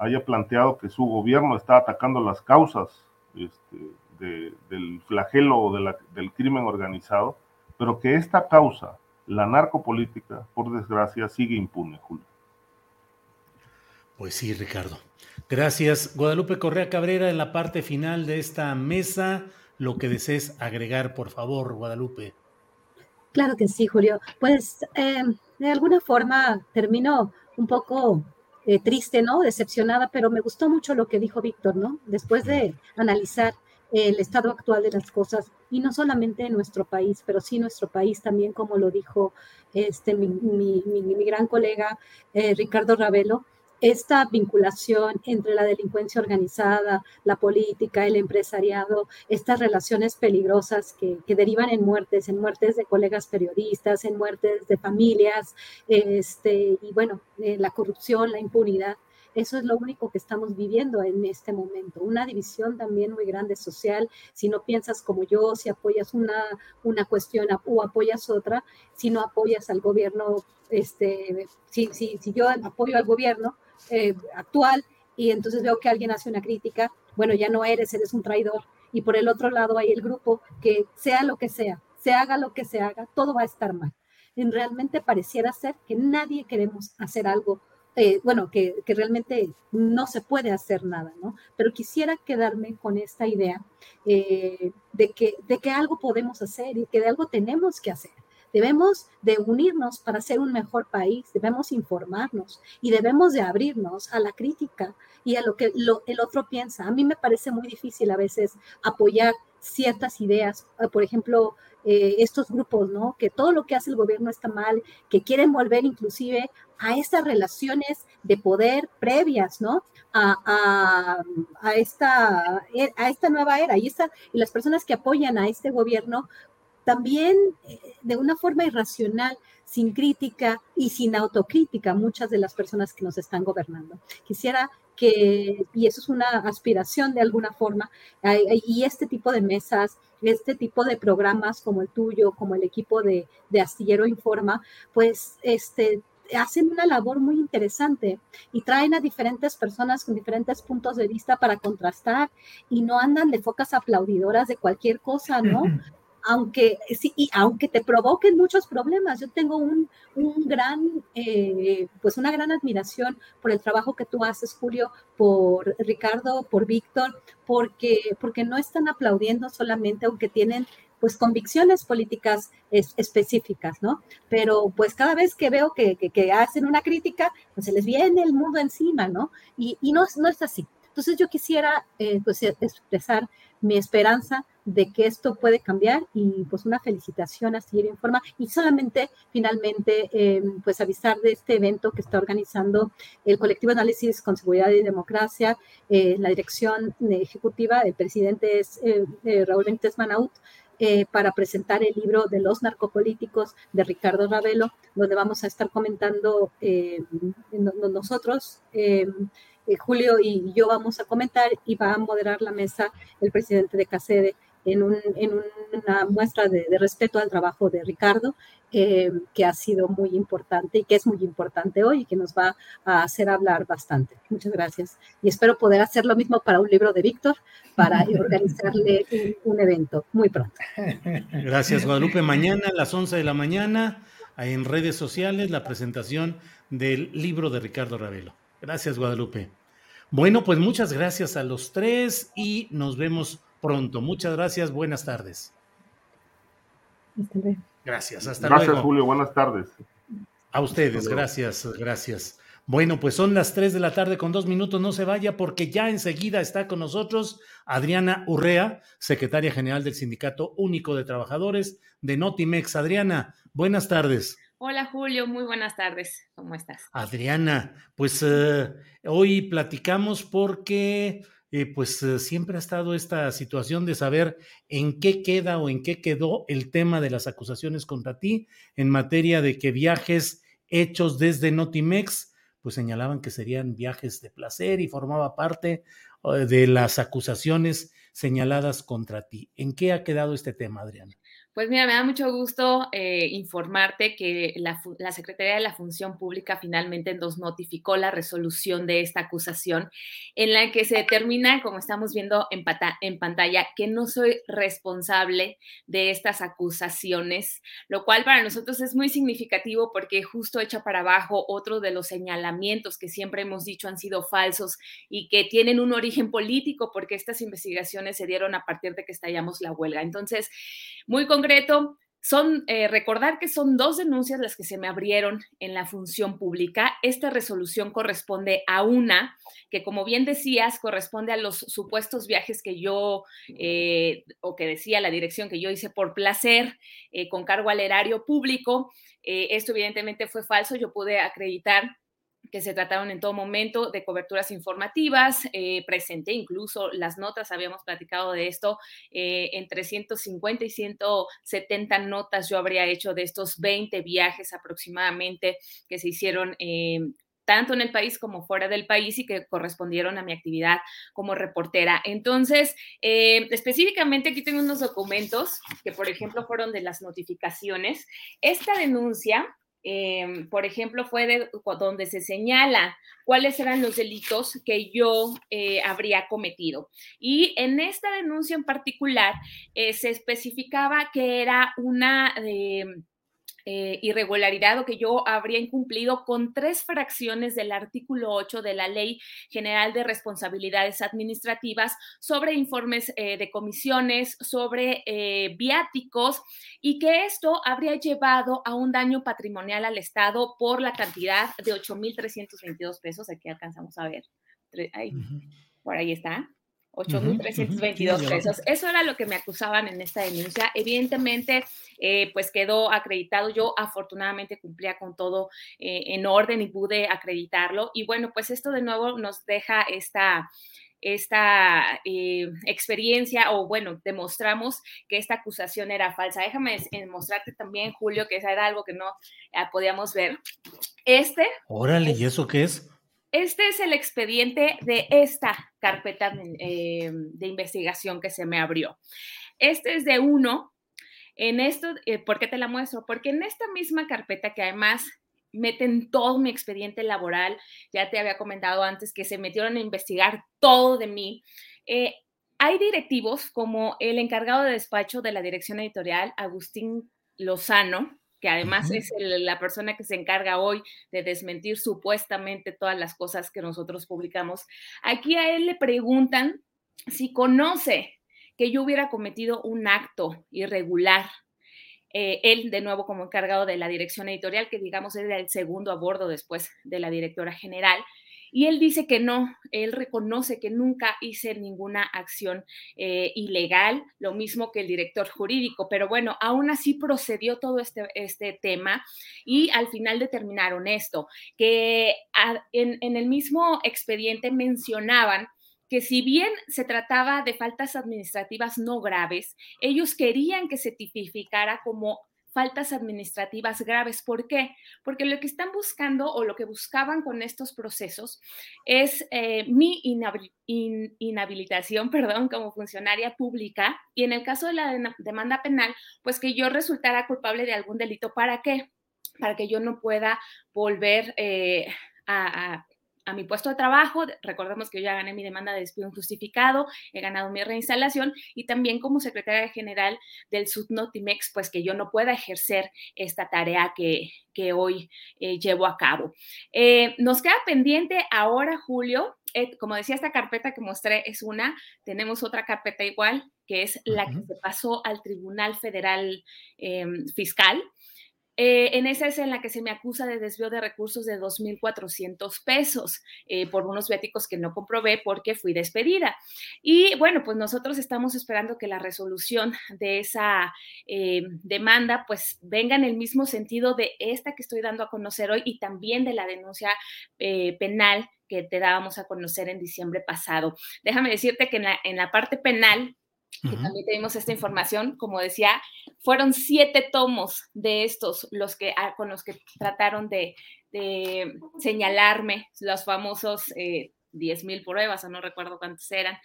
haya planteado que su gobierno está atacando las causas este, del flagelo de del crimen organizado, pero que esta causa, la narcopolítica, por desgracia, sigue impune, Julio. Pues sí, Ricardo. Gracias. Guadalupe Correa Cabrera, en la parte final de esta mesa, lo que desees agregar, por favor, Guadalupe. Claro que sí, Julio. Pues eh, de alguna forma termino un poco eh, triste, ¿no? Decepcionada, pero me gustó mucho lo que dijo Víctor, ¿no? Después de analizar el estado actual de las cosas, y no solamente en nuestro país, pero sí nuestro país también, como lo dijo este, mi, gran colega eh, Ricardo Ravelo, esta vinculación entre la delincuencia organizada, la política, el empresariado, estas relaciones peligrosas que, derivan en muertes, en muertes de colegas periodistas, en muertes de familias, este, y bueno, eh, la corrupción, la impunidad. Eso es lo único que estamos viviendo en este momento. Una división también muy grande social. Si no piensas como yo, si apoyas una, una cuestión o apoyas otra, si no apoyas al gobierno, este, si, si, si yo apoyo al gobierno, eh, actual y entonces veo que alguien hace una crítica, bueno, ya no eres, eres un traidor. Y por el otro lado hay el grupo que sea lo que sea, se haga lo que se haga, todo va a estar mal. Y realmente pareciera ser que nadie queremos hacer algo, eh, bueno, que, que, realmente no se puede hacer nada, ¿no? Pero quisiera quedarme con esta idea eh, de, que, de que algo podemos hacer y que de algo tenemos que hacer. Debemos de unirnos para ser un mejor país, debemos informarnos y debemos de abrirnos a la crítica y a lo que el otro piensa. A mí me parece muy difícil a veces apoyar ciertas ideas, eh, por ejemplo, eh, estos grupos, ¿no? Que todo lo que hace el gobierno está mal, que quieren volver inclusive a estas relaciones de poder previas, ¿no? A, esta, a esta nueva era. Y, esta, y las personas que apoyan a este gobierno, también eh, de una forma irracional, sin crítica y sin autocrítica, muchas de las personas que nos están gobernando. Quisiera que, y eso es una aspiración de alguna forma, y este tipo de mesas, este tipo de programas como el tuyo, como el equipo de, Astillero Informa, pues este, hacen una labor muy interesante y traen a diferentes personas con diferentes puntos de vista para contrastar y no andan de focas aplaudidoras de cualquier cosa, ¿no? aunque, sí, y aunque te provoquen muchos problemas. Yo tengo un, un gran, eh, pues una gran admiración por el trabajo que tú haces, Julio, por Ricardo, por Víctor, porque, porque no están aplaudiendo solamente, aunque tienen pues convicciones políticas específicas, ¿no? Pero pues cada vez que veo que, que, hacen una crítica, pues se les viene el mundo encima, ¿no? Y, y no, no es así. Entonces yo quisiera eh, pues expresar mi esperanza de que esto puede cambiar y pues una felicitación a Seguir Informa y solamente finalmente eh, pues avisar de este evento que está organizando el colectivo Análisis con Seguridad y Democracia, eh, la dirección ejecutiva, el presidente es eh, Raúl Benítez Manaut, para presentar el libro de los narcopolíticos de Ricardo Ravelo, donde vamos a estar comentando nosotros eh, Julio y yo vamos a comentar y va a moderar la mesa el presidente de CACEDE en, una muestra de, respeto al trabajo de Ricardo, eh, que ha sido muy importante y que es muy importante hoy y que nos va a hacer hablar bastante. Muchas gracias. Y espero poder hacer lo mismo para un libro de Víctor, para organizarle un, evento muy pronto. Gracias, Guadalupe. Mañana a las 11 de la mañana, en redes sociales, la presentación del libro de Ricardo Ravelo. Gracias, Guadalupe. Bueno, pues muchas gracias a los tres y nos vemos pronto. Muchas gracias, buenas tardes. Gracias, hasta luego. Gracias, Julio, buenas tardes. A ustedes, gracias, gracias. Bueno, pues son las tres de la tarde con dos minutos, no se vaya porque ya enseguida está con nosotros Adriana Urrea, secretaria general del Sindicato Único de Trabajadores de Notimex. Adriana, buenas tardes. Hola Julio, muy buenas tardes. ¿Cómo estás? Adriana, pues eh, hoy platicamos porque eh, pues eh, siempre ha estado esta situación de saber en qué queda o en qué quedó el tema de las acusaciones contra ti en materia de que viajes hechos desde Notimex, pues señalaban que serían viajes de placer y formaba parte de las acusaciones señaladas contra ti. ¿En qué ha quedado este tema, Adriana? Pues mira, me da mucho gusto eh, informarte que la, Secretaría de la Función Pública finalmente nos notificó la resolución de esta acusación en la que se determina, como estamos viendo en, en pantalla, que no soy responsable de estas acusaciones, lo cual para nosotros es muy significativo porque justo echa para abajo otro de los señalamientos que siempre hemos dicho han sido falsos y que tienen un origen político porque estas investigaciones se dieron a partir de que estallamos la huelga. Entonces, muy concreto, concreto, son eh, recordar que son dos denuncias las que se me abrieron en la función pública. Esta resolución corresponde a una que, como bien decías, corresponde a los supuestos viajes que yo, eh, o que decía la dirección que yo hice por placer, eh, con cargo al erario público. esto evidentemente fue falso. Yo pude acreditar que se trataron en todo momento de coberturas informativas, eh, presenté incluso las notas, habíamos platicado de esto, eh, entre 150 y 170 notas yo habría hecho de estos 20 viajes aproximadamente que se hicieron eh, tanto en el país como fuera del país y que correspondieron a mi actividad como reportera. Entonces, específicamente aquí tengo unos documentos que, por ejemplo, fueron de las notificaciones. Esta denuncia Em, por ejemplo, fue de, donde se señala cuáles eran los delitos que yo eh, habría cometido. Y en esta denuncia en particular eh, se especificaba que era una... eh, irregularidad o que yo habría incumplido con tres fracciones del artículo 8 de la Ley General de Responsabilidades Administrativas sobre informes eh, de comisiones, sobre eh, viáticos y que esto habría llevado a un daño patrimonial al Estado por la cantidad de 8.322 pesos. Aquí alcanzamos a ver. Por ahí está. 8.322 pesos. Eso era lo que me acusaban en esta denuncia. Evidentemente, eh, pues quedó acreditado. Yo afortunadamente cumplía con todo eh, en orden y pude acreditarlo. Y bueno, pues esto de nuevo nos deja esta esta eh, experiencia o bueno, demostramos que esta acusación era falsa. Déjame mostrarte también, Julio, que era algo que no podíamos ver. Este. Órale, ¿y eso qué es? Este es el expediente de esta carpeta eh, de, investigación que se me abrió. Este es de uno. En esto, eh, ¿por qué te la muestro? Porque en esta misma carpeta que además meten todo mi expediente laboral, ya te había comentado antes que se metieron a investigar todo de mí. Eh, hay directivos como el encargado de despacho de la dirección editorial, Agustín Lozano, que además es la persona que se encarga hoy de desmentir supuestamente todas las cosas que nosotros publicamos. Aquí a él le preguntan si conoce que yo hubiera cometido un acto irregular. Eh, él, de nuevo, como encargado de la dirección editorial, que digamos es el segundo a bordo después de la directora general, y él dice que no, él reconoce que nunca hice ninguna acción eh, ilegal, lo mismo que el director jurídico, pero bueno, aún así procedió todo este, este tema y al final determinaron esto, que en, en el mismo expediente mencionaban que si bien se trataba de faltas administrativas no graves, ellos querían que se tipificara como faltas administrativas graves. ¿Por qué? Porque lo que están buscando o lo que buscaban con estos procesos es eh, mi inhabilitación, perdón, como funcionaria pública y en el caso de la demanda penal, pues que yo resultara culpable de algún delito. ¿Para qué? Para que yo no pueda volver eh, a a mi puesto de trabajo. Recordemos que yo ya gané mi demanda de despido injustificado, he ganado mi reinstalación y también como secretaria general del Subnotimex, pues que yo no pueda ejercer esta tarea que, que hoy eh, llevo a cabo. Eh, nos queda pendiente ahora, Julio, eh, como decía, esta carpeta que mostré es una, tenemos otra carpeta igual, que es la que se pasó al Tribunal Federal em, Fiscal. Eh, en esa es en la que se me acusa de desvío de recursos de 2.400 pesos eh, por unos viáticos que no comprobé porque fui despedida. Y bueno, pues nosotros estamos esperando que la resolución de esa eh, demanda pues venga en el mismo sentido de esta que estoy dando a conocer hoy y también de la denuncia penal que te dábamos a conocer en diciembre pasado. Déjame decirte que en la, en la parte penal que también tenemos esta información, como decía, fueron siete tomos de estos los que, ah, con los que trataron de, señalarme los famosos eh, 10.000 pruebas, o no recuerdo cuántos eran.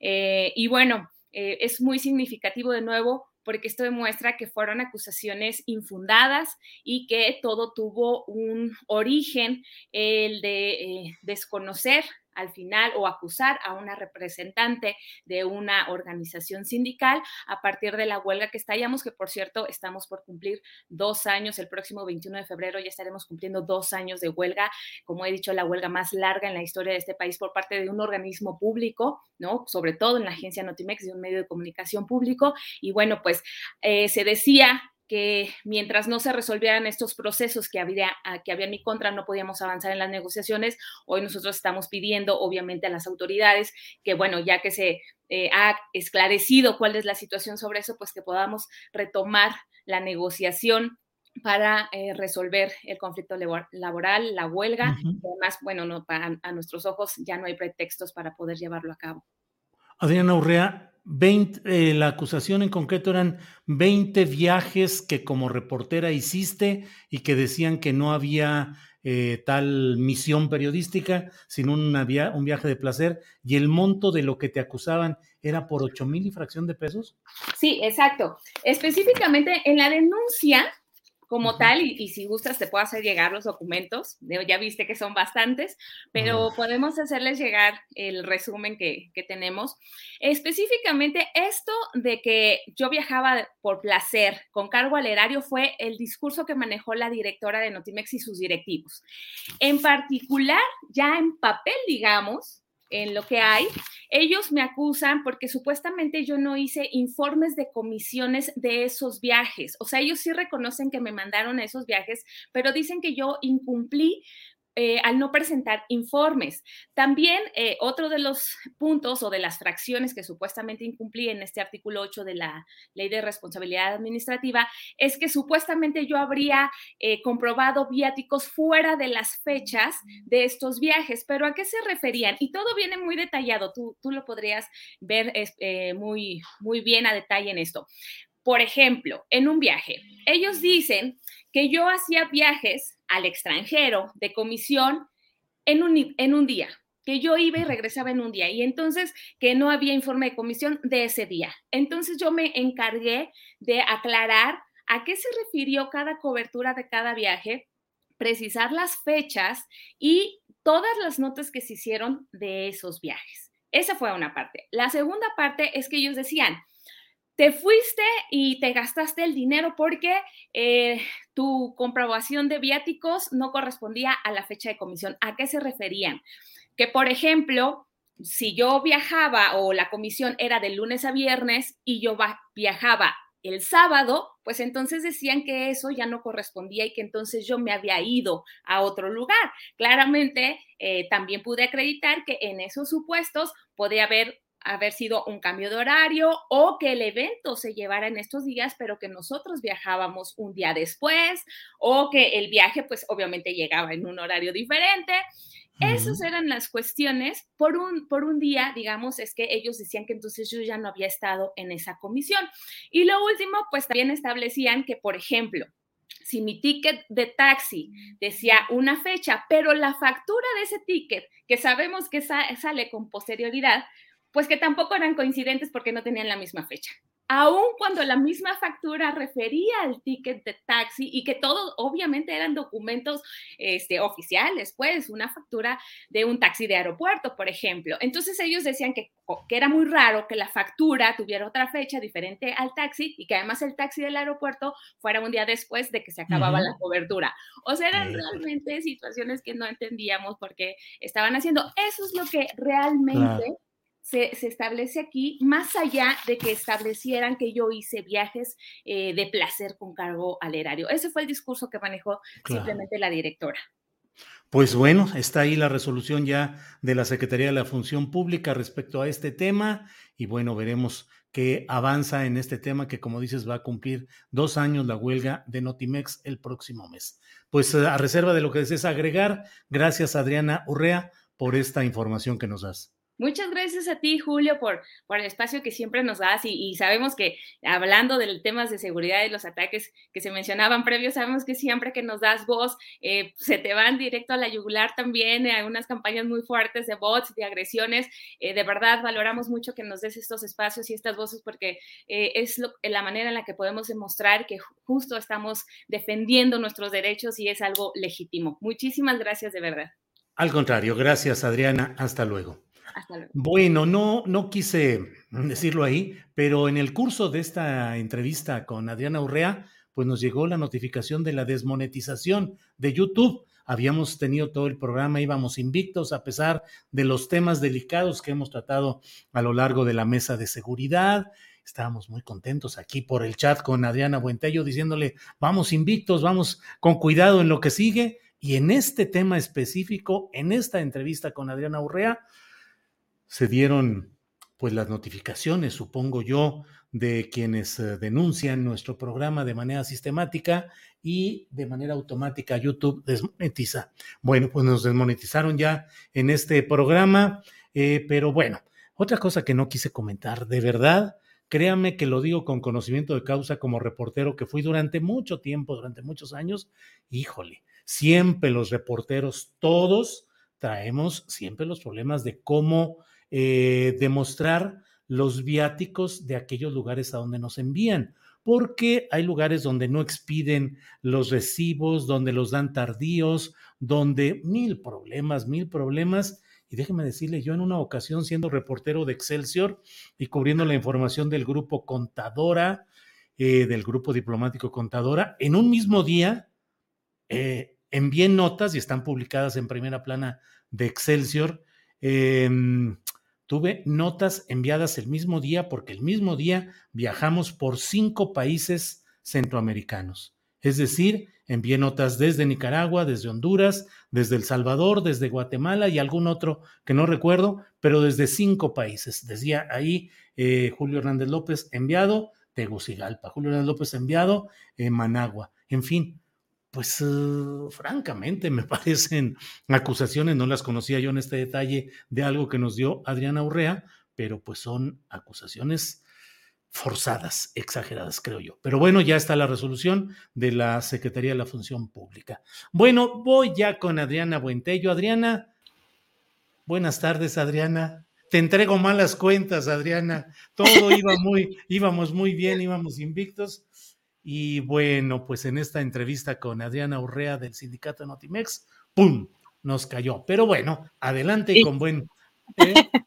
Eh, y bueno, eh, es muy significativo de nuevo porque esto demuestra que fueron acusaciones infundadas y que todo tuvo un origen, el de eh, desconocer al final o acusar a una representante de una organización sindical a partir de la huelga que estallamos, que por cierto estamos por cumplir dos años, el próximo 21 de febrero ya estaremos cumpliendo dos años de huelga, como he dicho, la huelga más larga en la historia de este país por parte de un organismo público, ¿no? Sobre todo en la agencia Notimex, de un medio de comunicación público. Y bueno, pues eh, se decía que mientras no se resolvieran estos procesos que había, ah, que había en mi contra, no podíamos avanzar en las negociaciones. Hoy nosotros estamos pidiendo, obviamente, a las autoridades que, bueno, ya que se eh, ha esclarecido cuál es la situación sobre eso, pues que podamos retomar la negociación para eh, resolver el conflicto laboral, la huelga. Además, bueno, no, a nuestros ojos ya no hay pretextos para poder llevarlo a cabo. Adriana Urrea, 20, eh, la acusación en concreto eran 20 viajes que como reportera hiciste y que decían que no había eh, tal misión periodística, sino una un viaje de placer, y el monto de lo que te acusaban era por 8 mil y fracción de pesos. Sí, exacto. Específicamente en la denuncia como tal, y, si gustas te puedo hacer llegar los documentos, ya viste que son bastantes, pero podemos hacerles llegar el resumen que, que, tenemos. Específicamente esto de que yo viajaba por placer con cargo al erario fue el discurso que manejó la directora de Notimex y sus directivos. En particular, ya en papel, digamos, en lo que hay. Ellos me acusan porque supuestamente yo no hice informes de comisiones de esos viajes. O sea, ellos sí reconocen que me mandaron esos viajes, pero dicen que yo incumplí eh, al no presentar informes. También eh, otro de los puntos o de las fracciones que supuestamente incumplí en este artículo 8 de la Ley de Responsabilidad Administrativa es que supuestamente yo habría eh, comprobado viáticos fuera de las fechas de estos viajes, pero ¿a qué se referían? Y todo viene muy detallado, tú, tú lo podrías ver muy, muy bien a detalle en esto. Por ejemplo, en un viaje, ellos dicen que yo hacía viajes al extranjero de comisión en un, en un día, que yo iba y regresaba en un día y entonces que no había informe de comisión de ese día. Entonces yo me encargué de aclarar a qué se refirió cada cobertura de cada viaje, precisar las fechas y todas las notas que se hicieron de esos viajes. Esa fue una parte. La segunda parte es que ellos decían, te fuiste y te gastaste el dinero porque eh, tu comprobación de viáticos no correspondía a la fecha de comisión. ¿A qué se referían? Que, por ejemplo, si yo viajaba o la comisión era de lunes a viernes y yo viajaba el sábado, pues entonces decían que eso ya no correspondía y que entonces yo me había ido a otro lugar. Claramente, eh, también pude acreditar que en esos supuestos podía haber haber sido un cambio de horario o que el evento se llevara en estos días, pero que nosotros viajábamos un día después o que el viaje pues obviamente llegaba en un horario diferente. Esas eran las cuestiones. Por un, por un día, digamos, es que ellos decían que entonces yo ya no había estado en esa comisión. Y lo último, pues también establecían que, por ejemplo, si mi ticket de taxi decía una fecha, pero la factura de ese ticket, que sabemos que sale con posterioridad, pues que tampoco eran coincidentes porque no tenían la misma fecha aun cuando la misma factura refería al ticket de taxi y que todos obviamente eran documentos este, oficiales, pues una factura de un taxi de aeropuerto, por ejemplo. Entonces ellos decían que, que era muy raro que la factura tuviera otra fecha diferente al taxi y que además el taxi del aeropuerto fuera un día después de que se acababa la cobertura. O sea, eran realmente situaciones que no entendíamos por qué estaban haciendo. Eso es lo que realmente se, establece aquí, más allá de que establecieran que yo hice viajes eh, de placer con cargo al erario. Ese fue el discurso que manejó simplemente la directora. Pues bueno, está ahí la resolución ya de la Secretaría de la Función Pública respecto a este tema y bueno, veremos qué avanza en este tema que como dices va a cumplir dos años la huelga de Notimex el próximo mes. Pues eh, a reserva de lo que desees agregar, gracias Adriana Urrea por esta información que nos das. Muchas gracias a ti, Julio, por, el espacio que siempre nos das y, sabemos que hablando de temas de seguridad y los ataques que se mencionaban previos, sabemos que siempre que nos das voz, eh, se te van directo a la yugular también, hay unas campañas muy fuertes de bots, de agresiones. Eh, de verdad, valoramos mucho que nos des estos espacios y estas voces porque eh, es la manera en la que podemos demostrar que justo estamos defendiendo nuestros derechos y es algo legítimo. Muchísimas gracias de verdad. Al contrario, gracias Adriana, hasta luego. Bueno, no, no quise decirlo ahí, pero en el curso de esta entrevista con Adriana Urrea, pues nos llegó la notificación de la desmonetización de YouTube. Habíamos tenido todo el programa, íbamos invictos a pesar de los temas delicados que hemos tratado a lo largo de la mesa de seguridad. Estábamos muy contentos aquí por el chat con Adriana Buentello diciéndole, vamos invictos, vamos con cuidado en lo que sigue. Y en este tema específico, en esta entrevista con Adriana Urrea, se dieron pues las notificaciones, supongo yo, de quienes eh, denuncian nuestro programa de manera sistemática y de manera automática YouTube desmonetiza. Bueno, pues nos desmonetizaron ya en este programa, eh, pero bueno, otra cosa que no quise comentar, de verdad, créame que lo digo con conocimiento de causa como reportero que fui durante mucho tiempo, durante muchos años, híjole, siempre los reporteros, todos traemos siempre los problemas de cómo eh, demostrar los viáticos de aquellos lugares a donde nos envían, porque hay lugares donde no expiden los recibos, donde los dan tardíos, donde mil problemas, mil problemas. Y déjeme decirle, yo en una ocasión siendo reportero de Excelsior y cubriendo la información del grupo Contadora, eh, del grupo diplomático Contadora, en un mismo día eh, envié notas y están publicadas en primera plana de Excelsior. Eh, Tuve notas enviadas el mismo día porque el mismo día viajamos por cinco países centroamericanos. Es decir, envié notas desde Nicaragua, desde Honduras, desde El Salvador, desde Guatemala y algún otro que no recuerdo, pero desde cinco países. Decía ahí eh, Julio Hernández López enviado, Tegucigalpa, Julio Hernández López enviado, en Managua. En fin, pues uh, francamente me parecen acusaciones, no las conocía yo en este detalle de algo que nos dio Adriana Urrea, pero pues son acusaciones forzadas, exageradas, creo yo. Pero bueno, ya está la resolución de la Secretaría de la Función Pública. Bueno, voy ya con Adriana Buentello. Adriana, buenas tardes, Adriana. Te entrego malas cuentas, Adriana. Todo iba muy, íbamos muy bien, íbamos invictos y bueno, pues en esta entrevista con Adriana Urrea del sindicato Notimex, ¡pum! Nos cayó. Pero bueno, adelante y con buen... ¿eh?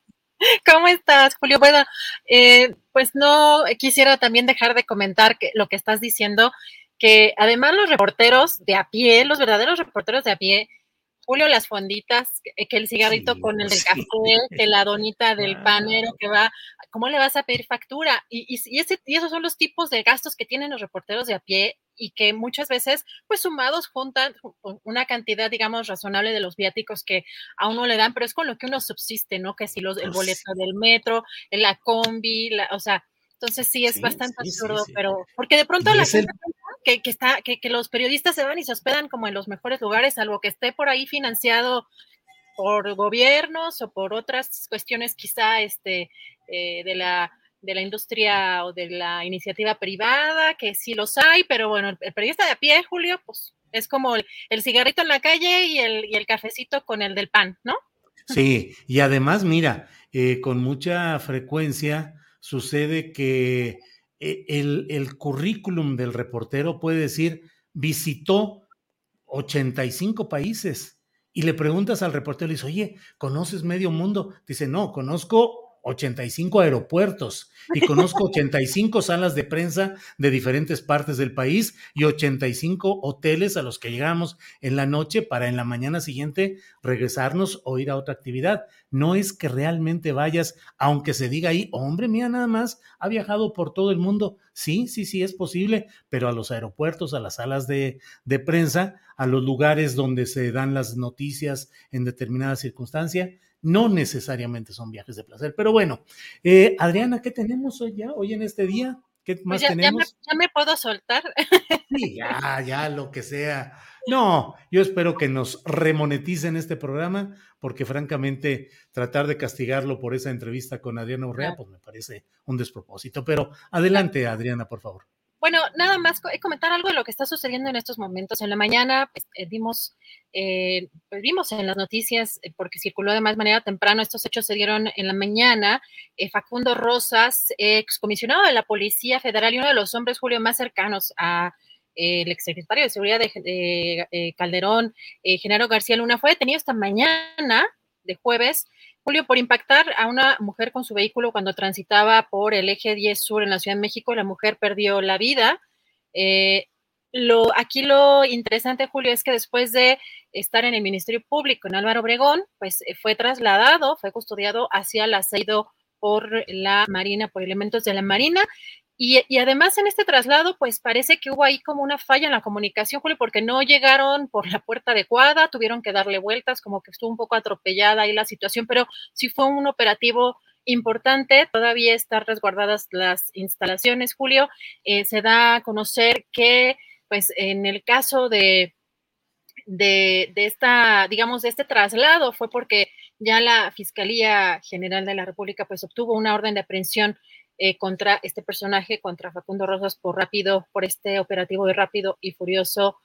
¿Cómo estás, Julio? Bueno, eh, pues no quisiera también dejar de comentar que, lo que estás diciendo, que además los reporteros de a pie, los verdaderos reporteros de a pie, Julio, las fonditas, que el cigarrito con el del café, que la donita del panero que va, ¿cómo le vas a pedir factura? Y, y, ese, y esos son los tipos de gastos que tienen los reporteros de a pie y que muchas veces, pues sumados, juntan una cantidad, digamos, razonable de los viáticos que a uno le dan, pero es con lo que uno subsiste, ¿no? Que si los, el boleto del metro, la combi, la, o sea, entonces sí es bastante absurdo, pero porque de pronto la gente que, está, que, que los periodistas se van y se hospedan como en los mejores lugares, algo que esté por ahí financiado por gobiernos o por otras cuestiones quizá este, eh, de, la, de la industria o de la iniciativa privada, que sí los hay, pero bueno, el, periodista de a pie, Julio, pues es como el, cigarrito en la calle y el, y el, cafecito con el del pan, ¿no? Sí, y además, mira, eh, con mucha frecuencia sucede que el, el currículum del reportero puede decir visitó 85 países y le preguntas al reportero, le dices, oye, ¿conoces medio mundo? Dice, no, conozco 85 aeropuertos y conozco 85 salas de prensa de diferentes partes del país y 85 hoteles a los que llegamos en la noche para en la mañana siguiente regresarnos o ir a otra actividad. No es que realmente vayas, aunque se diga ahí, hombre, mía, nada más ha viajado por todo el mundo. Sí, sí, sí, es posible, pero a los aeropuertos, a las salas de, de prensa, a los lugares donde se dan las noticias en determinada circunstancia, no necesariamente son viajes de placer. Pero bueno, eh, Adriana, ¿qué tenemos hoy ya, hoy en este día? ¿Qué pues más tenemos? Ya me, puedo soltar. Sí, ya, ya, lo que sea. No, yo espero que nos remoneticen este programa, porque francamente tratar de castigarlo por esa entrevista con Adriana Urrea, pues me parece un despropósito. Pero adelante, Adriana, por favor. Bueno, nada más eh, comentar algo de lo que está sucediendo en estos momentos. En la mañana pues, eh, eh, pues, vimos en las noticias, porque circuló de más manera temprano, estos hechos se dieron en la mañana. Facundo Rosas, excomisionado de la Policía Federal y uno de los hombres, Julio, más cercanos a el exsecretario de Seguridad de, Calderón, Genaro García Luna, fue detenido esta mañana de jueves Julio, por impactar a una mujer con su vehículo cuando transitaba por el eje 10 sur en la Ciudad de México, la mujer perdió la vida. Eh, lo, aquí lo interesante, Julio, es que después de estar en el Ministerio Público en Álvaro Obregón, pues eh, fue trasladado, fue custodiado hacia el aceido por la Marina, por elementos de la Marina, y, además en este traslado, pues parece que hubo ahí como una falla en la comunicación, Julio, porque no llegaron por la puerta adecuada, tuvieron que darle vueltas, como que estuvo un poco atropellada ahí la situación, pero sí fue un operativo importante, todavía están resguardadas las instalaciones, Julio. Eh, se da a conocer que, pues en el caso de, de, de, esta, digamos, de este traslado fue porque ya la Fiscalía General de la República pues obtuvo una orden de aprehensión eh, contra este personaje, contra Facundo Rosas, por rápido, por este operativo de rápido y furioso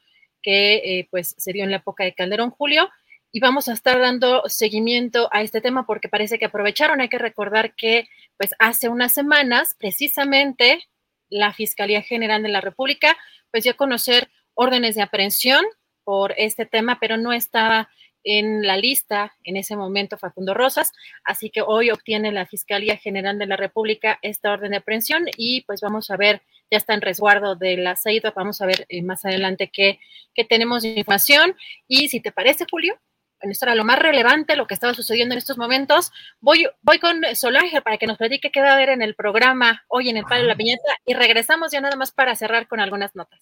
que eh, pues se dio en la época de Calderón Julio. Y vamos a estar dando seguimiento a este tema porque parece que aprovecharon. Hay que recordar que pues hace unas semanas, precisamente, la Fiscalía General de la República pues dio a conocer órdenes de aprehensión por este tema, pero no estaba en la lista en ese momento Facundo Rosas, así que hoy obtiene la Fiscalía General de la República esta orden de aprehensión y pues vamos a ver, ya está en resguardo de la CEIDO, vamos a ver eh, más adelante qué, qué tenemos de información y si te parece, Julio, bueno, esto era lo más relevante, lo que estaba sucediendo en estos momentos. Voy, voy con Solange para que nos platique qué va a haber en el programa hoy en el Palo de la Piñata y regresamos ya nada más para cerrar con algunas notas.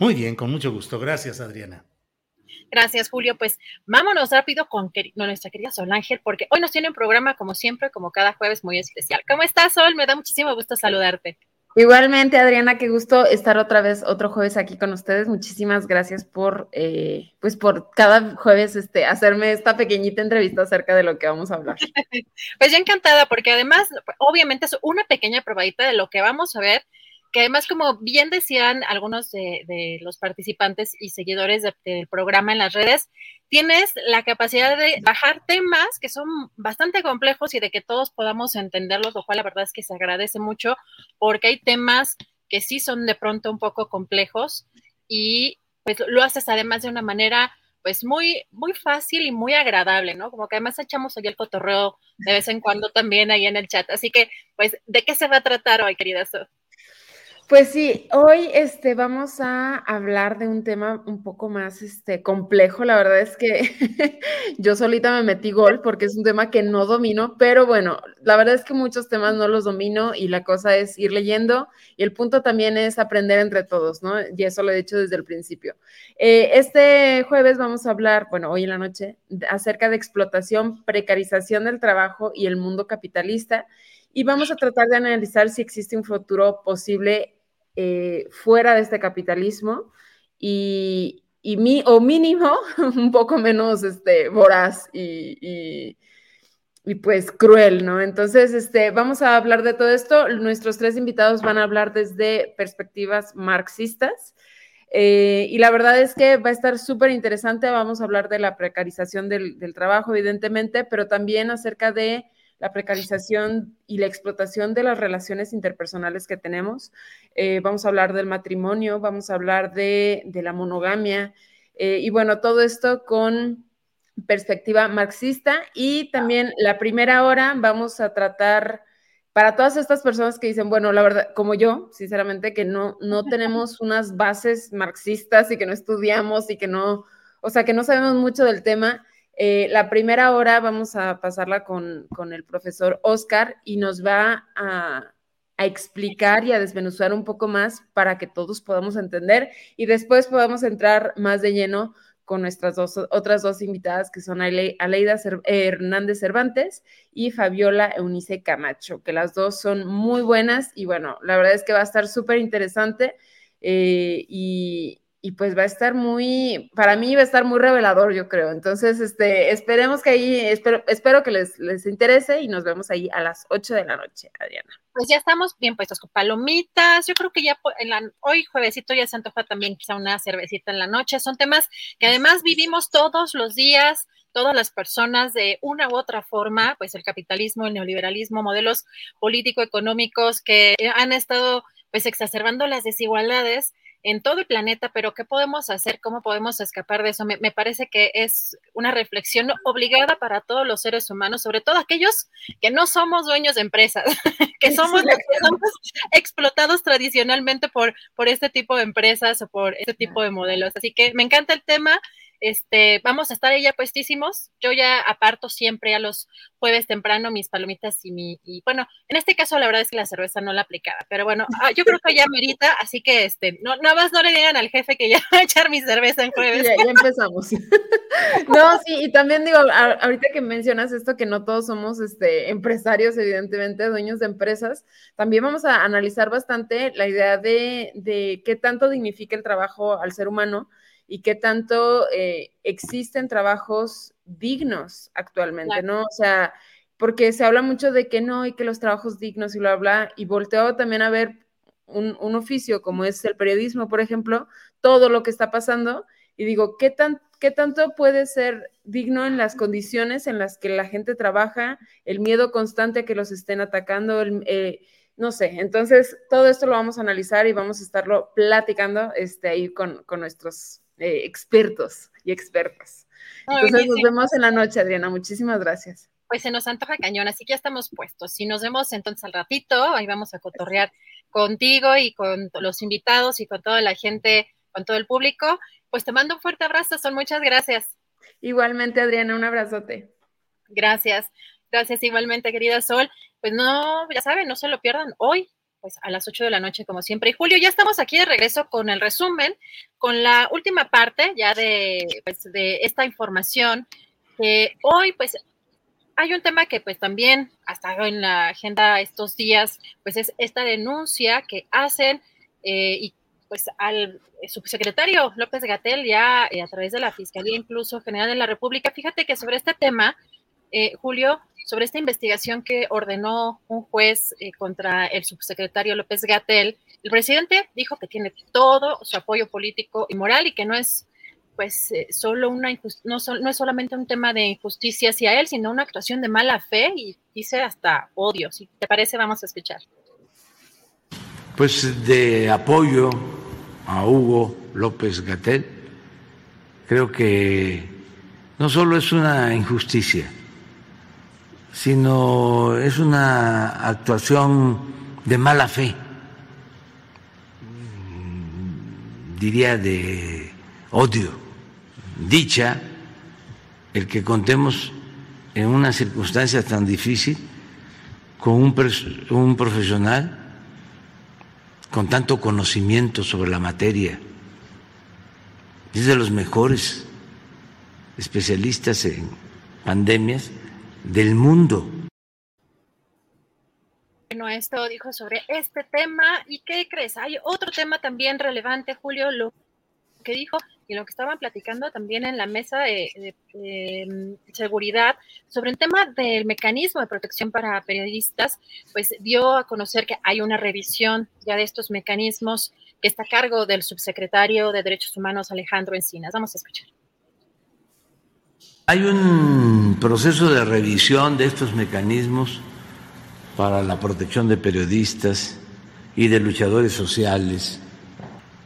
Muy bien, con mucho gusto. Gracias, Adriana. Gracias, Julio. Pues vámonos rápido con nuestra querida Sol Ángel, porque hoy nos tiene un programa, como siempre, como cada jueves, muy especial. ¿Cómo estás, Sol? Me da muchísimo gusto saludarte. Igualmente, Adriana, qué gusto estar otra vez, otro jueves aquí con ustedes. Muchísimas gracias por, eh, pues, por cada jueves este, hacerme esta pequeñita entrevista acerca de lo que vamos a hablar. pues yo encantada, porque además, obviamente es una pequeña probadita de lo que vamos a ver que además, como bien decían algunos de, los participantes y seguidores del programa en las redes, tienes la capacidad de bajar temas que son bastante complejos y de que todos podamos entenderlos, lo cual la verdad es que se agradece mucho porque hay temas que sí son de pronto un poco complejos y pues lo haces además de una manera pues muy, muy fácil y muy agradable, ¿no? Como que además echamos ahí el cotorreo de vez en cuando también ahí en el chat. Así que, pues, ¿de qué se va a tratar hoy, querida Pues sí, hoy este, vamos a hablar de un tema un poco más este, complejo. La verdad es que yo solita me metí gol porque es un tema que no domino, pero bueno, la verdad es que muchos temas no los domino y la cosa es ir leyendo y el punto también es aprender entre todos, ¿no? Y eso lo he dicho desde el principio. Eh, este jueves vamos a hablar, bueno, hoy en la noche, acerca de explotación, precarización del trabajo y el mundo capitalista. Y vamos a tratar de analizar si existe un futuro posible eh, fuera de este capitalismo y, mi, o mínimo un poco menos este, voraz y, y, pues cruel, ¿no? Entonces, este, vamos a hablar de todo esto. Nuestros tres invitados van a hablar desde perspectivas marxistas. Eh, y la verdad es que va a estar súper interesante. Vamos a hablar de la precarización del, del, trabajo, evidentemente, pero también acerca de la precarización y la explotación de las relaciones interpersonales que tenemos. Eh, vamos a hablar del matrimonio, vamos a hablar de, la monogamia eh, y bueno, todo esto con perspectiva marxista y también la primera hora vamos a tratar para todas estas personas que dicen, bueno, la verdad, como yo, sinceramente, que no, no tenemos unas bases marxistas y que no estudiamos y que no, o sea, que no sabemos mucho del tema, eh, la primera hora vamos a pasarla con, el profesor Oscar y nos va a, explicar y a desmenuzar un poco más para que todos podamos entender y después podamos entrar más de lleno con nuestras dos, otras dos invitadas que son Aleida Hernández Cervantes y Fabiola Eunice Camacho, que las dos son muy buenas y bueno, la verdad es que va a estar súper interesante eh, y, y pues va a estar muy, para mí va a estar muy revelador, yo creo. Entonces, este, esperemos que ahí, espero, espero que les, les interese y nos vemos ahí a las 8 de la noche, Adriana. Pues ya estamos bien puestos con palomitas. Yo creo que ya en la, hoy juevesito ya se antoja también quizá una cervecita en la noche. Son temas que además vivimos todos los días, todas las personas de una u otra forma, pues el capitalismo, el neoliberalismo, modelos político-económicos que han estado pues exacerbando las desigualdades en todo el planeta, pero ¿qué podemos hacer? ¿Cómo podemos escapar de eso? Me, parece que es una reflexión obligada para todos los seres humanos, sobre todo aquellos que no somos dueños de empresas, que somos, explotados tradicionalmente por, por este tipo de empresas o por este tipo de modelos. Así que me encanta el tema. Este, vamos a estar ahí ya puestísimos. Yo ya aparto siempre a los jueves temprano mis palomitas y mi, y bueno, en este caso la verdad es que la cerveza no la aplicaba, pero bueno, ah, yo creo que ya merita, así que este, no, nada más no le digan al jefe que ya va a echar mi cerveza en jueves. Ya, ya empezamos. no, sí, y también digo, ahorita que mencionas esto, que no todos somos este, empresarios, evidentemente, dueños de empresas, también vamos a analizar bastante la idea de, de qué tanto dignifica el trabajo al ser humano y qué tanto eh, existen trabajos dignos actualmente, ¿no? O sea, porque se habla mucho de que no y que los trabajos dignos y lo habla, y volteo también a ver un, oficio como es el periodismo, por ejemplo, todo lo que está pasando y digo, ¿qué, tan, ¿qué tanto puede ser digno en las condiciones en las que la gente trabaja, el miedo constante a que los estén atacando, el, eh, no sé, entonces todo esto lo vamos a analizar y vamos a estarlo platicando este, ahí con, con nuestros eh, expertos y expertas. Entonces nos vemos en la noche, Adriana. Muchísimas gracias. Pues se nos antoja cañón, así que ya estamos puestos. Si nos vemos entonces al ratito, ahí vamos a cotorrear contigo y con los invitados y con toda la gente, con todo el público. Pues te mando un fuerte abrazo, son muchas gracias. Igualmente, Adriana, un abrazote. Gracias. Gracias igualmente, querida Sol. Pues no, ya saben, no se lo pierdan hoy pues a las 8 de la noche como siempre. Y Julio, ya estamos aquí de regreso con el resumen, con la última parte ya de, pues, de esta información. que hoy pues hay un tema que pues también ha estado en la agenda estos días, pues es esta denuncia que hacen eh, y pues al subsecretario López Gatel ya eh, a través de la Fiscalía incluso General de la República. Fíjate que sobre este tema, eh, Julio, sobre esta investigación que ordenó un juez eh, contra el subsecretario López Gatel. El presidente dijo que tiene todo su apoyo político y moral y que no es pues eh, solo una no, no es solamente un tema de injusticia hacia él, sino una actuación de mala fe y dice hasta odio. Si te parece, vamos a escuchar. Pues de apoyo a Hugo López Gatel, creo que no solo es una injusticia, sino es una actuación de mala fe diría, de odio. Dicha el que contemos en una circunstancia tan difícil con un, un profesional con tanto conocimiento sobre la materia. Es de los mejores especialistas en pandemias del mundo. Bueno, esto dijo sobre este tema. ¿Y qué crees? Hay otro tema también relevante, Julio, lo que dijo y lo que estaban platicando también en la mesa de, mm, seguridad sobre el tema del mecanismo de protección para periodistas, pues dio a conocer que hay una revisión ya de estos mecanismos que está a cargo del subsecretario de Derechos Humanos Alejandro Encinas. Vamos a escuchar. Hay un proceso de revisión de estos mecanismos para la protección de periodistas y de luchadores sociales.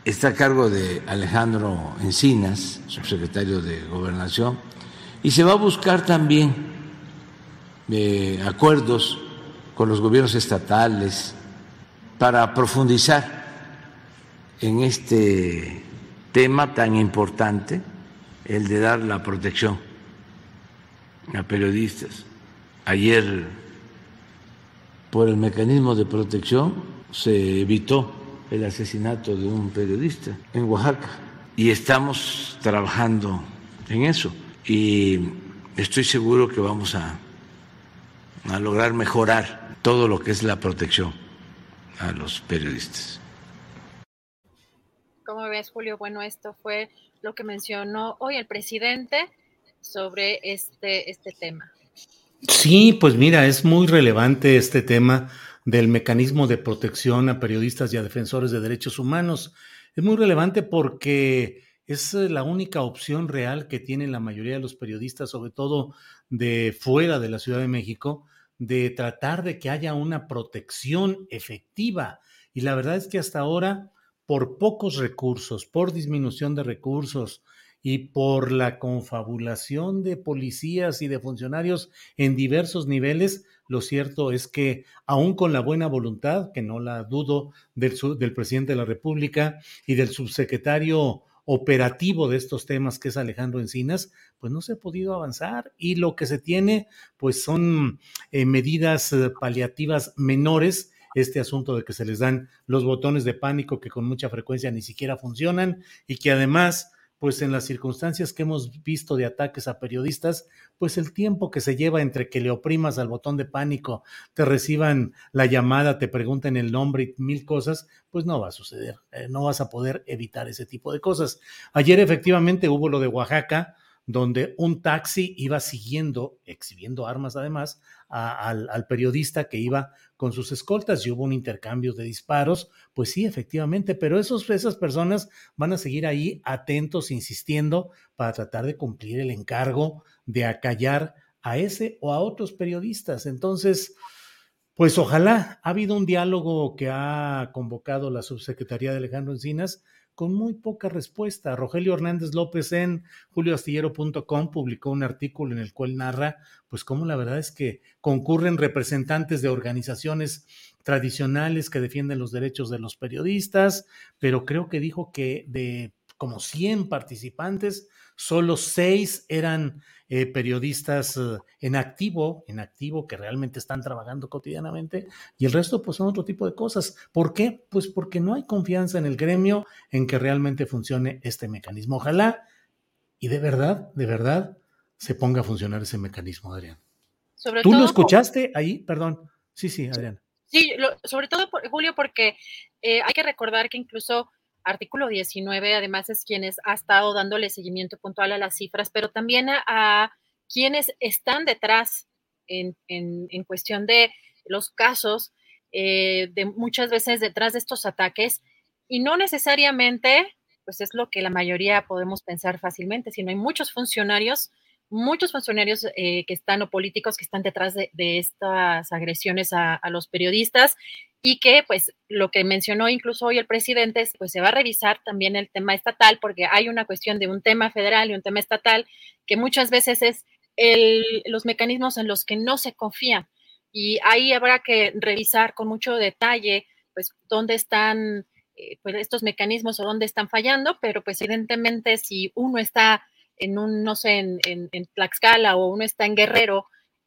Está a cargo de Alejandro Encinas, subsecretario de Gobernación, y se va a buscar también eh, acuerdos con los gobiernos estatales para profundizar en este tema tan importante, el de dar la protección a periodistas. Ayer, por el mecanismo de protección, se evitó el asesinato de un periodista en Oaxaca y estamos trabajando en eso y estoy seguro que vamos a, a lograr mejorar todo lo que es la protección a los periodistas. ¿Cómo ves, Julio? Bueno, esto fue lo que mencionó hoy el presidente sobre este, este tema. Sí, pues mira, es muy relevante este tema del mecanismo de protección a periodistas y a defensores de derechos humanos. Es muy relevante porque es eh, la única opción real que tienen la mayoría de los periodistas, sobre todo de fuera de la Ciudad de México, de tratar de que haya una protección efectiva. Y la verdad es que hasta ahora, por pocos recursos, por disminución de recursos, y por la confabulación de policías y de funcionarios en diversos niveles, lo cierto es que aún con la buena voluntad, que no la dudo, del, del presidente de la República y del subsecretario operativo de estos temas, que es Alejandro Encinas, pues no se ha podido avanzar y lo que se tiene, pues son eh, medidas eh, paliativas menores este asunto de que se les dan los botones de pánico que con mucha frecuencia ni siquiera funcionan y que además pues en las circunstancias que hemos visto de ataques a periodistas, pues el tiempo que se lleva entre que le oprimas al botón de pánico, te reciban la llamada, te pregunten el nombre y mil cosas, pues no va a suceder, eh, no vas a poder evitar ese tipo de cosas. Ayer efectivamente hubo lo de Oaxaca, donde un taxi iba siguiendo, exhibiendo armas además, al, periodista que iba con sus escoltas y hubo un intercambio de disparos, pues sí, efectivamente, pero esos, esas personas van a seguir ahí atentos, insistiendo para tratar de cumplir el encargo de acallar a ese o a otros periodistas. Entonces, pues ojalá ha habido un diálogo que ha convocado la subsecretaría de Alejandro Encinas con muy poca respuesta. Rogelio Hernández López en julioastillero.com publicó un artículo en el cual narra, pues cómo la verdad es que concurren representantes de organizaciones tradicionales que defienden los derechos de los periodistas, pero creo que dijo que de como 100 participantes, solo seis eran eh, periodistas eh, en activo, en activo, que realmente están trabajando cotidianamente, y el resto pues son otro tipo de cosas. ¿Por qué? Pues porque no hay confianza en el gremio en que realmente funcione este mecanismo. Ojalá y de verdad, de verdad, se ponga a funcionar ese mecanismo, Adrián. ¿Tú lo escuchaste ahí? Perdón. Sí, sí, Adrián. Sí, sobre todo, Julio, porque eh, hay que recordar que incluso artículo 19, además es quienes ha estado dándole seguimiento puntual a las cifras, pero también a, quienes están detrás en, cuestión de los casos, eh, de muchas veces detrás de estos ataques, y no necesariamente, pues es lo que la mayoría podemos pensar fácilmente, sino hay muchos funcionarios, muchos funcionarios eh, que están o políticos que están detrás de, estas agresiones a, los periodistas y que pues lo que mencionó incluso hoy el presidente pues se va a revisar también el tema estatal porque hay una cuestión de un tema federal y un tema estatal que muchas veces es el, los mecanismos en los que no se confía y ahí habrá que revisar con mucho detalle pues dónde están eh, pues estos mecanismos o dónde están fallando, pero pues evidentemente si uno está en un, no sé, en, en Tlaxcala o uno está en Guerrero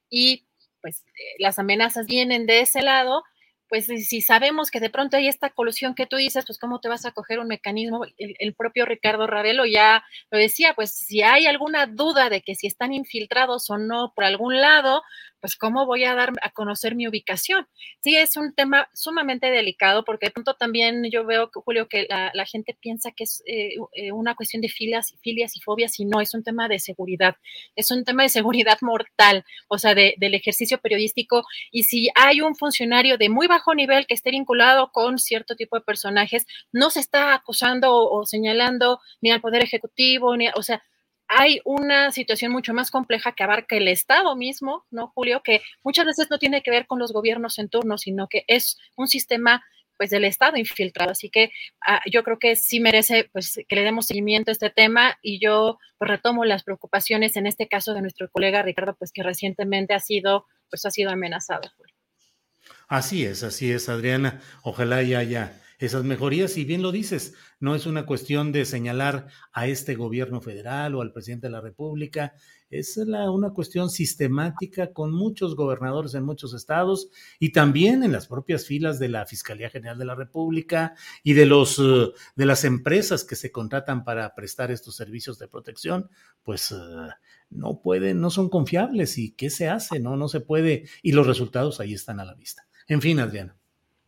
y pues eh, las amenazas vienen de ese lado, pues si sabemos que de pronto hay esta colusión que tú dices, pues cómo te vas a coger un mecanismo, el, propio Ricardo Ravelo ya lo decía, pues si hay alguna duda de que si están infiltrados o no por algún lado, pues cómo voy a dar a conocer mi ubicación. Sí, es un tema sumamente delicado porque de pronto también yo veo, Julio, que la, gente piensa que es eh, eh, una cuestión de filias, filias y fobias y no, es un tema de seguridad, es un tema de seguridad mortal, o sea, del ejercicio periodístico y si hay un funcionario de muy bajo nivel que esté vinculado con cierto tipo de personajes, no se está acusando o, o señalando ni al Poder Ejecutivo, ni, o sea, hay una situación mucho más compleja que abarca el Estado mismo, ¿no, Julio? Que muchas veces no tiene que ver con los gobiernos en turno, sino que es un sistema pues del Estado infiltrado. Así que ah, yo creo que sí merece pues que le demos seguimiento a este tema y yo pues, retomo las preocupaciones en este caso de nuestro colega Ricardo, pues que recientemente ha sido pues ha sido amenazado. Así es, así es, Adriana. Ojalá ya haya esas mejorías. Y bien lo dices, no es una cuestión de señalar a este gobierno federal o al presidente de la República, es una cuestión sistemática con muchos gobernadores en muchos estados y también en las propias filas de la Fiscalía General de la República y de los eh, de las empresas que se contratan para prestar estos servicios de protección, pues eh, no pueden, no son confiables y qué se hace, no, no se puede y los resultados ahí están a la vista. En fin, Adriana.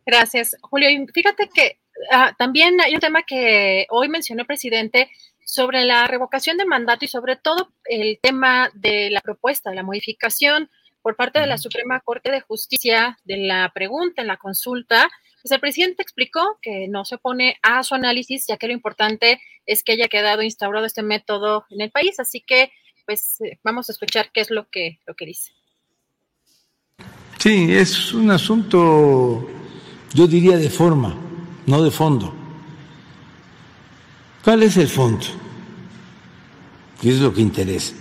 Gracias, Julio. Y fíjate que ah, también hay un tema que hoy mencionó el presidente sobre la revocación de mandato y sobre todo el tema de la propuesta, de la modificación por parte de la Suprema Corte de Justicia de la pregunta en la consulta. Pues el presidente explicó que no se opone a su análisis, ya que lo importante es que haya quedado instaurado este método en el país. Así que, pues, eh, vamos a escuchar qué es lo que, lo que dice. Sí, es un asunto yo diría de forma, no de fondo. ¿Cuál es el fondo? ¿Qué es lo que interesa?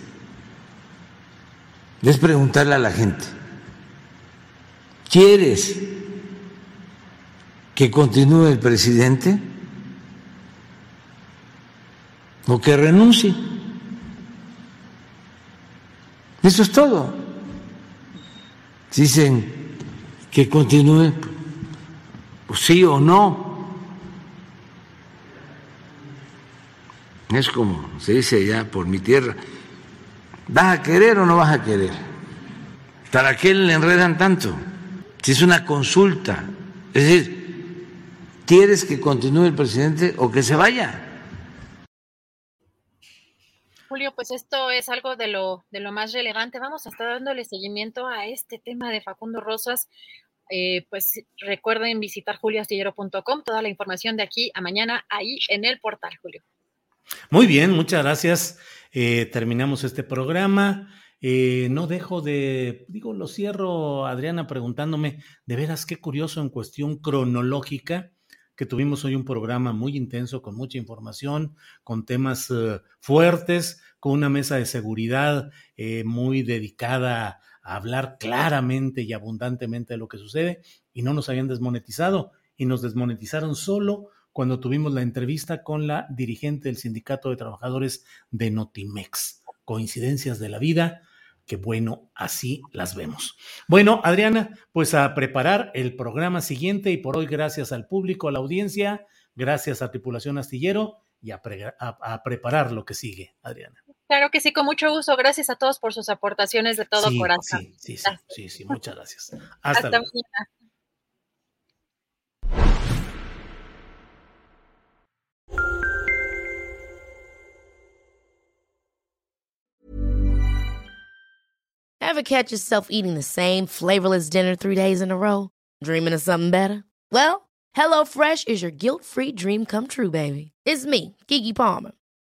Es preguntarle a la gente, ¿quieres que continúe el presidente o que renuncie? Eso es todo. Dicen que continúe, pues sí o no. Es como se dice ya por mi tierra, ¿vas a querer o no vas a querer? ¿Para qué le enredan tanto? Si es una consulta, es decir, ¿quieres que continúe el presidente o que se vaya? Julio, pues esto es algo de lo, de lo más relevante. Vamos a estar dándole seguimiento a este tema de Facundo Rosas. Eh, pues recuerden visitar julioastillero.com, toda la información de aquí a mañana ahí en el portal, Julio. Muy bien, muchas gracias. Eh, terminamos este programa. Eh, no dejo de, digo, lo cierro, Adriana, preguntándome, de veras qué curioso en cuestión cronológica, que tuvimos hoy un programa muy intenso, con mucha información, con temas fuertes, con una mesa de seguridad muy dedicada hablar claramente y abundantemente de lo que sucede y no nos habían desmonetizado y nos desmonetizaron solo cuando tuvimos la entrevista con la dirigente del Sindicato de Trabajadores de Notimex. Coincidencias de la vida, que bueno, así las vemos. Bueno, Adriana, pues a preparar el programa siguiente y por hoy gracias al público, a la audiencia, gracias a Tripulación Astillero y a, a preparar lo que sigue, Adriana. Claro que sí, con mucho gusto. Gracias a todos por sus aportaciones de todo corazón. Sí, sí, sí, sí, muchas gracias. Hasta, luego. mañana. Ever catch yourself eating the same flavorless dinner three days in a row? Dreaming of something better? Well, HelloFresh is your guilt-free dream come true, baby. It's me, Kiki Palmer.